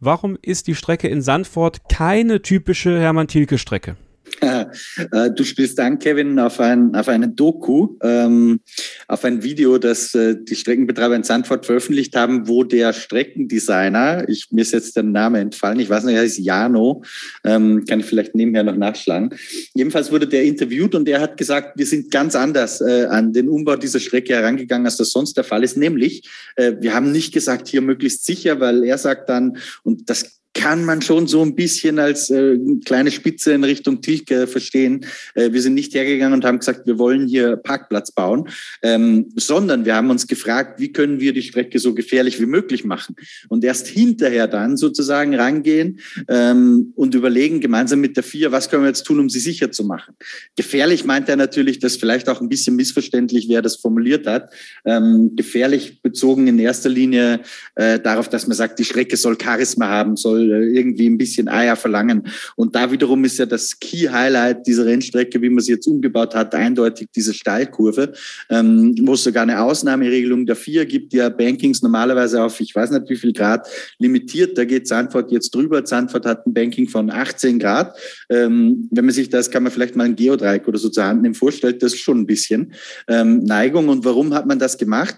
Speaker 3: Warum ist die Strecke in Sandford keine typische Hermann Thielke Strecke?
Speaker 5: Äh, du spielst an, Kevin, auf ein, auf eine Doku, ähm, auf ein Video, das äh, die Streckenbetreiber in Sandford veröffentlicht haben, wo der Streckendesigner, ich, mir ist jetzt der Name entfallen, ich weiß nicht, er heißt Jano, ähm, kann ich vielleicht nebenher noch nachschlagen. Jedenfalls wurde der interviewt und er hat gesagt, wir sind ganz anders äh, an den Umbau dieser Strecke herangegangen, als das sonst der Fall ist. Nämlich, äh, wir haben nicht gesagt, hier möglichst sicher, weil er sagt dann, und das kann man schon so ein bisschen als äh, kleine Spitze in Richtung Tilke verstehen. Äh, wir sind nicht hergegangen und haben gesagt, wir wollen hier Parkplatz bauen, ähm, sondern wir haben uns gefragt, wie können wir die Strecke so gefährlich wie möglich machen und erst hinterher dann sozusagen rangehen ähm, und überlegen gemeinsam mit der Vier, was können wir jetzt tun, um sie sicher zu machen. Gefährlich meint er natürlich, dass vielleicht auch ein bisschen missverständlich, wer das formuliert hat. Ähm, gefährlich bezogen in erster Linie äh, darauf, dass man sagt, die Strecke soll Charisma haben, soll irgendwie ein bisschen Eier verlangen. Und da wiederum ist ja das Key-Highlight dieser Rennstrecke, wie man sie jetzt umgebaut hat, eindeutig diese Steilkurve, ähm, wo es sogar eine Ausnahmeregelung der vier gibt, die ja Bankings normalerweise auf, ich weiß nicht wie viel Grad, limitiert. Da geht Zandvoort jetzt drüber. Zandvoort hat ein Banking von 18 Grad. Ähm, wenn man sich das, kann man vielleicht mal ein Geodreieck oder so zur Hand nehmen, vorstellt, das schon ein bisschen ähm, Neigung. Und warum hat man das gemacht?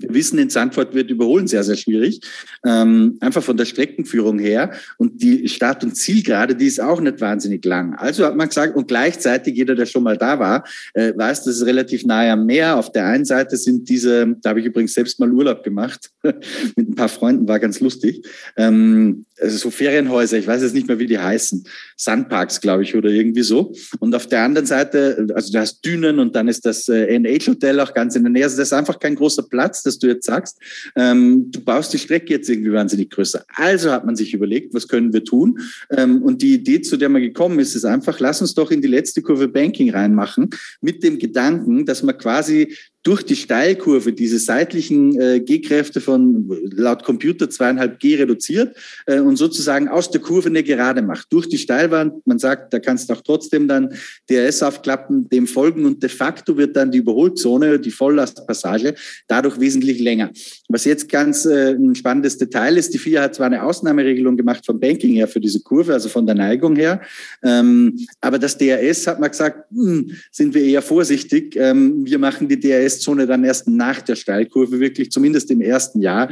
Speaker 5: Wir wissen, in Sandford wird Überholen sehr, sehr schwierig. Ähm, einfach von der Streckenführung her. Und die Start- und Zielgerade, die ist auch nicht wahnsinnig lang. Also hat man gesagt, und gleichzeitig, jeder, der schon mal da war, äh, weiß, dass es relativ nahe am Meer. Auf der einen Seite sind diese, da habe ich übrigens selbst mal Urlaub gemacht, mit ein paar Freunden, war ganz lustig. Ähm, also so Ferienhäuser, ich weiß jetzt nicht mehr, wie die heißen. Sunparks, glaube ich, oder irgendwie so. Und auf der anderen Seite, also du hast Dünen und dann ist das äh, NH-Hotel auch ganz in der Nähe. Also das ist einfach kein großer Platz, dass du jetzt sagst, ähm, du baust die Strecke jetzt irgendwie wahnsinnig größer. Also hat man sich überlegt, was können wir tun? Ähm, und die Idee, zu der man gekommen ist, ist einfach, lass uns doch in die letzte Kurve Banking reinmachen, mit dem Gedanken, dass man quasi durch die Steilkurve diese seitlichen äh, G-Kräfte von laut Computer zweieinhalb G reduziert äh, und sozusagen aus der Kurve eine Gerade macht. Durch die Steilwand, man sagt, da kannst du auch trotzdem dann DRS aufklappen, dem folgen und de facto wird dann die Überholzone, die Volllastpassage, dadurch wesentlich länger. Was jetzt ganz äh, ein spannendes Detail ist, die FIA hat zwar eine Ausnahmeregelung gemacht vom Banking her für diese Kurve, also von der Neigung her, ähm, aber das DRS hat man gesagt, mh, hm, sind wir eher vorsichtig, ähm, wir machen die DRS Testzone dann erst nach der Steilkurve, wirklich zumindest im ersten Jahr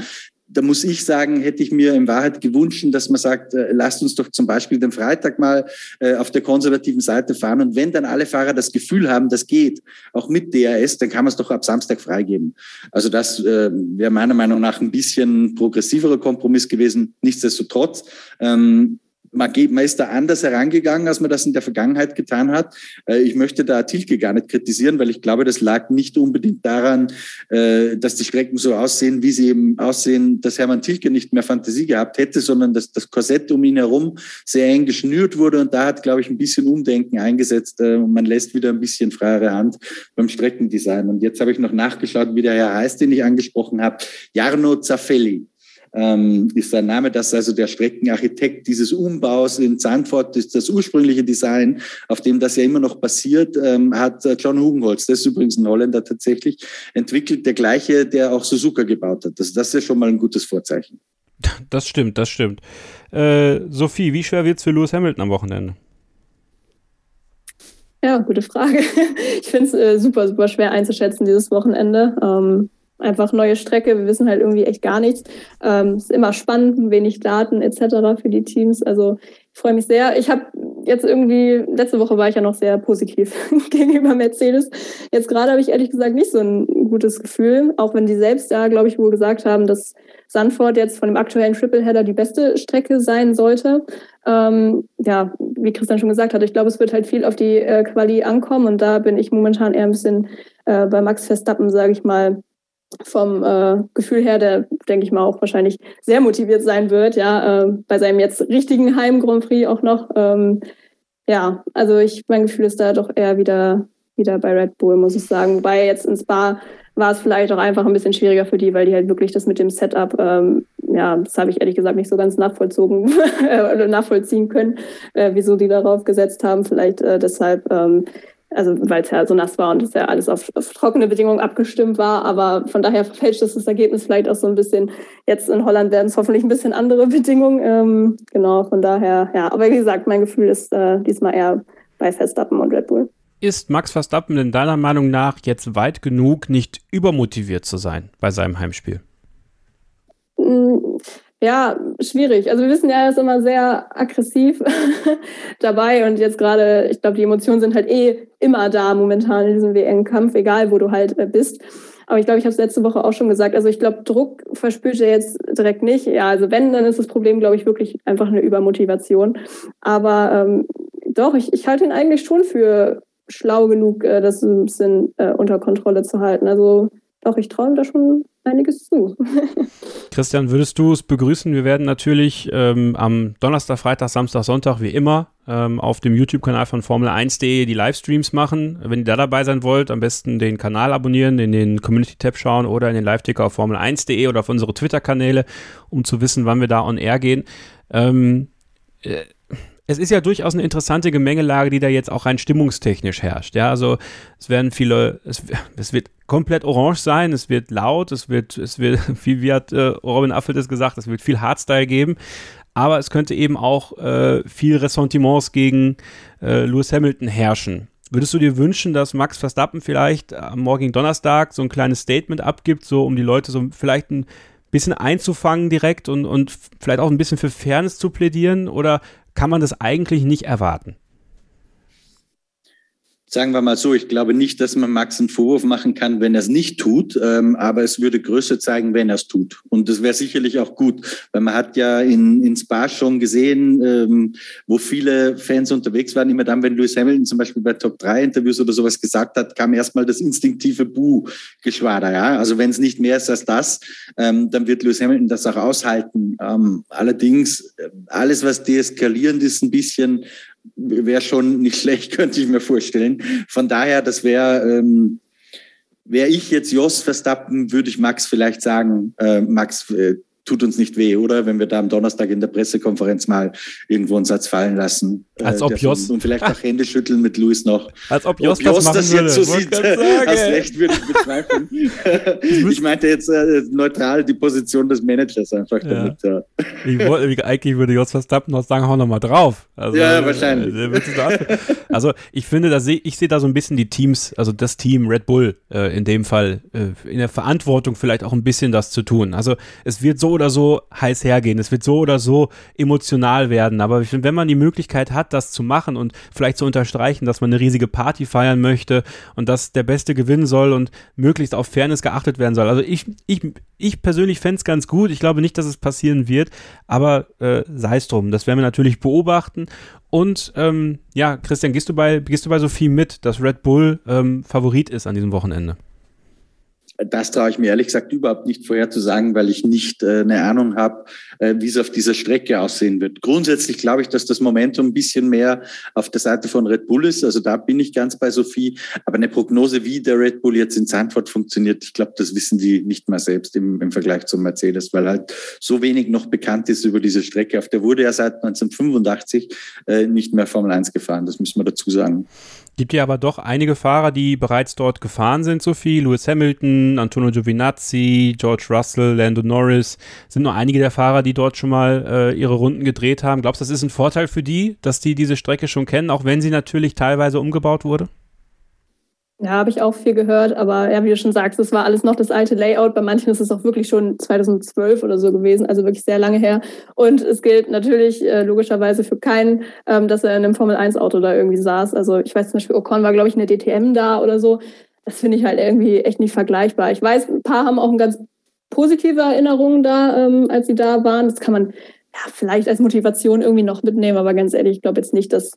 Speaker 5: da muss ich sagen, hätte ich mir in Wahrheit gewünscht, dass man sagt, äh, lasst uns doch zum Beispiel den Freitag mal äh, auf der konservativen Seite fahren. Und wenn dann alle Fahrer das Gefühl haben, das geht, auch mit DRS, dann kann man es doch ab Samstag freigeben. Also das äh, wäre meiner Meinung nach ein bisschen progressiverer Kompromiss gewesen. Nichtsdestotrotz, ähm, man, ist da anders herangegangen, als man das in der Vergangenheit getan hat. Äh, ich möchte da Tilke gar nicht kritisieren, weil ich glaube, das lag nicht unbedingt daran, äh, dass die Strecken so aussehen, wie sie eben aussehen, dass Hermann Tilke nicht mehr Fantasie gehabt hätte, sondern dass das Korsett um ihn herum sehr eng geschnürt wurde und da hat, glaube ich, ein bisschen Umdenken eingesetzt äh, und man lässt wieder ein bisschen freiere Hand beim Streckendesign. Und jetzt habe ich noch nachgeschaut, wie der Herr heißt, den ich angesprochen habe. Jarno Zaffelli ähm, ist sein Name. Das ist also der Streckenarchitekt dieses Umbaus in Zandvoort, das, das ursprüngliche Design, auf dem das ja immer noch basiert, ähm, hat äh, John Hugenholz, das ist übrigens ein Holländer tatsächlich, entwickelt, der gleiche, der auch Suzuka gebaut hat. Das, das ist ja schon mal ein gutes Vorzeichen.
Speaker 3: Das stimmt, das stimmt. Äh, Sophie, wie schwer wird es für Lewis Hamilton am Wochenende?
Speaker 4: Ja, gute Frage. Ich finde es äh, super, super schwer einzuschätzen dieses Wochenende. Ähm, einfach neue Strecke. Wir wissen halt irgendwie echt gar nichts. Ähm, ist immer spannend, wenig Daten etc. für die Teams. Also ich freue mich sehr. Ich habe jetzt irgendwie, letzte Woche war ich ja noch sehr positiv gegenüber Mercedes. Jetzt gerade habe ich ehrlich gesagt nicht so ein gutes Gefühl, auch wenn die selbst da, glaube ich, wohl gesagt haben, dass Sanford jetzt von dem aktuellen Tripleheader die beste Strecke sein sollte. Ähm, ja, wie Christian schon gesagt hat, ich glaube, es wird halt viel auf die äh, Quali ankommen und da bin ich momentan eher ein bisschen äh, bei Max Verstappen, sage ich mal, vom äh, Gefühl her, der, denke ich mal, auch wahrscheinlich sehr motiviert sein wird, ja, äh, bei seinem jetzt richtigen Heim Grand Prix auch noch. Ähm, ja, also ich, mein Gefühl ist da doch eher wieder, wieder bei Red Bull, muss ich sagen. Wobei jetzt ins Spa war es vielleicht auch einfach ein bisschen schwieriger für die, weil die halt wirklich das mit dem Setup, ähm, ja, das habe ich ehrlich gesagt nicht so ganz nachvollzogen oder nachvollziehen können, äh, wieso die darauf gesetzt haben. Vielleicht äh, deshalb ähm, also weil es ja so nass war und es ja alles auf, auf, trockene Bedingungen abgestimmt war. Aber von daher verfälscht es das Ergebnis vielleicht auch so ein bisschen. Jetzt in Holland werden es hoffentlich ein bisschen andere Bedingungen. Ähm, genau, von daher, ja. Aber wie gesagt, mein Gefühl ist äh, diesmal eher bei Verstappen und Red Bull.
Speaker 3: Ist Max Verstappen in deiner Meinung nach jetzt weit genug, nicht übermotiviert zu sein bei seinem Heimspiel?
Speaker 4: Mm, ja, schwierig. Also wir wissen ja, er ist immer sehr aggressiv dabei und jetzt gerade, ich glaube, die Emotionen sind halt eh immer da momentan in diesem WM-Kampf, egal wo du halt äh, bist. Aber ich glaube, ich habe es letzte Woche auch schon gesagt. Also ich glaube, Druck verspürt er jetzt direkt nicht. Ja, also wenn, dann ist das Problem, glaube ich, wirklich einfach eine Übermotivation. Aber ähm, doch, ich, ich halte ihn eigentlich schon für schlau genug, äh, das ein bisschen äh, unter Kontrolle zu halten. Also doch, ich traue ihm da schon einiges zu.
Speaker 3: Christian, würdest du es begrüßen? Wir werden natürlich ähm, am Donnerstag, Freitag, Samstag, Sonntag wie immer ähm, auf dem YouTube-Kanal von Formel1.de die Livestreams machen. Wenn ihr da dabei sein wollt, am besten den Kanal abonnieren, in den Community-Tab schauen oder in den Live-Ticker auf Formel1.de oder auf unsere Twitter-Kanäle, um zu wissen, wann wir da on air gehen. Ähm, äh, es ist ja durchaus eine interessante Gemengelage, die da jetzt auch rein stimmungstechnisch herrscht. Ja, also es werden viele, es, es wird komplett orange sein, es wird laut, es wird, es wird, wie, wie hat äh, Robin Affelt es gesagt, es wird viel Hardstyle geben, aber es könnte eben auch äh, viel Ressentiments gegen äh, Lewis Hamilton herrschen. Würdest du dir wünschen, dass Max Verstappen vielleicht am morgigen Donnerstag so ein kleines Statement abgibt, so um die Leute so vielleicht ein bisschen einzufangen direkt und, und vielleicht auch ein bisschen für Fairness zu plädieren? Oder kann man das eigentlich nicht erwarten?
Speaker 5: Sagen wir mal so, ich glaube nicht, dass man Max einen Vorwurf machen kann, wenn er es nicht tut, ähm, aber es würde Größe zeigen, wenn er es tut. Und das wäre sicherlich auch gut, weil man hat ja in, in Spa schon gesehen, ähm, wo viele Fans unterwegs waren, immer dann, wenn Lewis Hamilton zum Beispiel bei Top 3 Interviews oder sowas gesagt hat, kam erstmal das instinktive Buh-Geschwader. Ja? Also wenn es nicht mehr ist als das, ähm, dann wird Lewis Hamilton das auch aushalten. Ähm, allerdings, äh, alles, was deeskalierend ist, ein bisschen, wäre schon nicht schlecht, könnte ich mir vorstellen. Von daher, das wäre, ähm, wäre ich jetzt Jos Verstappen, würde ich Max vielleicht sagen, äh, Max, äh, tut uns nicht weh, oder? Wenn wir da am Donnerstag in der Pressekonferenz mal irgendwo einen Satz fallen lassen.
Speaker 3: Als äh, ob Jos.
Speaker 5: Und vielleicht auch Hände schütteln mit Luis noch.
Speaker 3: Als ob Jos, ob Jos das, das jetzt
Speaker 5: so sieht. Hast recht, würde ich bezweifeln. ich meinte jetzt äh, neutral die Position des Managers einfach ja. damit. Ja.
Speaker 3: Ich wollte, eigentlich würde Jos Verstappen noch sagen, hau noch mal drauf.
Speaker 5: Also, ja, wahrscheinlich.
Speaker 3: Äh, also ich finde, da sehe ich sehe da so ein bisschen die Teams, also das Team Red Bull äh, in dem Fall äh, in der Verantwortung vielleicht auch ein bisschen das zu tun. Also es wird so oder so heiß hergehen, es wird so oder so emotional werden. Aber wenn man die Möglichkeit hat, das zu machen und vielleicht zu unterstreichen, dass man eine riesige Party feiern möchte und dass der Beste gewinnen soll und möglichst auf Fairness geachtet werden soll. Also ich, ich, ich persönlich fände es ganz gut. Ich glaube nicht, dass es passieren wird, aber äh, sei es drum. Das werden wir natürlich beobachten. Und ähm, ja, Christian, gehst du bei, gehst du bei Sophie mit, dass Red Bull ähm, Favorit ist an diesem Wochenende?
Speaker 5: Das traue ich mir ehrlich gesagt überhaupt nicht vorherzusagen, weil ich nicht äh, eine Ahnung habe, äh, wie es auf dieser Strecke aussehen wird. Grundsätzlich glaube ich, dass das Momentum ein bisschen mehr auf der Seite von Red Bull ist. Also da bin ich ganz bei Sophie. Aber eine Prognose, wie der Red Bull jetzt in Zandvoort funktioniert, ich glaube, das wissen die nicht mal selbst im, im Vergleich zum Mercedes, weil halt so wenig noch bekannt ist über diese Strecke. Auf der wurde ja seit 1985 äh, nicht mehr Formel 1 gefahren. Das müssen wir dazu sagen.
Speaker 3: Gibt ja aber doch einige Fahrer, die bereits dort gefahren sind, Sophie. Lewis Hamilton, Antonio Giovinazzi, George Russell, Lando Norris. Sind nur einige der Fahrer, die dort schon mal äh, ihre Runden gedreht haben. Glaubst du, das ist ein Vorteil für die, dass die diese Strecke schon kennen, auch wenn sie natürlich teilweise umgebaut wurde?
Speaker 4: Ja, habe ich auch viel gehört, aber ja, wie du schon sagst, das war alles noch das alte Layout. Bei manchen ist es auch wirklich schon 2012 oder so gewesen, also wirklich sehr lange her. Und es gilt natürlich äh, logischerweise für keinen, ähm, dass er in einem Formel-1-Auto da irgendwie saß. Also ich weiß zum Beispiel, Ocon war, glaube ich, in der DTM da oder so. Das finde ich halt irgendwie echt nicht vergleichbar. Ich weiß, ein paar haben auch eine ganz positive Erinnerungen da, ähm, als sie da waren. Das kann man ja vielleicht als Motivation irgendwie noch mitnehmen, aber ganz ehrlich, ich glaube jetzt nicht, dass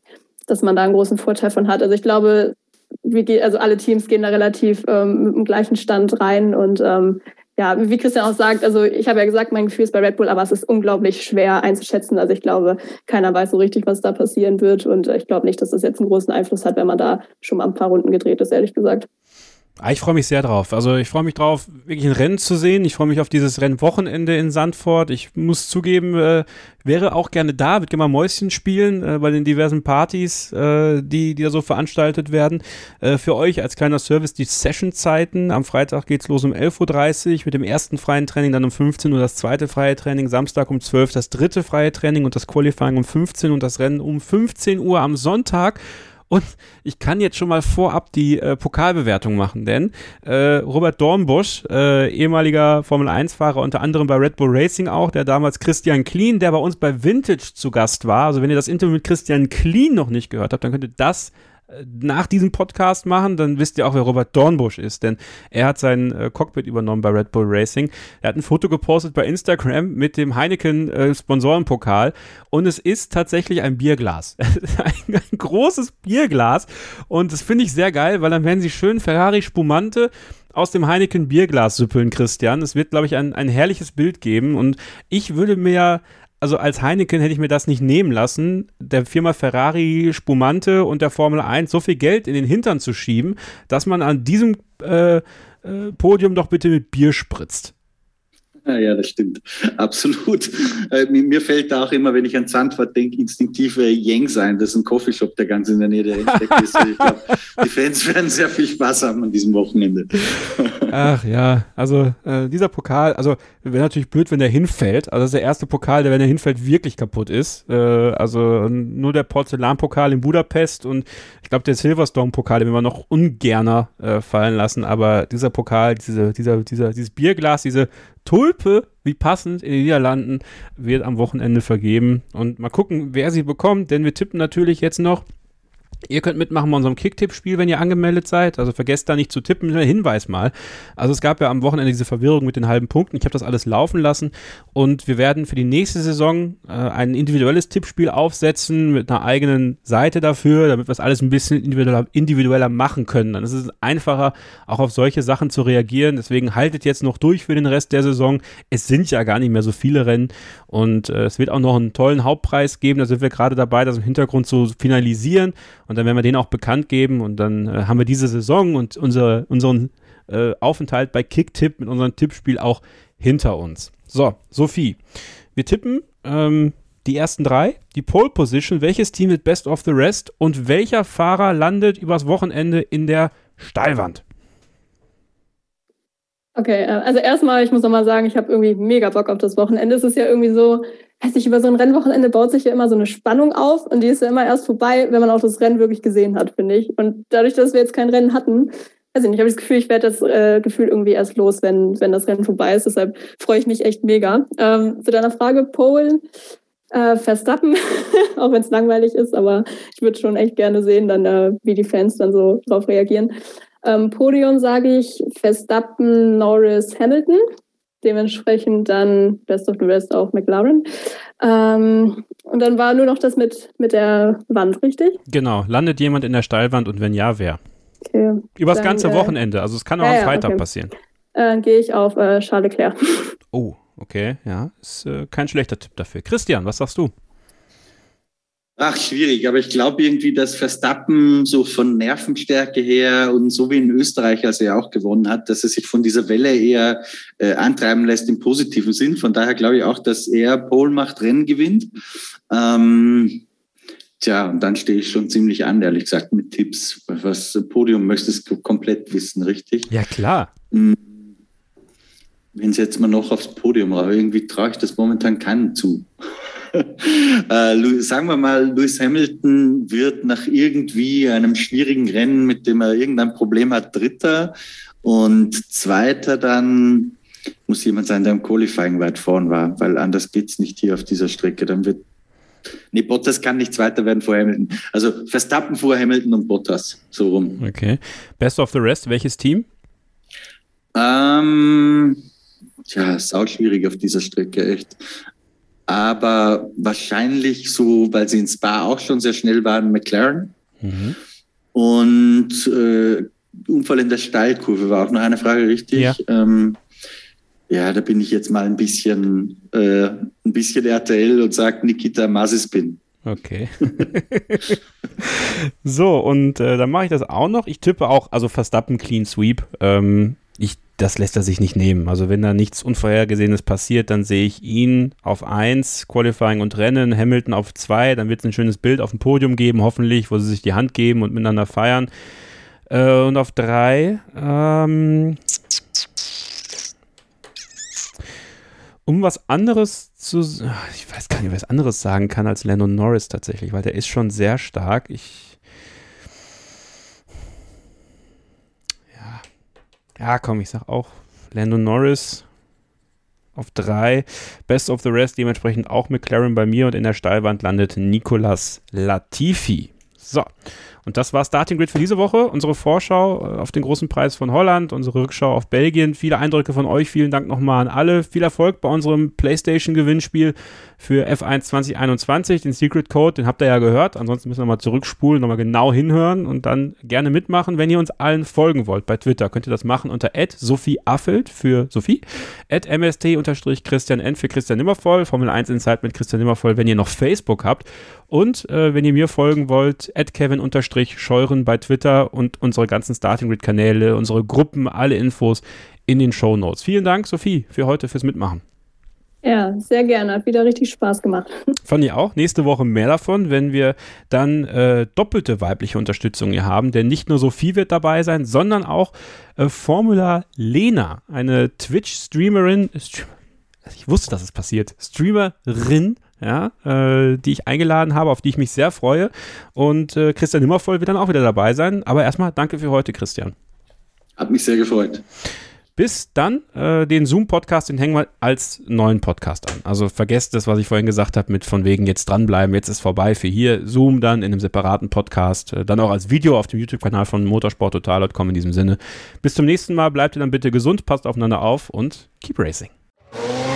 Speaker 4: dass man da einen großen Vorteil von hat. Also ich glaube, wir, also alle Teams gehen da relativ ähm, mit dem gleichen Stand rein und ähm, ja, wie Christian auch sagt, also ich habe ja gesagt, mein Gefühl ist bei Red Bull, aber es ist unglaublich schwer einzuschätzen. Also ich glaube, keiner weiß so richtig, was da passieren wird und ich glaube nicht, dass das jetzt einen großen Einfluss hat, wenn man da schon mal ein paar Runden gedreht ist, ehrlich gesagt.
Speaker 3: Ah, ich freue mich sehr drauf. Also ich freue mich drauf, wirklich ein Rennen zu sehen. Ich freue mich auf dieses Rennwochenende in Sandford. Ich muss zugeben, äh, wäre auch gerne da, würde gerne mal Mäuschen spielen äh, bei den diversen Partys, äh, die, die da so veranstaltet werden. Äh, für euch als kleiner Service die Session-Zeiten. Am Freitag geht es los um 11.30 Uhr mit dem ersten freien Training, dann um 15 Uhr das zweite freie Training, Samstag um 12 Uhr das dritte freie Training und das Qualifying um 15 Uhr und das Rennen um 15 Uhr am Sonntag. Und ich kann jetzt schon mal vorab die äh, Pokalbewertung machen, denn äh, Robert Dornbusch, äh, ehemaliger Formel-1-Fahrer, unter anderem bei Red Bull Racing auch, der damals Christian Kleen, der bei uns bei Vintage zu Gast war. Also wenn ihr das Interview mit Christian Kleen noch nicht gehört habt, dann könnt ihr das nach diesem Podcast machen, dann wisst ihr auch, wer Robert Dornbusch ist, denn er hat sein äh, Cockpit übernommen bei Red Bull Racing. Er hat ein Foto gepostet bei Instagram mit dem Heineken äh, Sponsorenpokal und es ist tatsächlich ein Bierglas. ein, ein großes Bierglas und das finde ich sehr geil, weil dann werden sie schön Ferrari Spumante aus dem Heineken Bierglas süppeln, Christian. Es wird, glaube ich, ein, ein herrliches Bild geben und ich würde mir also als Heineken hätte ich mir das nicht nehmen lassen, der Firma Ferrari Spumante und der Formel 1 so viel Geld in den Hintern zu schieben, dass man an diesem äh, äh, Podium doch bitte mit Bier spritzt.
Speaker 5: Ja, das stimmt. Absolut. Äh, mir fällt da auch immer, wenn ich an Zandvoort denke, instinktiv Yang sein. Das ist ein Coffeeshop, der ganz in der Nähe der Rennstrecke ist. Ich glaube, die Fans werden sehr viel Spaß haben an diesem Wochenende.
Speaker 3: Ach ja, also äh, dieser Pokal, also wäre natürlich blöd, wenn der hinfällt. Also das ist der erste Pokal, der, wenn er hinfällt, wirklich kaputt ist. Äh, also nur der Porzellanpokal in Budapest und ich glaube, der Silverstone-Pokal, den wir noch ungerner äh, fallen lassen. Aber dieser Pokal, diese, dieser, dieser, dieses Bierglas, diese Tulpe, wie passend in den Niederlanden, wird am Wochenende vergeben. Und mal gucken, wer sie bekommt, denn wir tippen natürlich jetzt noch Ihr könnt mitmachen bei unserem Kicktipp-Spiel, wenn ihr angemeldet seid. Also vergesst da nicht zu tippen. Hinweis mal. Also es gab ja am Wochenende diese Verwirrung mit den halben Punkten. Ich habe das alles laufen lassen und wir werden für die nächste Saison äh, ein individuelles Tippspiel aufsetzen mit einer eigenen Seite dafür, damit wir es alles ein bisschen individueller, individueller machen können. Dann ist es einfacher, auch auf solche Sachen zu reagieren. Deswegen haltet jetzt noch durch für den Rest der Saison. Es sind ja gar nicht mehr so viele Rennen und äh, es wird auch noch einen tollen Hauptpreis geben. Da sind wir gerade dabei, das im Hintergrund zu finalisieren. Und dann werden wir den auch bekannt geben und dann äh, haben wir diese Saison und unsere, unseren äh, Aufenthalt bei Kicktipp mit unserem Tippspiel auch hinter uns. So, Sophie, wir tippen ähm, die ersten drei, die Pole Position, welches Team wird Best of the Rest und welcher Fahrer landet übers Wochenende in der Steilwand?
Speaker 4: Okay, äh, also erstmal, ich muss nochmal sagen, ich habe irgendwie mega Bock auf das Wochenende. Es ist ja irgendwie so, weiß nicht, über so ein Rennwochenende baut sich ja immer so eine Spannung auf und die ist ja immer erst vorbei, wenn man auch das Rennen wirklich gesehen hat, finde ich. Und dadurch, dass wir jetzt kein Rennen hatten, weiß ich nicht, habe ich das Gefühl, ich werde das äh, Gefühl irgendwie erst los, wenn, wenn das Rennen vorbei ist. Deshalb freue ich mich echt mega. Ähm, zu deiner Frage, Pole, äh, Verstappen, auch wenn es langweilig ist, aber ich würde schon echt gerne sehen, dann, äh, wie die Fans dann so drauf reagieren. Ähm, Podium sage ich Verstappen, Norris, Hamilton dementsprechend dann Best of the Rest auch McLaren. Ähm, und dann war nur noch das mit, mit der Wand, richtig?
Speaker 3: Genau. Landet jemand in der Steilwand und wenn ja, wer? Okay. Übers dann, ganze äh, Wochenende. Also es kann auch ja, am Freitag okay. passieren.
Speaker 4: Dann äh, gehe ich auf äh, Charles Leclerc.
Speaker 3: Oh, okay. Ja, ist äh, kein schlechter Tipp dafür. Christian, was sagst du?
Speaker 5: Ach, schwierig, aber ich glaube irgendwie, dass Verstappen so von Nervenstärke her und so wie in Österreich, als er auch gewonnen hat, dass er sich von dieser Welle eher äh, antreiben lässt im positiven Sinn. Von daher glaube ich auch, dass er Pole macht, Rennen gewinnt. Ähm, tja, und dann stehe ich schon ziemlich an, ehrlich gesagt, mit Tipps. Was Podium möchtest du komplett wissen, richtig?
Speaker 3: Ja, klar.
Speaker 5: Mhm. Wenn sie jetzt mal noch aufs Podium, aber irgendwie traue ich das momentan keinen zu. äh, sagen wir mal, Lewis Hamilton wird nach irgendwie einem schwierigen Rennen, mit dem er irgendein Problem hat, Dritter und Zweiter dann muss jemand sein, der im Qualifying weit vorn war, weil anders geht's nicht hier auf dieser Strecke. Dann wird Nee, Bottas kann nicht Zweiter werden vor Hamilton. Also Verstappen vor Hamilton und Bottas. So rum.
Speaker 3: Okay. Best of the rest, welches Team?
Speaker 5: Ähm, tja, sau schwierig auf dieser Strecke, echt aber wahrscheinlich so, weil sie in Spa auch schon sehr schnell waren, McLaren. Mhm. Und äh, Unfall in der Steilkurve war auch noch eine Frage, richtig? Ja. Ähm, ja, da bin ich jetzt mal ein bisschen, äh, ein bisschen RTL und sage Nikita Mazespin.
Speaker 3: Okay. so, und äh, dann mache ich das auch noch. Ich tippe auch, also Verstappen Clean Sweep. Ähm, das lässt er sich nicht nehmen. Also wenn da nichts Unvorhergesehenes passiert, dann sehe ich ihn auf 1, Qualifying und Rennen, Hamilton auf 2, dann wird es ein schönes Bild auf dem Podium geben, hoffentlich, wo sie sich die Hand geben und miteinander feiern. Äh, und auf 3, ähm, um was anderes zu, ich weiß gar nicht, was anderes sagen kann als Lennon Norris tatsächlich, weil der ist schon sehr stark. Ich Ja, komm, ich sag auch Lando Norris auf drei. Best of the Rest dementsprechend auch McLaren bei mir und in der Steilwand landet Nicolas Latifi. So, und das war Starting Grid für diese Woche. Unsere Vorschau äh, auf den großen Preis von Holland, unsere Rückschau auf Belgien. Viele Eindrücke von euch. Vielen Dank nochmal an alle. Viel Erfolg bei unserem PlayStation-Gewinnspiel für F1 2021. Den Secret Code, den habt ihr ja gehört. Ansonsten müssen wir mal zurückspulen, nochmal genau hinhören und dann gerne mitmachen. Wenn ihr uns allen folgen wollt bei Twitter, könnt ihr das machen unter Sophie Affelt für Sophie, mst-christian n für Christian Nimmervoll, Formel 1 Insight mit Christian Nimmervoll, wenn ihr noch Facebook habt. Und äh, wenn ihr mir folgen wollt, kevin-scheuren bei Twitter und unsere ganzen Starting Grid Kanäle, unsere Gruppen, alle Infos in den Show Notes. Vielen Dank, Sophie, für heute, fürs Mitmachen.
Speaker 4: Ja, sehr gerne. Hat wieder richtig Spaß gemacht.
Speaker 3: Fand ich auch. Nächste Woche mehr davon, wenn wir dann äh, doppelte weibliche Unterstützung hier haben. Denn nicht nur Sophie wird dabei sein, sondern auch äh, Formula Lena, eine Twitch-Streamerin. Ich wusste, dass es passiert. Streamerin, ja, äh, die ich eingeladen habe, auf die ich mich sehr freue. Und äh, Christian Nimmervoll wird dann auch wieder dabei sein. Aber erstmal danke für heute, Christian.
Speaker 5: Hat mich sehr gefreut.
Speaker 3: Bis dann, äh, den Zoom-Podcast, den hängen wir als neuen Podcast an. Also vergesst das, was ich vorhin gesagt habe, mit von wegen jetzt dranbleiben, jetzt ist vorbei für hier. Zoom dann in einem separaten Podcast, äh, dann auch als Video auf dem YouTube-Kanal von motorsporttotal.com in diesem Sinne. Bis zum nächsten Mal, bleibt ihr dann bitte gesund, passt aufeinander auf und keep racing.